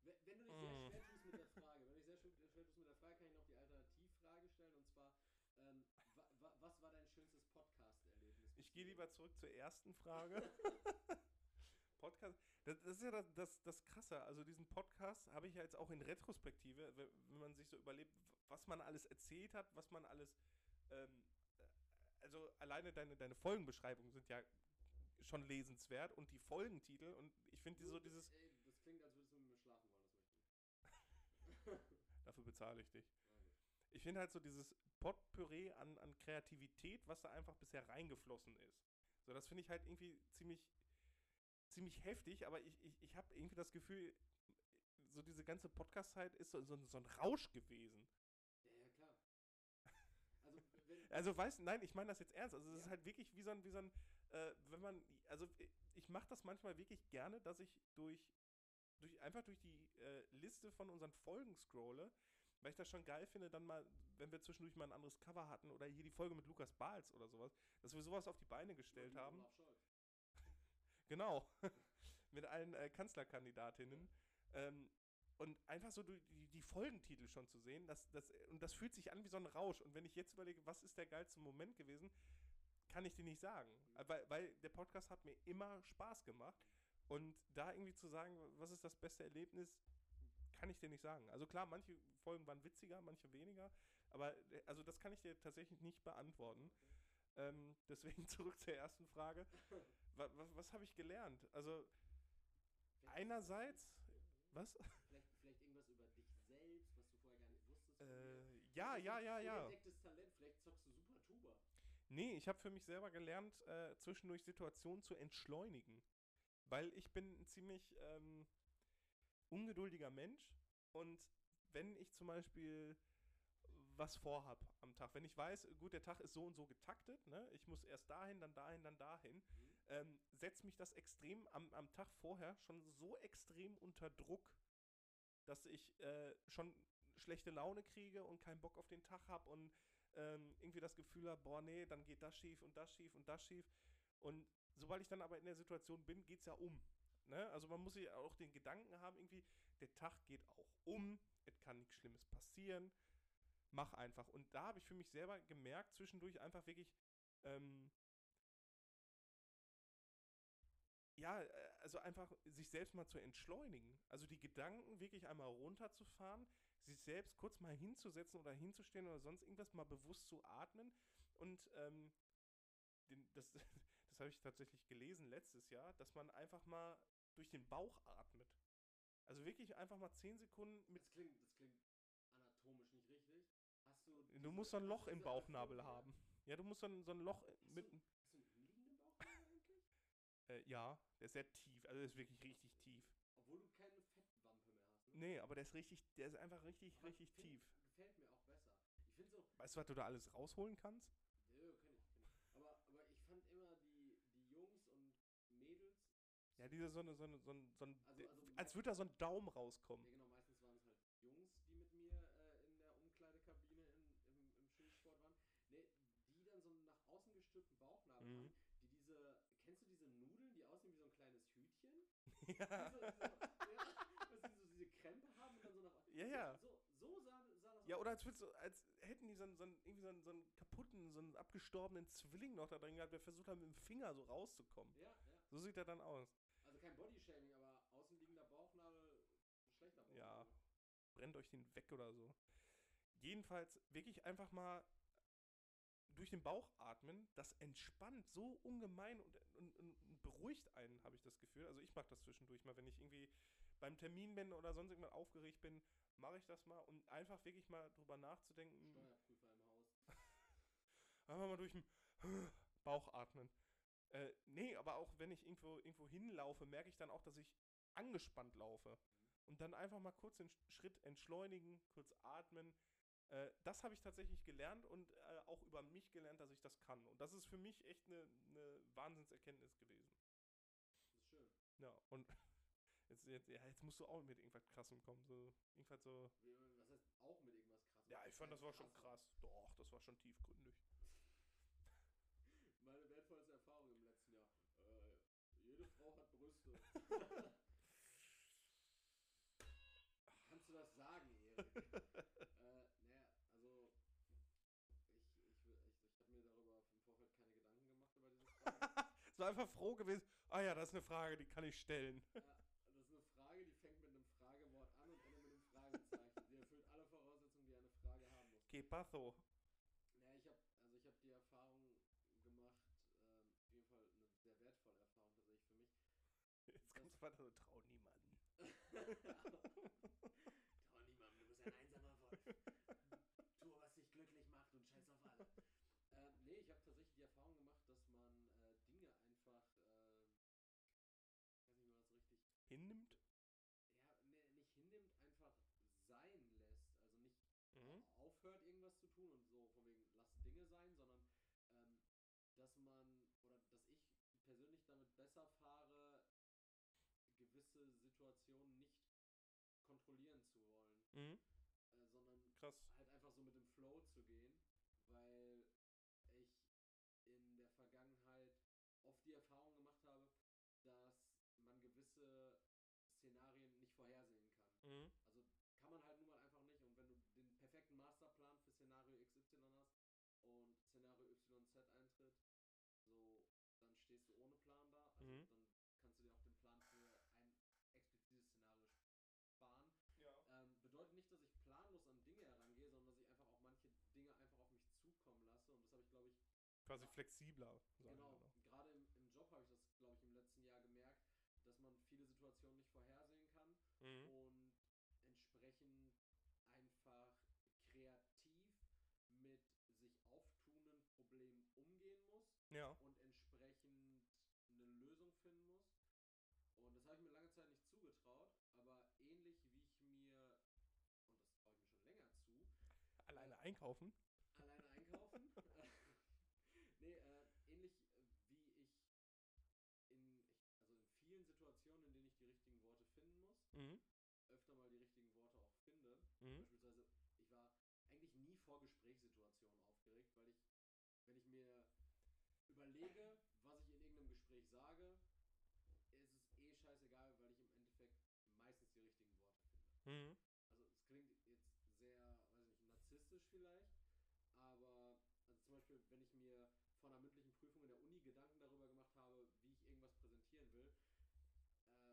Wenn wenn du dich Mm. sehr schwer tust mit der Frage, wenn du dich sehr schwer schwer tust mit der Frage, kann ich noch die Alternativfrage stellen und zwar, ähm, wa, wa, was war dein schönstes Podcast-Erlebnis? Ich gehe lieber zurück zur ersten Frage. Podcast, das, das ist ja das, das, das Krasse. Also diesen Podcast habe ich ja jetzt auch in Retrospektive, wenn wenn man sich so überlebt, was man alles erzählt hat, was man alles, ähm, äh, also alleine deine, deine Folgenbeschreibungen sind ja schon lesenswert und die Folgentitel und ich finde so dieses, Ey, das klingt, als würdest du mit mir schlafen wollen, das möchte ich nicht. dafür bezahle ich dich. Ich finde halt so dieses Potpüree an, an Kreativität, was da einfach bisher reingeflossen ist. So, das finde ich halt irgendwie ziemlich, ziemlich heftig, aber ich, ich, ich habe irgendwie das Gefühl, so diese ganze Podcast-Zeit ist so, so, so ein Rausch gewesen. Ja, ja, klar. Also, wenn, Also, weißt nein, ich meine das jetzt ernst. Also, es ist Ja. halt wirklich wie so ein, wie so ein, äh, wenn man, also, ich mache das manchmal wirklich gerne, dass ich durch, durch einfach durch die äh, Liste von unseren Folgen scrolle, weil ich das schon geil finde, dann mal, wenn wir zwischendurch mal ein anderes Cover hatten oder hier die Folge mit Lukas Bahls oder sowas, dass wir sowas auf die Beine gestellt Olaf haben. Genau. Mit allen äh, Kanzlerkandidatinnen. Ähm, und einfach so die, die die Folgentitel schon zu sehen, das, das, und das fühlt sich an wie so ein Rausch. Und wenn ich jetzt überlege, was ist der geilste Moment gewesen, kann ich dir nicht sagen. Äh, Weil, weil der Podcast hat mir immer Spaß gemacht. Und da irgendwie zu sagen, was ist das beste Erlebnis, kann ich dir nicht sagen. Also klar, manche Folgen waren witziger, manche weniger. Aber äh, also das kann ich dir tatsächlich nicht beantworten. Ähm, deswegen zurück zur ersten Frage. Was, was, was habe ich gelernt? Also Vielleicht- einerseits, was? Vielleicht, vielleicht irgendwas über dich selbst Ja, Das ist ja, ein ja, ja. unentdecktes Talent, vielleicht zockst du super Tuba. Nee, ich habe für mich selber gelernt, äh, zwischendurch Situationen zu entschleunigen. Weil ich bin ein ziemlich ähm, ungeduldiger Mensch und wenn ich zum Beispiel was vorhab am Tag, wenn ich weiß, gut, der Tag ist so und so getaktet, ne? ich muss erst dahin, dann dahin, dann dahin, Mhm. ähm, setzt mich das extrem am, am Tag vorher schon so extrem unter Druck, dass ich äh, schon schlechte Laune kriege und keinen Bock auf den Tag habe und ähm, irgendwie das Gefühl habe, boah, nee, dann geht das schief und das schief und das schief. Und sobald ich dann aber in der Situation bin, geht es ja um. Ne? Also man muss ja auch den Gedanken haben, irgendwie, der Tag geht auch um, es kann nichts Schlimmes passieren, mach einfach. Und da habe ich für mich selber gemerkt, zwischendurch einfach wirklich, ähm, ja, äh, also einfach sich selbst mal zu entschleunigen. Also die Gedanken wirklich einmal runterzufahren, sich selbst kurz mal hinzusetzen oder hinzustellen oder sonst irgendwas, mal bewusst zu atmen. Und ähm, den, das, das habe ich tatsächlich gelesen letztes Jahr, dass man einfach mal durch den Bauch atmet. Also wirklich einfach mal 10 Sekunden mit. Das klingt, das klingt anatomisch nicht richtig. Hast du. Du diese- musst so ein Loch du im Bauchnabel haben. Ja, du musst so ein, so ein Loch Hast mit. du, hast du einen hinliegenden Bauchnabel eigentlich? Äh, ja, der ist sehr tief. Also der ist wirklich richtig tief. Obwohl du keine Fettwampe mehr hast. Ne? Nee, aber der ist richtig, der ist einfach richtig, Aber richtig find- tief. Gefällt mir auch besser. Ich finde so. Weißt du, was du da alles rausholen kannst? Ja, kenn ich, kenn ich. Aber, aber ich fand immer die, die Jungs und Mädels. Ja, dieser so eine, so eine, so ein, so ein Also- also- als würde da so ein Daumen Ja, rauskommen. genau, meistens waren es halt Jungs, die mit mir äh, in der Umkleidekabine in, im, im Schulsport waren. Nee, die dann so einen nach außen gestülpten Bauchnabel Mhm. haben, die diese, kennst du diese Nudeln, die aussehen wie so ein kleines Hütchen? ja. Diese, diese, ja, dass die so diese Krempe haben und dann so nach Ja, ja. So, so sah, sah das ja, aus. oder als, würdest als hätten die so einen, so einen, irgendwie so einen, so einen kaputten, so einen abgestorbenen Zwilling noch da drin gehabt, der versucht hat, mit dem Finger so rauszukommen. Ja, ja. So sieht er dann aus. Kein Bodyshaming, aber außenliegender Bauchnabel, schlechter Bauchnabel. Ja. Brennt euch den weg oder so. Jedenfalls wirklich einfach mal durch den Bauch atmen, das entspannt so ungemein und, und, und beruhigt einen, habe ich das Gefühl. Also ich mache das zwischendurch mal, wenn ich irgendwie beim Termin bin oder sonst irgendwann aufgeregt bin, mache ich das mal und einfach wirklich mal drüber nachzudenken, Steuerprüfer im Haus. einfach mal durch den Bauch atmen. Äh, nee, aber auch wenn ich irgendwo, irgendwo hinlaufe, merke ich dann auch, dass ich angespannt laufe. Und dann einfach mal kurz den Schritt entschleunigen, kurz atmen. Äh, das habe ich tatsächlich gelernt und äh, auch über mich gelernt, dass ich das kann. Und das ist für mich echt eine, eine Wahnsinnserkenntnis gewesen. Das ist schön. Ja, und jetzt, jetzt, ja, jetzt musst du auch mit irgendwas Krassem kommen. So, irgendwas so. Was heißt auch mit irgendwas krassem? Ja, ich fand, das war schon Krass. krass. Doch, das war schon tiefgründig. Meine wertvollste Erfahrung im letzten Jahr. Äh, jede Frau hat Brüste. Kannst du das sagen, Erik? äh, naja, also ich, ich, ich, ich habe mir darüber im Vorfeld keine Gedanken gemacht über diese Frage. Es war einfach froh gewesen. Ah ja, das ist eine Frage, die kann ich stellen. ja, das ist eine Frage, die fängt mit einem Fragewort an und endet mit einem Fragezeichen. Die erfüllt alle Voraussetzungen, die eine Frage haben muss. Que paso? Ja, ich habe also ich habe die Erfahrung gemacht, ähm, auf jeden Fall eine sehr wertvolle Erfahrung tatsächlich für mich. Weiter so, trau niemanden. Trau niemandem, du bist ein einsamer Wolf. Tu, was dich glücklich macht und scheiß auf alle. Äh, nee, ich habe tatsächlich die Erfahrung gemacht, dass man äh, Dinge einfach, äh, ich weiß nicht, wie man das richtig, Hinnimmt? ja, nee, nicht hinnimmt, einfach sein lässt. Also nicht Mhm. aufhört, irgendwas zu tun und so von wegen, lass Dinge sein, sondern ähm, dass man oder dass ich persönlich damit besser fahre, gewisse Situationen nicht kontrollieren zu wollen, Mhm. äh, sondern Krass. halt einfach so mit dem Flow zu gehen, weil ich in der Vergangenheit oft die Erfahrung gemacht habe, dass man gewisse Szenarien nicht vorhersehen kann. Mhm. Also kann man halt nun mal einfach nicht. Und wenn du den perfekten Masterplan für Szenario XY hast und Szenario YZ eintritt, so, dann stehst du ohne Plan da. Also Mhm. dann und das habe ich, glaube ich. Quasi ja, flexibler. Genau. Gerade im, im Job habe ich das, glaube ich, im letzten Jahr gemerkt, dass man viele Situationen nicht vorhersehen kann mhm. und entsprechend einfach kreativ mit sich auftunenden Problemen umgehen muss ja. und entsprechend eine Lösung finden muss. Und das habe ich mir lange Zeit nicht zugetraut, aber ähnlich wie ich mir, und das traue ich mir schon länger zu. Alleine einkaufen? Mhm. öfter mal die richtigen Worte auch finde. Mhm. Beispielsweise, ich war eigentlich nie vor Gesprächssituationen aufgeregt, weil ich, wenn ich mir überlege, was ich in irgendeinem Gespräch sage, ist es eh scheißegal, weil ich im Endeffekt meistens die richtigen Worte finde. Mhm. Also es klingt jetzt sehr, weiß ich nicht, narzisstisch vielleicht, aber also zum Beispiel, wenn ich mir vor einer mündlichen Prüfung in der Uni Gedanken darüber gemacht habe, wie ich irgendwas präsentieren will, äh,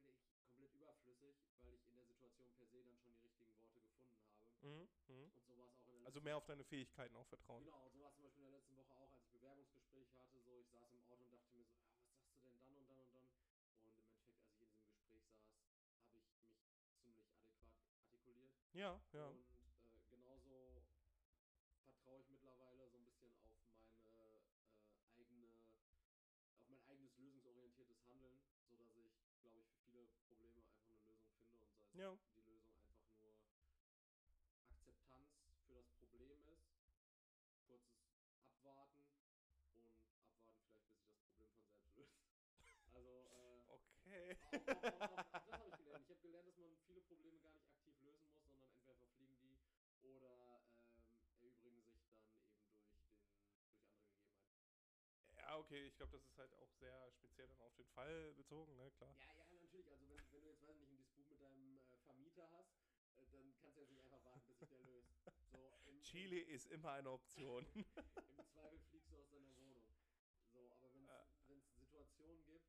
war es eigentlich komplett überflüssig, weil ich in der Situation per se dann schon die richtigen Worte gefunden habe. Mhm. Mhm. Und so war es auch in der Also mehr auf deine Fähigkeiten auch vertrauen. Genau, und so war es zum Beispiel in der letzten Woche auch, als ich Bewerbungsgespräche hatte, so ich saß im Auto und dachte mir so, ja, was sagst du denn dann und dann und dann? Und im Endeffekt, als ich in diesem Gespräch saß, habe ich mich ziemlich adäquat artikuliert. Ja, ja. Und äh, genauso vertraue ich mittlerweile so ein bisschen auf meine äh, eigene, auf mein eigenes lösungsorientiertes Handeln, so dass ich, glaube ich, für viele Probleme einfach eine Lösung finde und sei es Ja. die Lösung einfach nur Akzeptanz für das Problem ist, kurzes Abwarten und abwarten vielleicht, bis sich das Problem von selbst löst. Also, äh, Okay. auch, auch, auch, das habe ich gelernt. Ich habe gelernt, dass man viele Probleme gar nicht aktiv lösen muss, sondern entweder verfliegen die oder ähm, erübrigen sich dann eben durch, den, durch andere Gegebenheiten. Ja, okay, ich glaube, das ist halt auch sehr speziell dann auf den Fall bezogen, ne, klar. Ja, ja, natürlich. Also wenn, wenn du jetzt, weiß ich nicht, einen Disput mit deinem äh, Vermieter hast, äh, dann kannst du jetzt nicht einfach warten, bis sich der löst. So, im, Chile ist immer eine Option. Im, Zweifel fliegst du aus deiner Wohnung. So, aber wenn Äh. es Situationen gibt,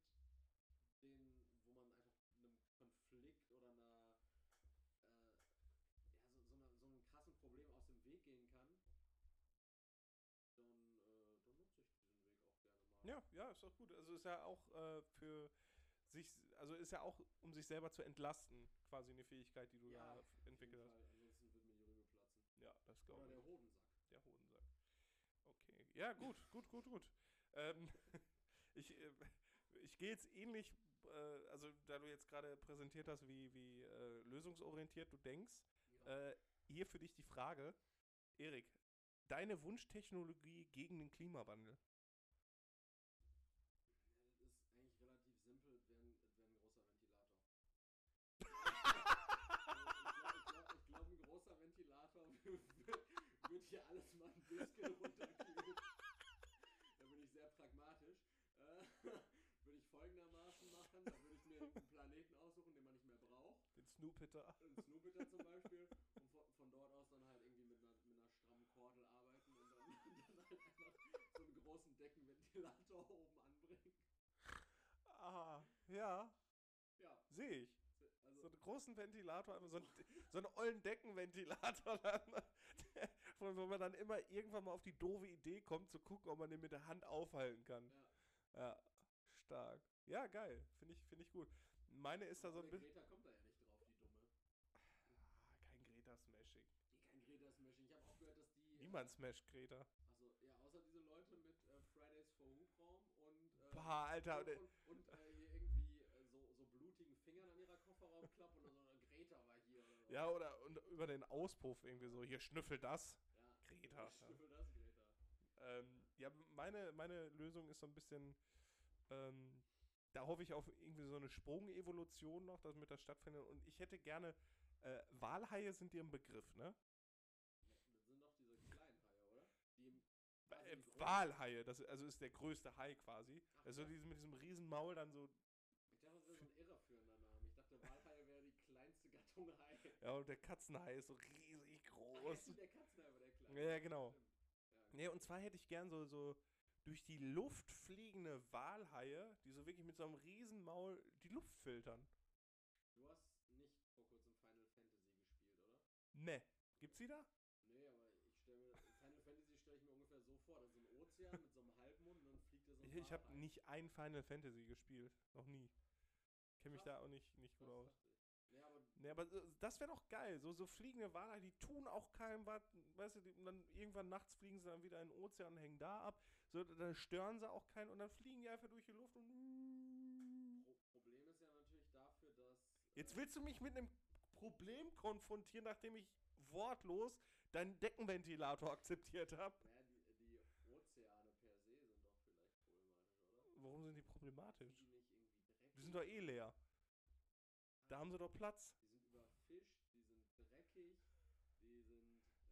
denen, wo man einfach einem Konflikt oder einer äh, ja, so, so, einer, so einem krassen Problem aus dem Weg gehen kann, dann, äh, dann nutze ich diesen Weg auch gerne mal. ja, ja, ist doch gut. Also ist ja auch äh, für sich, also ist ja auch, um sich selber zu entlasten, quasi eine Fähigkeit, die du Ja, da entwickelt hast. Ansonsten wird mir die Rübe platzen. Ja, das Oder glaube der ich. Hodensack. Der Hodensack. Okay. Ja, gut, gut, gut, gut. Ähm, ich äh, ich gehe jetzt ähnlich, äh, also da du jetzt gerade präsentiert hast, wie, wie äh, lösungsorientiert du denkst, Ja. äh, hier für dich die Frage, Erik, deine Wunschtechnologie gegen den Klimawandel? Ja, das ist eigentlich relativ simpel, es wäre ein, es wär ein großer Ventilator. Also ich glaube, glaub, glaub, ein großer Ventilator wird, wird hier alles mal ein bisschen runterkühlen. Da bin ich sehr pragmatisch. Äh, würde ich folgendermaßen machen, da würde ich mir einen Planeten aussuchen, den man nicht mehr Einen Snoopiter zum Beispiel. Und von, von dort aus dann halt irgendwie mit einer, mit einer strammen Kordel arbeiten und dann, dann halt einfach so einen großen Deckenventilator oben anbringen. Ah, ja, Ja, sehe ich. also So einen großen Ventilator, so einen, so einen ollen Deckenventilator, dann, wo man dann immer irgendwann mal auf die doofe Idee kommt, zu gucken, ob man den mit der Hand aufhalten kann. ja. Ja, stark. Ja, geil. Finde ich, find ich gut. Meine ist da so Aber ein bisschen. Ja nicht drauf, die Dumme. Ah, kein Greta-Smashing. Die kein Greta Smashing. Ich habe auch gehört, dass die. Niemand smasht Greta. Also, ja, außer diese Leute mit äh, Fridays for Hubraum und. Äh, Boah, Alter. Und, und, und äh, hier irgendwie äh, so, so blutigen Fingern an ihrer Kofferraumklappe oder so. eine Greta war hier oder so. Ja, oder und über den Auspuff irgendwie so, hier schnüffel das. ja. Greta. Schnüffel das, Greta. Ähm, ja, meine, meine Lösung ist so ein bisschen, ähm, da hoffe ich auf irgendwie so eine Sprungevolution noch, damit das stattfindet. Und ich hätte gerne, äh, Walhaie sind dir ein Begriff, ne? Das sind doch diese kleinen Haie, oder? Die im- Äh, die großen- Walhaie, das also ist der größte Hai quasi. Ach, Also ja. mit diesem riesen Maul dann so, Ich dachte, das wäre so ein irreführender Name. Ich dachte, Walhaie wäre die kleinste Gattung Hai. ja, und der Katzenhai ist so riesig Ach, groß. stimmt, der Katzenhai war der Ja, kleine. ja, genau. Ja, Nee, und zwar hätte ich gern so, so durch die Luft fliegende Walhaie, die so wirklich mit so einem riesen Maul die Luft filtern. Du hast nicht vor kurzem Final Fantasy gespielt, oder? Ne. Gibt's die da? Nee, aber ich stelle mir, Final Fantasy stelle ich mir ungefähr so vor, das ist so ein Ozean mit so einem Halbmond und dann fliegt da so ein Ich, ich habe nicht ein Final Fantasy gespielt. Noch nie. Kenne mich da auch nicht, nicht gut Das aus. Nee, aber Nee, aber so- das wäre doch geil. So, so fliegende Walhaie, die tun auch keinem was. Weißt du, die, und dann irgendwann nachts fliegen sie dann wieder in den Ozean und hängen da ab. So dann stören sie auch keinen und dann fliegen die einfach durch die Luft und. Pro Problem ist ja natürlich dafür, dass. Jetzt äh, willst du mich mit einem Problem konfrontieren, nachdem ich wortlos deinen Deckenventilator akzeptiert habe. naja, die, die Ozeane per se sind doch vielleicht problematisch, oder? Warum sind die problematisch? die sind doch eh leer. Da haben sie doch Platz. Die sind überfischt, die sind dreckig, die sind.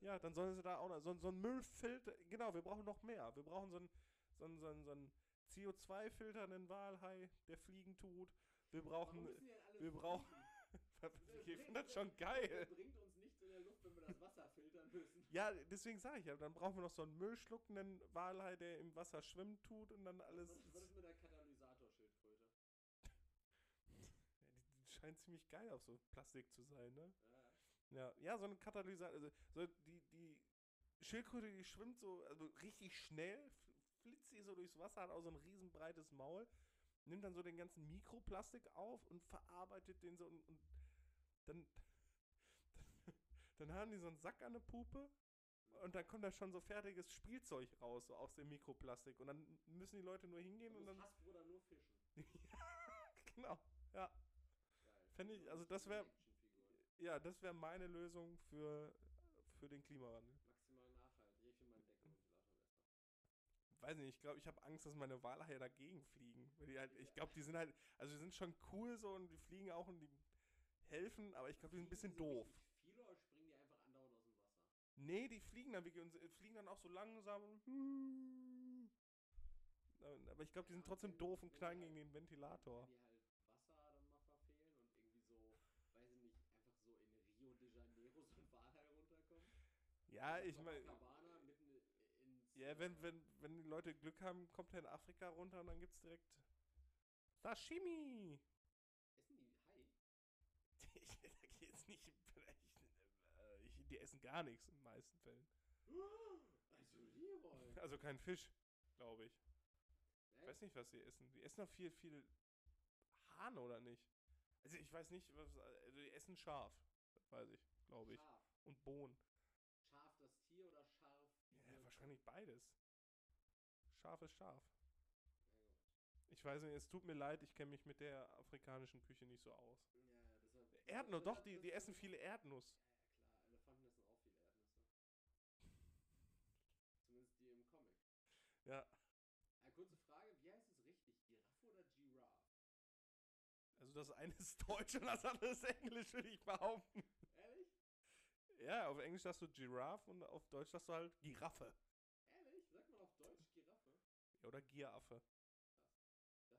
äh, Ja, dann sollen sie da auch noch, so, so ein Müllfilter, genau, wir brauchen noch mehr. Wir brauchen so einen so einen- so einen- so einen CO2-filternden Walhai, der Fliegen tut. Wir brauchen, wir brauchen- ich finde das schon Das geil. bringt uns nichts in der Luft, wenn wir das Wasser filtern müssen. Ja, deswegen sage ich ja, dann brauchen wir noch so einen Müllschluckenden Walhai, der im Wasser schwimmen tut und dann alles. Was, was ist mit der Katalysatorschildkröte? Ja, die, die scheint ziemlich geil auf so Plastik zu sein, ne? Ja, Ja, ja, so ein Katalysator, also so die, die Schildkröte, die schwimmt so also richtig schnell, flitzt sie so durchs Wasser, hat auch so ein riesen breites Maul, nimmt dann so den ganzen Mikroplastik auf und verarbeitet den so und, und dann, dann haben die so einen Sack an der Pupe und dann kommt da schon so fertiges Spielzeug raus, so aus dem Mikroplastik und dann müssen die Leute nur hingehen und muss dann, Hasbro dann nur fischen. genau, ja, Geil. Fänd ich- So also das wär- Actionfigur. ja, das wäre meine Lösung für, für den Klimawandel. Maximal nachhaltig. Ich finde meinen Deckenventilator besser. weiß nicht, ich glaube, ich habe Angst, dass meine Walhaie dagegen fliegen. Halt, ich glaube, die sind halt, also die sind schon cool so und die fliegen auch und die helfen, aber ich glaube, die sind ein bisschen so doof. Viele oder springen die einfach andauernd aus dem Wasser? Nee, die fliegen dann wirklich und äh, fliegen dann auch so langsam und hm. aber ich glaube, die sind trotzdem wenn- doof und wenn knallen gegen den Wenn Ventilator. die halt Wasser dann mal verfehlen und irgendwie so, weiß ich nicht, einfach so in Rio de Janeiro so ein Walhai runterkommt. Ja, Also ich meine, ja, wenn, wenn, wenn die Leute Glück haben, kommt er in Afrika runter und dann gibt's direkt Sashimi. Essen die Hai? Da geht's nicht, ich, äh, ich, die essen gar nichts in den meisten Fällen. Also Leroy. Also kein Fisch, glaube ich. Ich weiß nicht, was sie essen. Die essen doch viel, viel Hahn, oder nicht? Also ich weiß nicht, was, also die essen scharf, das weiß ich, glaube ich. Scharf. Und Bohnen. Scharf das Tier oder scharf? Würze? wahrscheinlich beides. Scharf ist scharf. Ich weiß nicht, es tut mir leid, ich kenne mich mit der afrikanischen Küche nicht so aus. Ja, ja, deshalb. Erdnuss, das- doch, die, das- die essen viele Erdnuss. Ja, ja, klar. Elefanten essen auch viele Erdnüsse. Zumindest die im Comic. Ja, Eine kurze Frage: Wie heißt es richtig? Giraffe oder Giraffe? also das eine ist Deutsch und das andere ist Englisch, würde ich behaupten. Ehrlich? Ja, auf Englisch sagst du Giraffe und auf Deutsch sagst du halt Giraffe. Ehrlich? Sagt man auf Deutsch Giraffe? Ja, oder Gieraffe.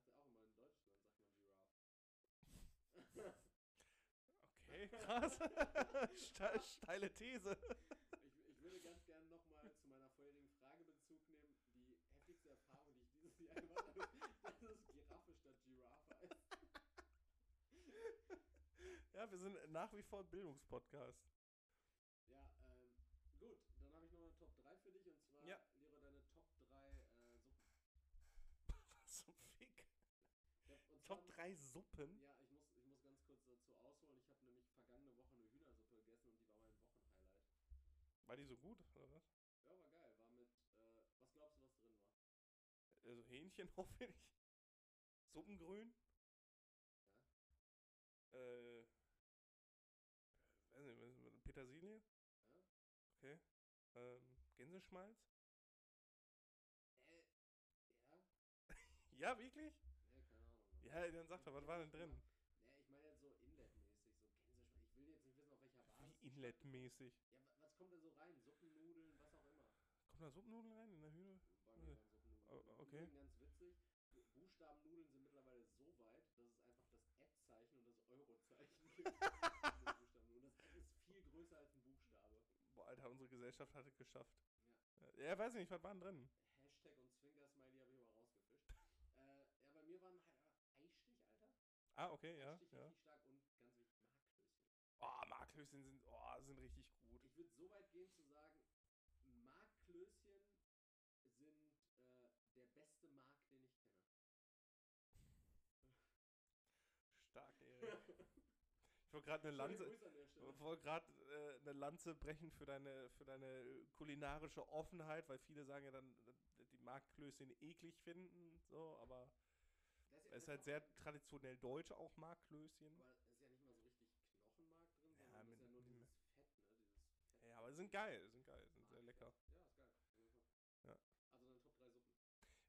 Ich dachte auch immer, in Deutschland sagt man Giraffe. Okay, krass. Ste steile These. ich, ich würde ganz gerne nochmal zu meiner vorherigen Frage Bezug nehmen. Die heftigste Erfahrung, die ich dieses Jahr gemacht habe, ist, dass es Giraffe statt Giraffe heißt. Ja, wir sind nach wie vor ein Bildungspodcast. Ja, ähm, gut, dann habe ich noch eine Top 3 für dich und zwar, Ja. Lehrer, deine Top 3 äh, Suppen. Was zum Fick? Ich hab- und zwar- Top 3 Suppen? Ja, ich muss, ich muss ganz kurz dazu ausholen. Ich habe nämlich vergangene Woche eine Hühnersuppe gegessen und die war mein Wochenhighlight. War die so gut, oder was? Ja, war geil. War mit, äh, was glaubst du, was drin war? Also Hähnchen hoffentlich. Suppengrün. Ja. Äh. Weiß nicht, Petersilie? Ja? Okay. Ähm, Gänseschmalz? Äh, ja? Ja, wirklich? Nee, keine Ahnung. Mann. Ja, dann sag doch, was war denn drin? Nee, ich meine jetzt so Inlet-mäßig, so Gänseschmalz. Ich will jetzt nicht wissen, auf welcher Basis. Wie Inlet-mäßig. Ja, wa- was kommt da so rein? Suppennudeln, was auch immer. Kommen da Suppennudeln rein in der? Bei mir waren Suppennudeln. Oh, okay. Nudeln ganz witzig. Buchstabennudeln sind mittlerweile so weit, dass es einfach das Ad-Zeichen und das Euro-Zeichen gibt. Und das Ad ist viel größer als ein Buchstabe. Boah, Alter, unsere Gesellschaft hat es geschafft. Ja. Ja, weiß nicht, was war denn drin? Hashtag und Zwinker-Smiley habe ich aber rausgefischt. äh, ja, bei mir waren halt Eistich, Alter. Ah, okay, ja. Ja. stark und ganz wichtig, Marklöschen. Oh, Marklöschen sind, oh, sind richtig gut. Ich würde so weit gehen zu sagen, Marklöschen sind äh, der beste Mark, den ich kenne. Stark, Erik. Ich wollte gerade eine Lanze, wollte gerade äh, eine Lanze brechen für deine, für deine kulinarische Offenheit, weil viele sagen ja dann, die Markklößchen eklig finden, so, aber es ja ist halt sehr traditionell deutsch auch Markklößchen. Aber es ist ja nicht mal so richtig Knochenmark drin, Ja, sondern es ist ja mit- nur mit- dieses Fett, ne? Dieses Fett. Ja, aber sind geil, sind geil, sind Mag sehr lecker. Ja, ist geil. Ja. Also dann Top 3 Suppen.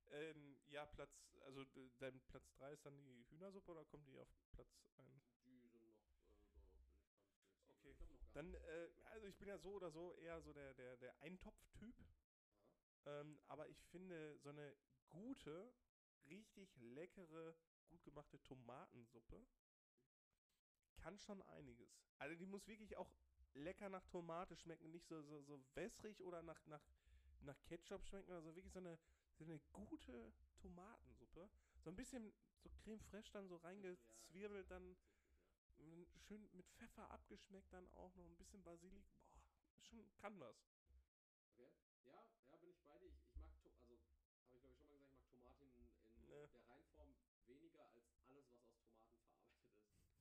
Ähm, ja, Platz, also d- dein Platz 3 ist dann die Hühnersuppe oder kommt die auf Platz 1? Die sind noch äh. Okay. Dann, äh, also ich bin ja so oder so eher so der, der, der Eintopf-Typ. Ja. Ähm, aber ich finde so eine gute, richtig leckere, gut gemachte Tomatensuppe kann schon einiges. Also die muss wirklich auch lecker nach Tomate schmecken, nicht so, so, so wässrig oder nach, nach, nach Ketchup schmecken, also wirklich so eine, so eine gute Tomatensuppe. So ein bisschen so Creme fraiche dann so reingezwirbelt, dann schön mit Pfeffer abgeschmeckt dann auch noch ein bisschen Basilik. Boah, schon kann was. Okay. Ja, ja, bin ich bei dir. Ich, ich mag, To- also habe ich glaube ich schon mal gesagt, ich mag Tomaten in, in Ne. der Reinform weniger als alles, was aus Tomaten verarbeitet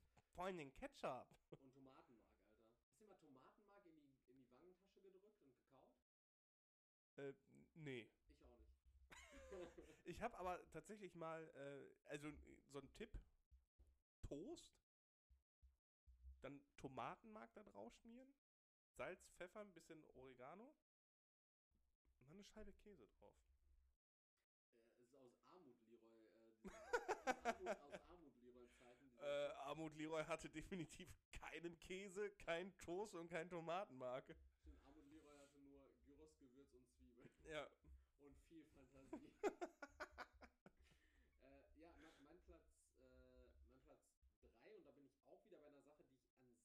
ist. Vor allem den Ketchup. Und Tomatenmark, Alter. Hast du mal Tomatenmark in die, in die Wangentasche gedrückt und gekaut? Äh, nee. Ich auch nicht. Ich habe aber tatsächlich mal, äh, also so ein Tipp: Toast, dann Tomatenmark da drauf schmieren, Salz, Pfeffer, ein bisschen Oregano und dann eine Scheibe Käse drauf. Äh, es ist aus Armut, Leroy. Äh, aus Armut, aus Armut, Äh, Armut Leroy hatte definitiv keinen Käse, keinen Toast und kein Tomatenmark. Stimmt, Armut Leroy hatte nur Gyros, Gewürz und Zwiebeln. Ja. Und viel Fantasie. äh, ja, mein, mein Platz, äh, mein Platz 3, und da bin ich auch wieder bei einer Sache,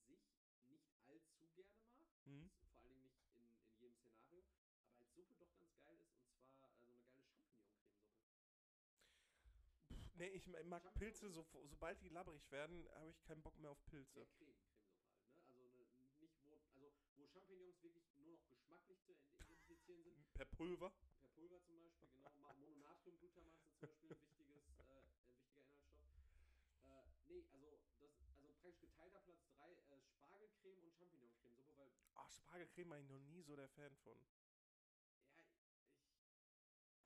die ich an sich nicht allzu gerne mag. Hm? Ist Vor allen Dingen nicht in, in jedem Szenario. Aber als Suppe doch ganz geil ist, und zwar äh, so eine geile Champignon-Cremesuppe. Pff, Nee, ich mag Pilze, so, sobald die labbrig werden, habe ich keinen Bock mehr auf Ja, Pilze. Creme, Cremesuppe halt. Ne? Also eine, nicht wo, also wo Champignons wirklich nur noch geschmacklich zu identifizieren sind. Per Pulver. Per Pulver zum Beispiel, genau. Ma- Mononatriumglutamat ist zum Beispiel ein, wichtiges, äh, ein wichtiger Inhaltsstoff. Äh, nee, also, das, also praktisch geteilter Platz 3, äh, Spargelcreme und Champignoncremesuppe, weil, Ach, Spargelcreme war ich noch nie so der Fan von. ja,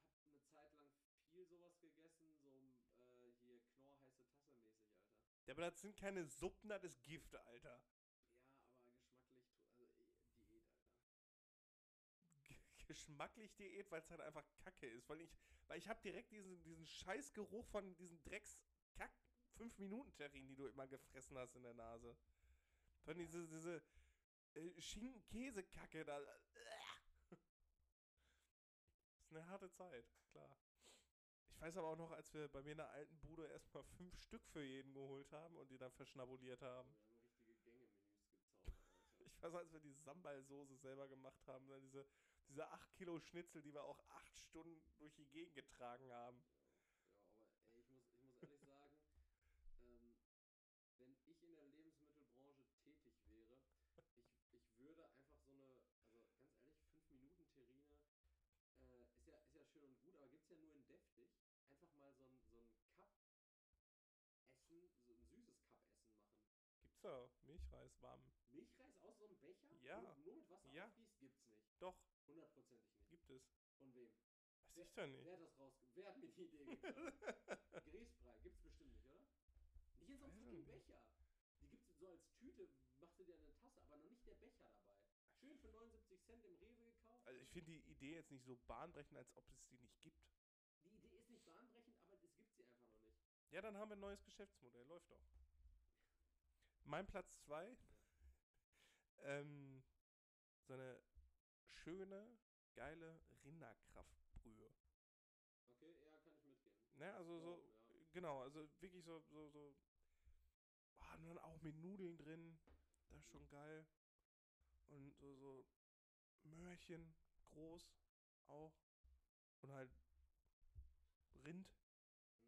ich habe eine Zeit lang viel sowas gegessen, so äh, hier Knorr heiße Tasse mäßig, Alter. Ja, aber das sind keine Suppen, das ist Gift, Alter. Ja, aber geschmacklich, also äh, Diät, Alter. G geschmacklich Diät, weil es halt einfach Kacke ist. Weil ich, weil ich habe direkt diesen, diesen Scheißgeruch von diesen Drecks-Kack 5-Minuten-Terrinen, die du immer gefressen hast in der Nase. Von diese, diese äh, Schinken-Käse-Kacke da. Das ist eine harte Zeit, klar. Ich weiß aber auch noch, als wir bei mir in der alten Bude erstmal fünf Stück für jeden geholt haben und die dann verschnabuliert haben. Wir haben richtige Gänge-Menüs gezaubert, Alter. Ich weiß, als wir die Sambal-Soße selber gemacht haben, dann diese, diese 8 Kilo Schnitzel, die wir auch 8 Stunden durch die Gegend getragen haben. Ja, ja, aber ey, ich muss, ich muss ehrlich sagen, ähm, wenn ich in der Lebensmittelbranche tätig wäre, ich, ich würde einfach so eine, also ganz ehrlich, 5-Minuten-Terrine äh, ist, ja, ist ja schön und gut, aber gibt es ja nur in deftig. Einfach mal so ein, so ein Cup Essen, so ein süßes Cup Essen machen. Gibt's da Milchreis warm? Milchreis aus so einem Becher? Ja. Nur, nur mit Wasser Ja. aufgießt? Gibt's nicht. Doch, Hundertprozentig nicht. gibt es. Von wem? Weiß ich doch Wer nicht. hat das rausge... Wer hat mir die Idee geklaut? Grießbrei, gibt's bestimmt nicht, oder? Nicht in so einem fucking. Becher. Die gibt's so als Tüte, machst du dir in eine Tasse, aber noch nicht der Becher dabei. Schön für 79 Cent im Rewe gekauft. Also ich finde die Idee jetzt nicht so bahnbrechend, als ob es die nicht gibt. die Idee ist nicht bahnbrechend, aber es gibt sie einfach noch nicht. Ja, dann haben wir ein neues Geschäftsmodell, läuft doch. Mein Platz 2. ähm, so eine schöne, geile Rinderkraftbrühe. Okay, ja, kann ich mitgehen. Ne, also so, Ja. genau, also wirklich so, so, so, ah, und dann auch mit Nudeln drin, das ist schon geil. Und so, so Möhrchen, groß, auch. Und halt Rind, Mhm.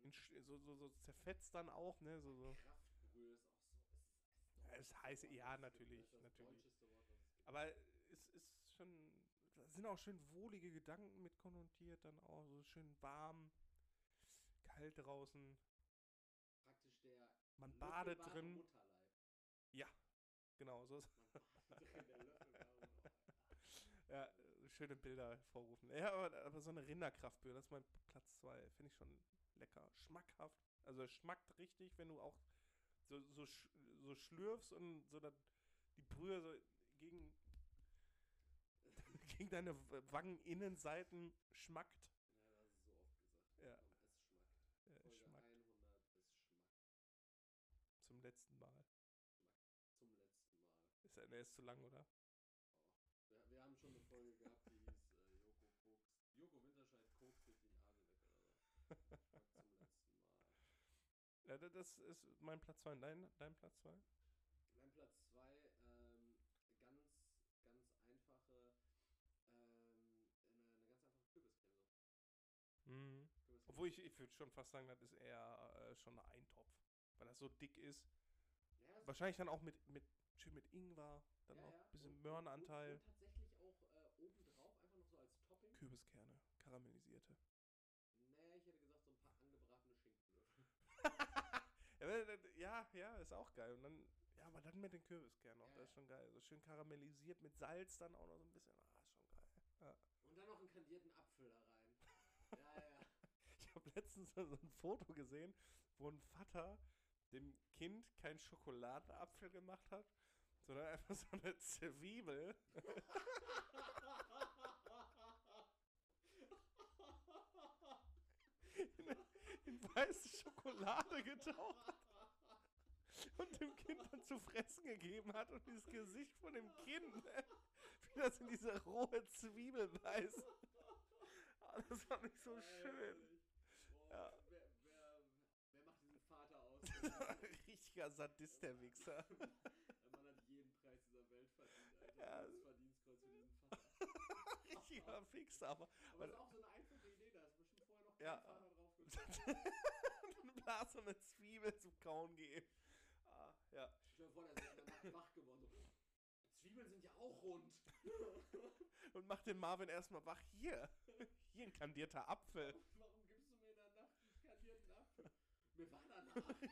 In, so, so, so zerfetzt dann auch, ne, so, so. Kraftbrühe ist auch so. Es ist, es Ja, es heißt- Wort, ja, natürlich, ist natürlich. Wort. Aber es ist schon, da sind auch schön wohlige Gedanken mit konnotiert, dann auch so schön warm, kalt draußen, Praktisch der man badet drin. Mutterleib. Ja, genau, so ist Man badet drin, der löffelbare Mutterleib. Ja, schöne Bilder hervorrufen. Ja, aber, aber so eine Rinderkraftbrühe, das ist mein Platz 2. Finde ich schon lecker. Schmackhaft. Also es schmackt richtig, wenn du auch so, so, so schlürfst und so die Brühe so gegen, gegen deine Wangeninnenseiten schmackt. Ja, das ist so oft gesagt. Ja. Und es schmackt. Ja, es Folge schmackt 100, es schmackt. zum letzten Mal. Zum letzten Mal. Ist der ist zu lang, oder? Oh. Wir, wir haben schon eine Folge gehabt, die hieß äh, Joko Koks. Joko Winterscheid kokst sich den Adel weg oder so. Schmackt zum letzten Mal. Ja, da- das ist mein Platz 2. Dein, dein Platz 2? Mein Platz 2, ähm, ganz, ganz einfache, ähm, eine, eine ganz einfache Kürbiscreme. Mhm. Kürbiscreme. Obwohl ich, ich würde schon fast sagen, das ist eher äh, schon ein Eintopf. Weil das so dick ist. ja, Wahrscheinlich dann auch mit, mit schön mit Ingwer, dann ja, auch ein bisschen Und- Möhrenanteil. Und, und tatsächlich auch äh, obendrauf, einfach noch so als Topping. Kürbiskerne, karamellisierte. Nee, ich hätte gesagt, so ein paar angebratene Schinkenwürfel. Ja, ja, ist auch geil. Und dann, ja, aber dann mit den Kürbiskernen auch, Ja, das ist schon geil. So schön karamellisiert mit Salz dann auch noch so ein bisschen. Ah, ist schon geil. Ja. Und dann noch einen kandierten Apfel da rein. Ja, ja. Ich habe letztens so ein Foto gesehen, wo ein Vater dem Kind keinen Schokoladenapfel gemacht hat, sondern einfach so eine Zwiebel. in weiße Schokolade getaucht und dem Kind dann zu fressen gegeben hat und dieses Gesicht von dem Kind, wie das in diese rohe Zwiebel beißt. Ah, Das fand ich so schön. Boah, Ja. wer, wer, wer macht diesen Vater aus? Richtiger Sadist, der Wichser. Der Mann hat jeden Preis dieser Welt verdient, Alter. Ja. Das Verdienstkreuz für diesen Vater. Richtiger Wichser, aber Aber das ist auch so eine einfache Idee, da ist bestimmt vorher noch kein Ja. Vater drauf gekommen. ein Blas und eine Zwiebel zum Kauen geben. Ah, ja. Stell dir vor, der ist wach geworden. So. Zwiebeln sind ja auch rund. Und macht den Marvin erstmal wach. Hier. Hier ein kandierter Apfel. Warum gibst du mir in der Nacht einen kandierten Apfel? Mir war danach. Und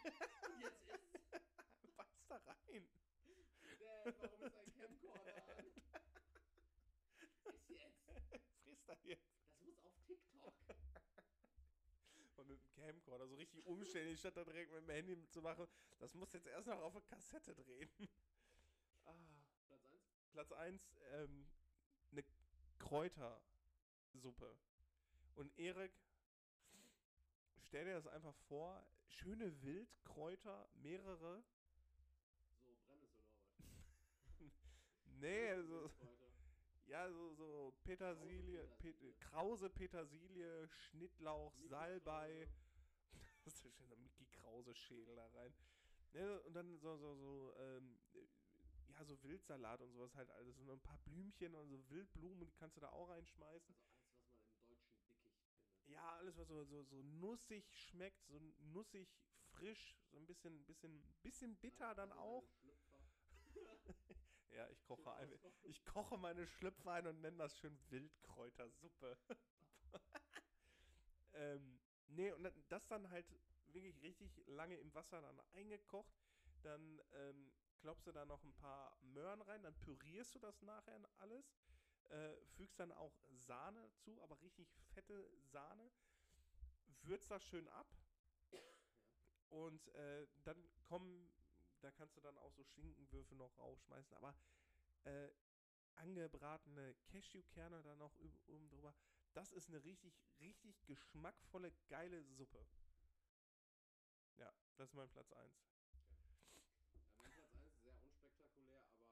jetzt ist Beiß da rein. Dad, warum ist ein Camcorder an? Ist jetzt. Friss da jetzt. Das muss auf TikTok. Mit dem Camcorder so richtig umständlich, statt da direkt mit dem Handy zu machen. Das muss jetzt erst noch auf eine Kassette drehen. Ah. Platz 1. Platz 1, ähm, eine Kräutersuppe. Und Erik, stell dir das einfach vor, schöne Wildkräuter, mehrere. So, Brennnessel oder was? Nee, so, Heute. Ja, so, so Petersilie, Krause Pet Petersilie. Krause Petersilie, Schnittlauch, Mickey Salbei. Krause. Das ist schön, so Mickey Krause Schädel da rein. Ne, und dann so, so, so, ähm, äh, ja, so Wildsalat und sowas halt alles. Und ein paar Blümchen und so Wildblumen, die kannst du da auch reinschmeißen. Also alles, was man im deutschen Dickicht findet. Ja, alles, was so, so, so nussig schmeckt, so nussig frisch, so ein bisschen, bisschen, bisschen bitter dann Also auch. Ja, ich koche, ein, ich koche meine Schlüpfer ein und nenne das schön Wildkräutersuppe. ähm, nee, und das dann halt wirklich richtig lange im Wasser dann eingekocht. Dann ähm, klopfst du da noch ein paar Möhren rein, dann pürierst du das nachher alles. Äh, fügst dann auch Sahne zu, aber richtig fette Sahne. Würzt das schön ab. Und äh, dann kommen, da kannst du dann auch so Schinkenwürfel noch raufschmeißen, aber äh, angebratene Cashewkerne dann noch oben drüber. Das ist eine richtig, richtig geschmackvolle, geile Suppe. Ja, das ist mein Platz 1. Ja, mein Platz 1 ist sehr unspektakulär, aber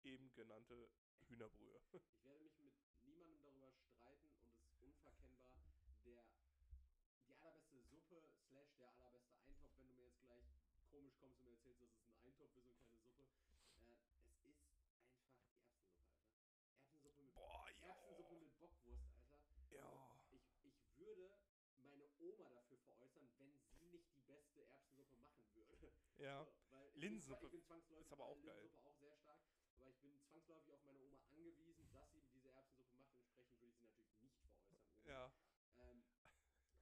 ich, Eben genannte Hühnerbrühe. ich werde mich mit niemandem darüber streiten und es ist unverkennbar, der die allerbeste Suppe slash der allerbeste Eintopf, wenn du mir jetzt gleich komisch kommst und mir erzählst, ist und keine Suppe. Äh, es ist einfach die Erbsensuppe, Alter. Erbsensuppe mit, Boah, ja. Erbsensuppe mit Bockwurst, Alter. Ja. Ich, ich würde meine Oma dafür veräußern, wenn sie nicht die beste Erbsensuppe machen würde. Ja. So, weil ich Linsensuppe ist aber auch geil. Linsensuppe auch sehr stark. Aber ich bin zwangsläufig auf meine Oma angewiesen, dass sie diese Erbsensuppe macht. Entsprechend würde ich sie natürlich nicht veräußern. Oma. Ja. Ähm,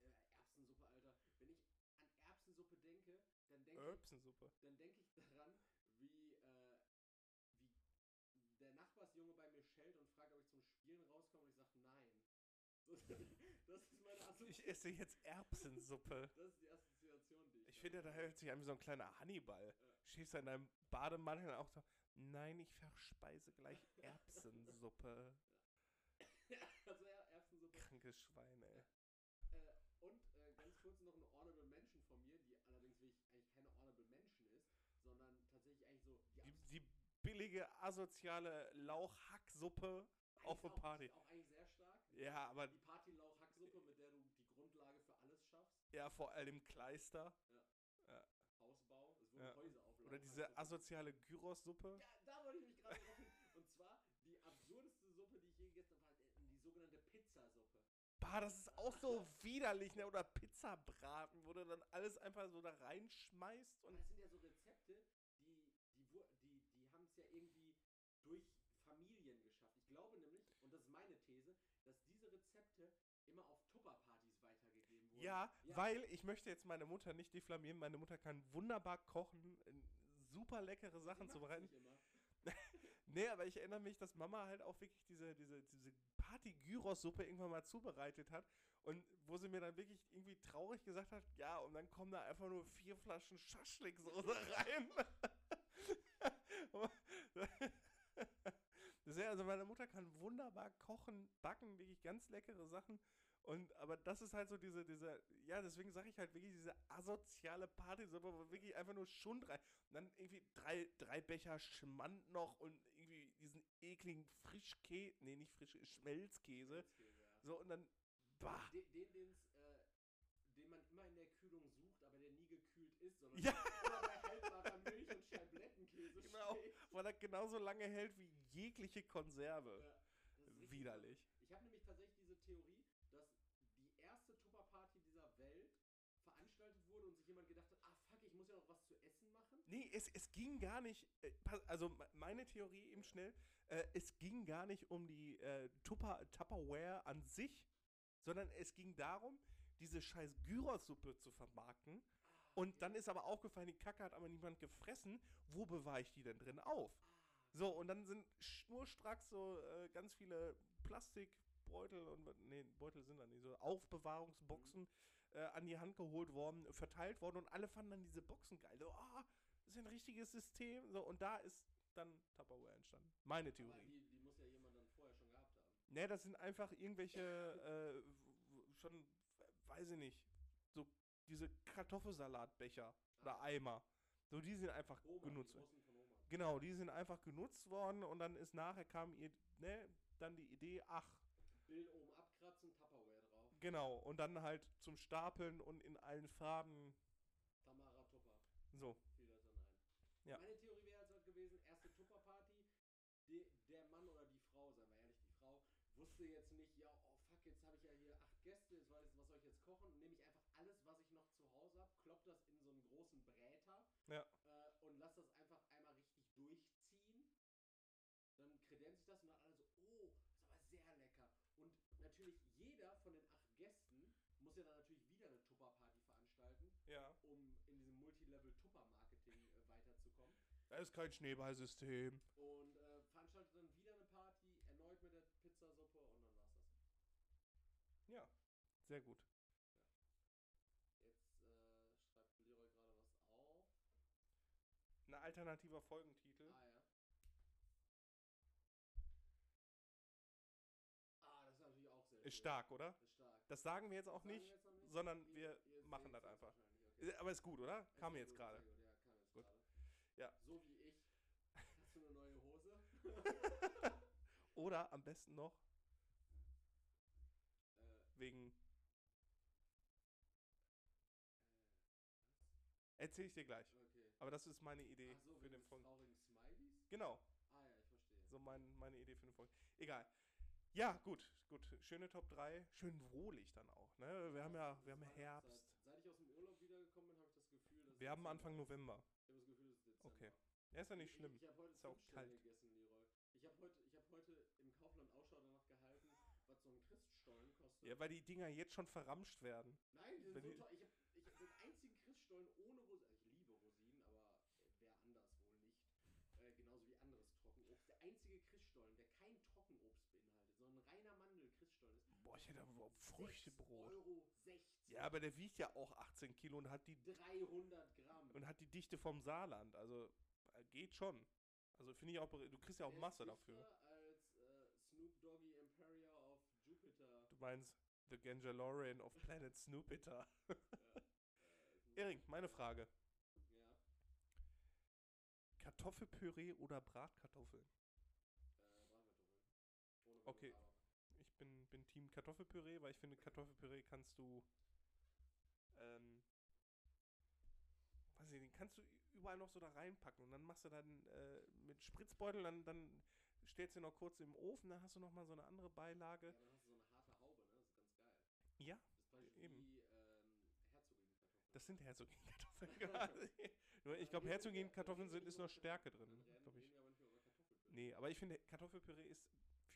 äh, Erbsensuppe, Alter. Wenn ich an Erbsensuppe denke, dann Erbsensuppe. dann denke ich daran, wie, äh, wie der Nachbar Nachbarsjunge bei mir schellt und fragt, ob ich zum Spielen rauskomme und ich sage nein. Das ist meine Assoziation. Ich esse jetzt Erbsensuppe. Das ist die Assoziation, die ich Ich finde, da hört sich an wie so ein kleiner Hannibal. Ja. Du in deinem Bademantel und auch so, nein, ich verspeise gleich Erbsensuppe. also Erbsensuppe. Krankes Schwein, ey. Äh, und äh, ganz kurz noch eine Honorable Mention von mir, die allerdings wirklich eigentlich keine Honorable Mention ist, sondern tatsächlich eigentlich so die, Die, abs- die billige, asoziale Lauchhacksuppe auf der Party. Ist auch eigentlich sehr stark. Ja, aber Die Party-Lauch-Hacksuppe, mit der du die Grundlage für alles schaffst. ja, vor allem Kleister. Hausbau. Es wurden Ja. Häuser auf Oder diese Lauchhacksuppe. asoziale Gyros-Suppe. Ja, da wollte ich mich gerade drauf hin. Und zwar die absurdeste Suppe, die ich je gegessen habe, war die sogenannte Pizzasuppe. Bah, das ist auch so widerlich, ne? Oder Pizzabraten, wo du dann alles einfach so da reinschmeißt und. das sind ja so Rezepte, die, die, wu- die, die haben es ja irgendwie durch Familien geschafft. Ich glaube nämlich, und das ist meine These, dass diese Rezepte immer auf Tupperpartys weitergegeben wurden. Ja, weil ich möchte jetzt meine Mutter nicht diffamieren. Meine Mutter kann wunderbar kochen, super leckere Sachen zubereiten. nicht immer. Nee, aber ich erinnere mich, dass Mama halt auch wirklich diese, diese, diese Party-Gyros-Suppe irgendwann mal zubereitet hat. Und wo sie mir dann wirklich irgendwie traurig gesagt hat, ja, und dann kommen da einfach nur vier Flaschen Schaschlik-Soße rein. das ist ja, also meine Mutter kann wunderbar kochen, backen, wirklich ganz leckere Sachen. Und aber das ist halt so diese, diese, ja, deswegen sage ich halt wirklich diese asoziale Partysuppe, wo wirklich einfach nur Schund rein. Und dann irgendwie drei, drei Becher Schmand noch und irgendwie diesen ekligen Frischkäse, nee, nicht frisch, Schmelzkäse. Schmelzkäse, ja. So, und dann, bah. Den, den, den's, äh, den man immer in der Kühlung sucht, aber der nie gekühlt ist, sondern Ja. immer bei haltbarer Genau, weil er genauso lange hält wie jegliche Konserve. Ja, Widerlich. krass. Ich habe nämlich tatsächlich diese Theorie, dass die erste Tupperparty dieser Welt veranstaltet wurde und sich jemand gedacht hat, ah fuck, ich muss ja noch was zu essen machen. Nee, es, es ging gar nicht, äh, also me- meine Theorie eben schnell, äh, es ging gar nicht um die äh, Tupper, Tupperware an sich, sondern es ging darum, diese scheiß Gyros-Suppe zu vermarkten. Und dann ist aber aufgefallen, die Kacke hat aber niemand gefressen. Wo bewahre ich die denn drin auf? So, und dann sind schnurstracks so äh, ganz viele Plastikbeutel und nee, Beutel sind da nicht, so Aufbewahrungsboxen äh, an die Hand geholt worden, verteilt worden und alle fanden dann diese Boxen geil. So, ah, das ist ein richtiges System. So, und da ist dann Tupperware entstanden. Meine Aber Theorie. die, die muss ja jemand dann vorher schon gehabt haben. Ne, das sind einfach irgendwelche, äh, schon, weiß ich nicht, so diese Kartoffelsalatbecher oder Ah. Eimer. So, die sind einfach Oma, genutzt worden. Genau, die sind einfach genutzt worden und dann ist nachher kam ihr, ne, dann die Idee, ach, Bild oben abkratzen, Tupperware drauf. genau, und dann halt zum Stapeln und in allen Farben, Tamara Tupper so. fiel das dann ein. Ja. Meine Theorie wäre jetzt halt gewesen, erste Tupperparty, de, der Mann oder die Frau, seien wir ehrlich, die Frau, wusste jetzt nicht, ja, oh fuck, jetzt habe ich ja hier acht Gäste, jetzt weiß ich, was soll ich jetzt kochen? Nehme ich einfach alles, was ich noch zu Hause habe, klopp das in so einen großen Bräter Ja, äh, und lass das einfach einmal richtig durchziehen. Dann kredenzt sich das und dann alle so, oh, ist aber sehr lecker. Und natürlich jeder von den acht Gästen muss ja dann natürlich wieder eine Tupper-Party veranstalten, ja. um in diesem Multilevel-Tupper-Marketing äh, weiterzukommen. Das ist kein Schneeballsystem. Und äh, veranstaltet dann wieder eine Party, erneut mit der Pizzasuppe und dann war's das. Ja, sehr gut. Jetzt äh, schreibt Leroy gerade was auf. Ein alternativer Folgentitel. Ah ja. Ah, das ist natürlich auch sehr Ist schön. stark, oder? Ist stark. Das sagen wir jetzt auch wir nicht, jetzt nicht? sondern wir ihr machen das einfach. okay. Aber ist gut, oder? Kam jetzt gerade. Ja, kam jetzt Gut. gerade. Ja. So wie ich. Hast du eine neue Hose? Oder am besten noch äh, wegen. äh, Erzähl ich dir gleich. Aber das ist meine Idee so, für den Folgen. Smileys? Genau, Ah ja, ich verstehe. so mein, meine Idee für den Folgen. Egal. Ja, gut, gut. Schöne Top 3. Schön wohlig dann auch. Ne? Wir haben ja, wir haben ja Seit, Herbst. seit ich aus dem Urlaub wiedergekommen bin, habe ich das Gefühl, dass Wir haben Anfang. November. Ich habe das Gefühl, es ist Dezember. Okay. Ja, ist ja nicht Ich- schlimm. Ich, habe heute Ist auch kalt. gegessen, Leroy. Ich habe heute, ich hab heute im Kaufland Ausschau danach gehalten, was so ein Christstollen kostet. Ja, weil die Dinger jetzt schon verramscht werden. Nein, die sind Wenn so toll. Ich habe ich hab den einzigen Christstollen ohne Rosinen. Also ich liebe Rosinen, aber äh, wer anders wohl nicht. Äh, genauso wie anderes Trockenobst. Der einzige Christstollen, der kein Trockenobst beinhaltet, sondern ein reiner Mandel-Christstollen ist. Boah, ich hätte aber Früchtebrot. 6,60 Euro. Ja, aber der wiegt ja auch 18 Kilo und hat die 300 Gramm. und hat die Dichte vom Saarland. Also äh, geht schon. Also finde ich auch, du kriegst ja auch Der Masse dafür. als äh, Snoop Doggy Imperial of Jupiter. Du meinst The Ganjalorian of Planet Snoopiter. Äh, ich- Erik, meine Frage. Ja, Kartoffelpüree oder Bratkartoffeln? äh, Bratkartoffeln. Ohne Okay. Ich bin, bin Team Kartoffelpüree, weil ich finde, Kartoffelpüree kannst du. Ähm, weiß ich, den kannst du überall noch so da reinpacken und dann machst du dann äh, mit Spritzbeutel, dann, dann stellst du ihn noch kurz im Ofen, dann hast du noch mal so eine andere Ja, Beilage. dann hast du so eine harte Haube, ne? Das ist ganz geil. Ja, Das ist Eben. wie ähm, das sind Herzogin-Kartoffeln. Nur ich glaube, Herzogin-Kartoffeln sind, ist noch Stärke drin, glaube ich. Nicht. Nee, aber ich finde, Kartoffelpüree ist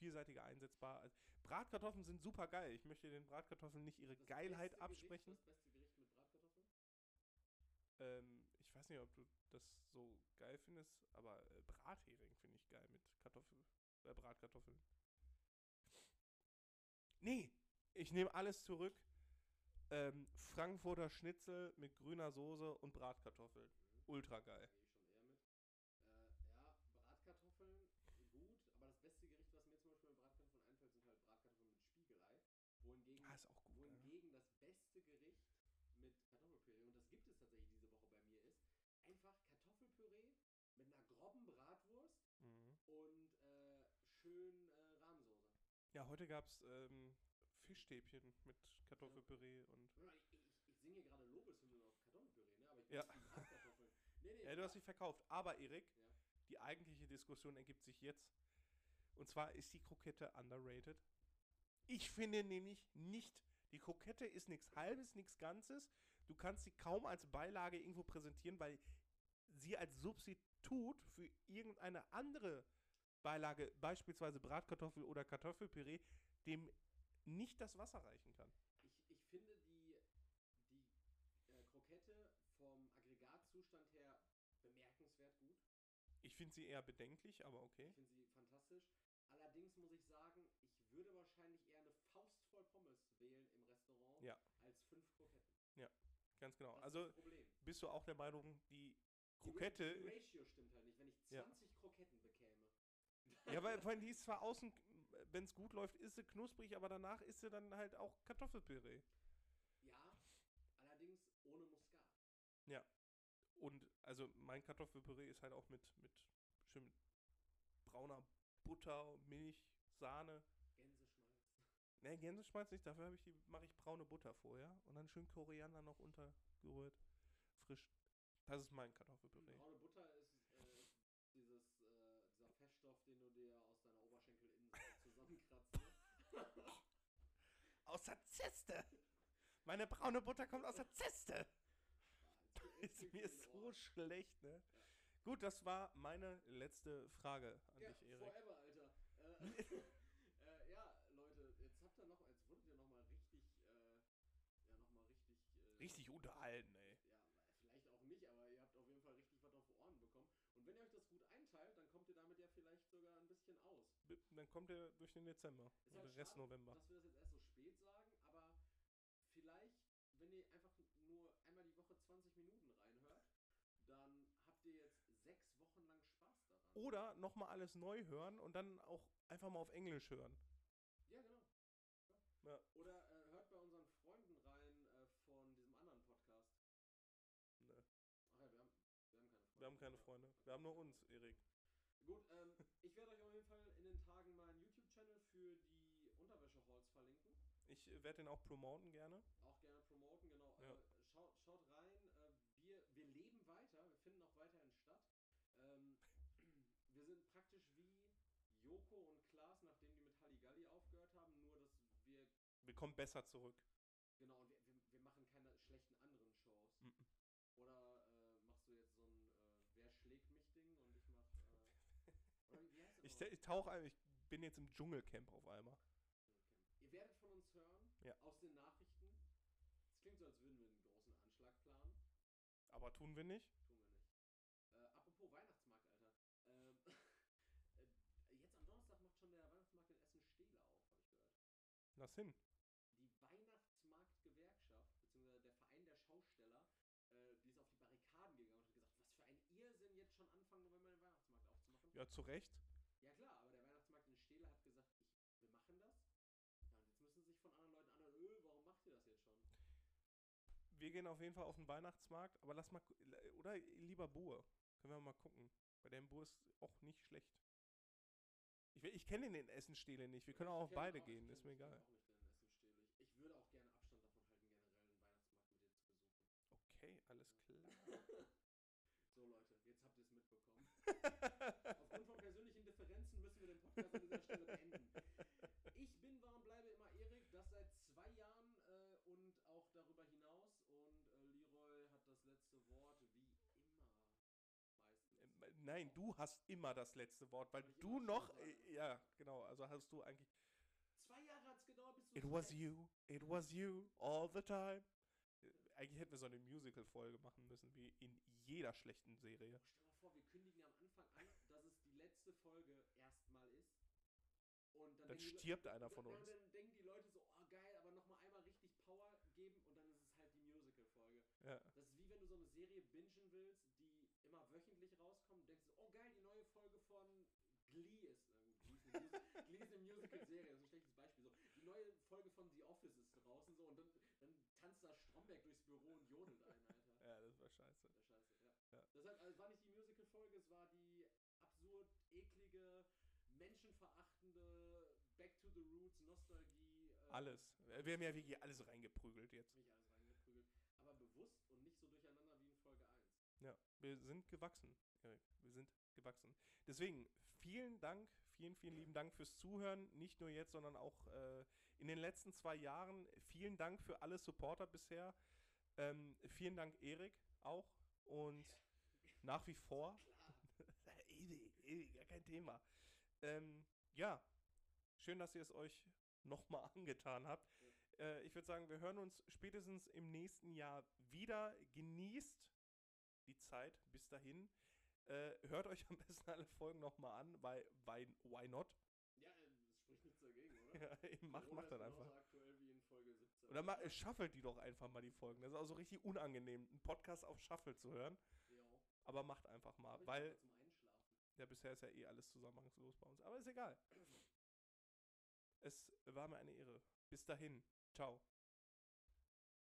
vielseitiger einsetzbar. Also, Bratkartoffeln sind super geil. Ich möchte den Bratkartoffeln nicht ihre Das Geilheit beste absprechen. Gericht, das beste Gericht mit Bratkartoffeln? Ähm, ich weiß nicht, ob du das so geil findest, aber äh, Brathering finde ich geil mit Kartoffel, äh, Bratkartoffeln. Nee, ich nehme alles zurück. Ähm, Frankfurter Schnitzel mit grüner Soße und Bratkartoffeln. Mhm. Ultra geil. gehe ich schon eher mit. Äh, ja, Bratkartoffeln, gut, aber das beste Gericht, was mir zum Beispiel mit Bratkartoffeln einfällt, sind halt Bratkartoffeln mit Spiegelei. Wohingegen, Ah, ist auch gut. Ja. wohingegen das beste Gericht mit Kartoffelpüree, und das gibt es tatsächlich diese Woche bei mir, ist einfach Kartoffelpüree mit einer groben Bratwurst Mhm. Und äh, schön äh, Rahmsoße. ja, heute gab es ähm, Fischstäbchen mit Kartoffelpüree und. Warte mal, Ich, ich, ich singe hier gerade Lobeshymnen auf Kartoffelpüree, ne? aber ich Ja. Bratkartoffeln. Nee, nee, Ja, du hast dich verkauft. Aber Erik, ja. die eigentliche Diskussion ergibt sich jetzt. Und zwar ist die Krokette underrated. Ich finde nämlich nicht. Die Krokette ist nichts Halbes, nichts Ganzes. Du kannst sie kaum als Beilage irgendwo präsentieren, weil sie als Substitut für irgendeine andere Beilage, beispielsweise Bratkartoffel oder Kartoffelpüree, dem nicht das Wasser reichen kann. Ich, ich finde die, die äh, Krokette vom Aggregatzustand her bemerkenswert gut. Ich finde sie eher bedenklich, aber Ich okay. finde sie fantastisch. Allerdings muss ich sagen, ich würde wahrscheinlich eher eine Faust voll Pommes wählen im Restaurant Ja. als fünf Kroketten. Ganz genau. Das Also bist du auch der Meinung, die Krokette. Die Ratio stimmt halt nicht, wenn ich Ja. 20 Kroketten bekäme. Ja, weil, weil die ist zwar außen, wenn es gut läuft, ist sie knusprig, aber danach ist sie dann halt auch Kartoffelpüree. Ja, allerdings ohne Muskat. Ja. Und also mein Kartoffelpüree ist halt auch mit, mit schön mit brauner Butter, Milch, Sahne. Gänseschmalz. Ne, Gänseschmalz nicht, dafür habe ich die, mache ich braune Butter vorher und dann schön Koriander noch untergerührt. Frisch. Das ist mein Kartoffelpüree. Braune Butter ist äh, dieses, äh, dieser Feststoff, den du dir aus deiner Oberschenkelinnenseite zusammenkratzt. Ne? Aus der Zeste! Meine braune Butter kommt aus der jetzt- jetzt Ist mir so schlecht, ne? Ja. Gut, das war meine letzte Frage an Ja, dich, Erik. forever, Alter. Äh, äh, ja, Leute, jetzt habt ihr noch, jetzt wurdet ihr noch mal richtig, äh, ja, noch mal richtig, äh, Richtig unterhalten, ey. Ja, vielleicht auch nicht, aber ihr habt auf jeden Fall richtig was auf die Ohren bekommen. Und wenn ihr euch das gut einteilt, dann kommt ihr damit ja vielleicht sogar ein bisschen aus. Dann kommt er durch den Dezember. Ist oder halt Rest November. dass wir das jetzt erst so spät sagen, aber vielleicht, wenn ihr einfach nur einmal die Woche 20 Minuten reinhört, dann habt ihr jetzt sechs Wochen lang Spaß daran. Oder nochmal alles neu hören und dann auch einfach mal auf Englisch hören. Ja, genau. Ja. Oder äh, hört bei unseren Freunden rein äh, von diesem anderen Podcast. Ne. Ach ja, wir haben, wir haben keine Freunde. Wir haben keine Freunde. Wir haben nur uns, Erik. Gut, ähm, ich werde euch auf jeden Fall in den Tagen meinen YouTube-Channel für die Unterwäsche-Halls verlinken. Ich äh, werde den auch promoten gerne. Auch gerne promoten, genau. Ja. Äh, schaut, schaut rein. Äh, wir, wir leben weiter, wir finden auch weiterhin statt. Ähm, wir sind praktisch wie Joko und Klaas, nachdem die mit Halligalli aufgehört haben, nur dass wir, Wir kommen besser zurück. genau, und wir, wir, wir machen keine schlechten anderen Shows. Mhm. Oder äh, machst du jetzt so ein äh, Wer schlägt mich Ding und ich mach. Äh, wie, wie Ich, ich tauche ein, ich bin jetzt im Dschungelcamp auf einmal. Ihr werdet von uns hören, Ja. aus den Nachrichten. Es klingt so, als würden wir einen großen Anschlag planen. Aber tun wir nicht. Tun wir nicht. Äh, apropos Weihnachtsmarkt, Alter. Ähm, äh, das hin? die Weihnachtsmarktgewerkschaft, beziehungsweise der Verein der Schausteller, äh, die ist auf die Barrikaden gegangen und hat gesagt, was für ein Irrsinn, jetzt schon Anfang November den Weihnachtsmarkt aufzumachen. Ja, zu Recht. Ja klar, aber der Weihnachtsmarkt in Stele hat gesagt, ich, wir machen das. Ja, und jetzt müssen sich von anderen Leuten anhören, öh, warum macht ihr das jetzt schon? Wir gehen auf jeden Fall auf den Weihnachtsmarkt, aber lass mal, oder lieber Buhr. Können wir mal gucken. Bei dem Buhr ist auch nicht schlecht. Ich, ich kenne den Essenstele nicht. Wir können auch auf kenn beide auch- gehen, ist mir egal. ich. Würde auch gerne Abstand davon halten, generell den Weihnachtsmarkt mit dir zu besuchen. Okay, alles klar. So Leute, jetzt habt ihr es mitbekommen. Aufgrund von persönlichen Differenzen müssen wir den Podcast an dieser Stelle beenden. Ich bin, war und bleibe immer Erik, das seit zwei Jahren äh, und auch darüber hinaus. Und äh, Leroy hat das letzte Wort, wie Nein, du hast immer das letzte Wort, weil du noch. äh, Ja, genau. Also hast du eigentlich. Zwei Jahre hat es gedauert, bis du It was you, it was you, all the time. Eigentlich hätten wir so eine Musical-Folge machen müssen, wie in jeder schlechten Serie. Oh, stell mal vor, wir kündigen am Anfang an, dass es die letzte Folge erstmal ist. Und dann, Dann denken die- stirbt einer von dann, uns. Dann denken die Leute so, oh geil, aber nochmal einmal richtig Power geben und dann ist es halt die Musical-Folge. Ja. Das ist wie wenn du so eine Serie bingen willst, die immer wöchentlich rauskommt und denkst, oh geil, die neue Folge von Glee ist. Gut, Glee ist eine, Musi- Glee ist eine Musical-Serie, das ist ein schlechtes Beispiel. So, die neue Folge von The Office ist draußen so und dann, dann tanzt da Stromberg durchs Büro und jodelt ein, Alter. ja, das war scheiße. Ja, scheiße, ja. Ja. Deshalb, also es war nicht die Musical-Folge, es war die absurd eklige, menschenverachtende Back to the Roots, Nostalgie. äh, Alles. Wir haben ja wirklich alles reingeprügelt jetzt. Nicht alles reingeprügelt. Aber bewusst und nicht so durcheinander wie in Folge 1. Ja, wir sind gewachsen, Erik. Wir sind gewachsen. Deswegen, vielen Dank, vielen, vielen lieben Dank fürs Zuhören. Nicht nur jetzt, sondern auch äh, in den letzten zwei Jahren. Vielen Dank für alle Supporter bisher. Ähm, vielen Dank, Erik, auch. Und nach wie vor. Easy, easy, gar kein Thema. Ähm, ja, schön, dass ihr es euch nochmal angetan habt. Äh, ich würde sagen, wir hören uns spätestens im nächsten Jahr wieder. Genießt die Zeit bis dahin. Äh, hört euch am besten alle Folgen nochmal an, weil, weil why not? Ja, äh, es spricht nichts dagegen, oder? Ja, eben, macht, macht genauso einfach. aktuell wie in Folge 17. Oder ma, äh, shuffelt die doch einfach mal die Folgen. Das ist auch so richtig unangenehm, einen Podcast auf Shuffle zu hören. Ja. Aber macht einfach mal, ich weil zum Einschlafen. ja, bisher ist ja eh alles zusammenhangslos bei uns. Aber ist egal. Es war mir eine Ehre. Bis dahin. Ciao.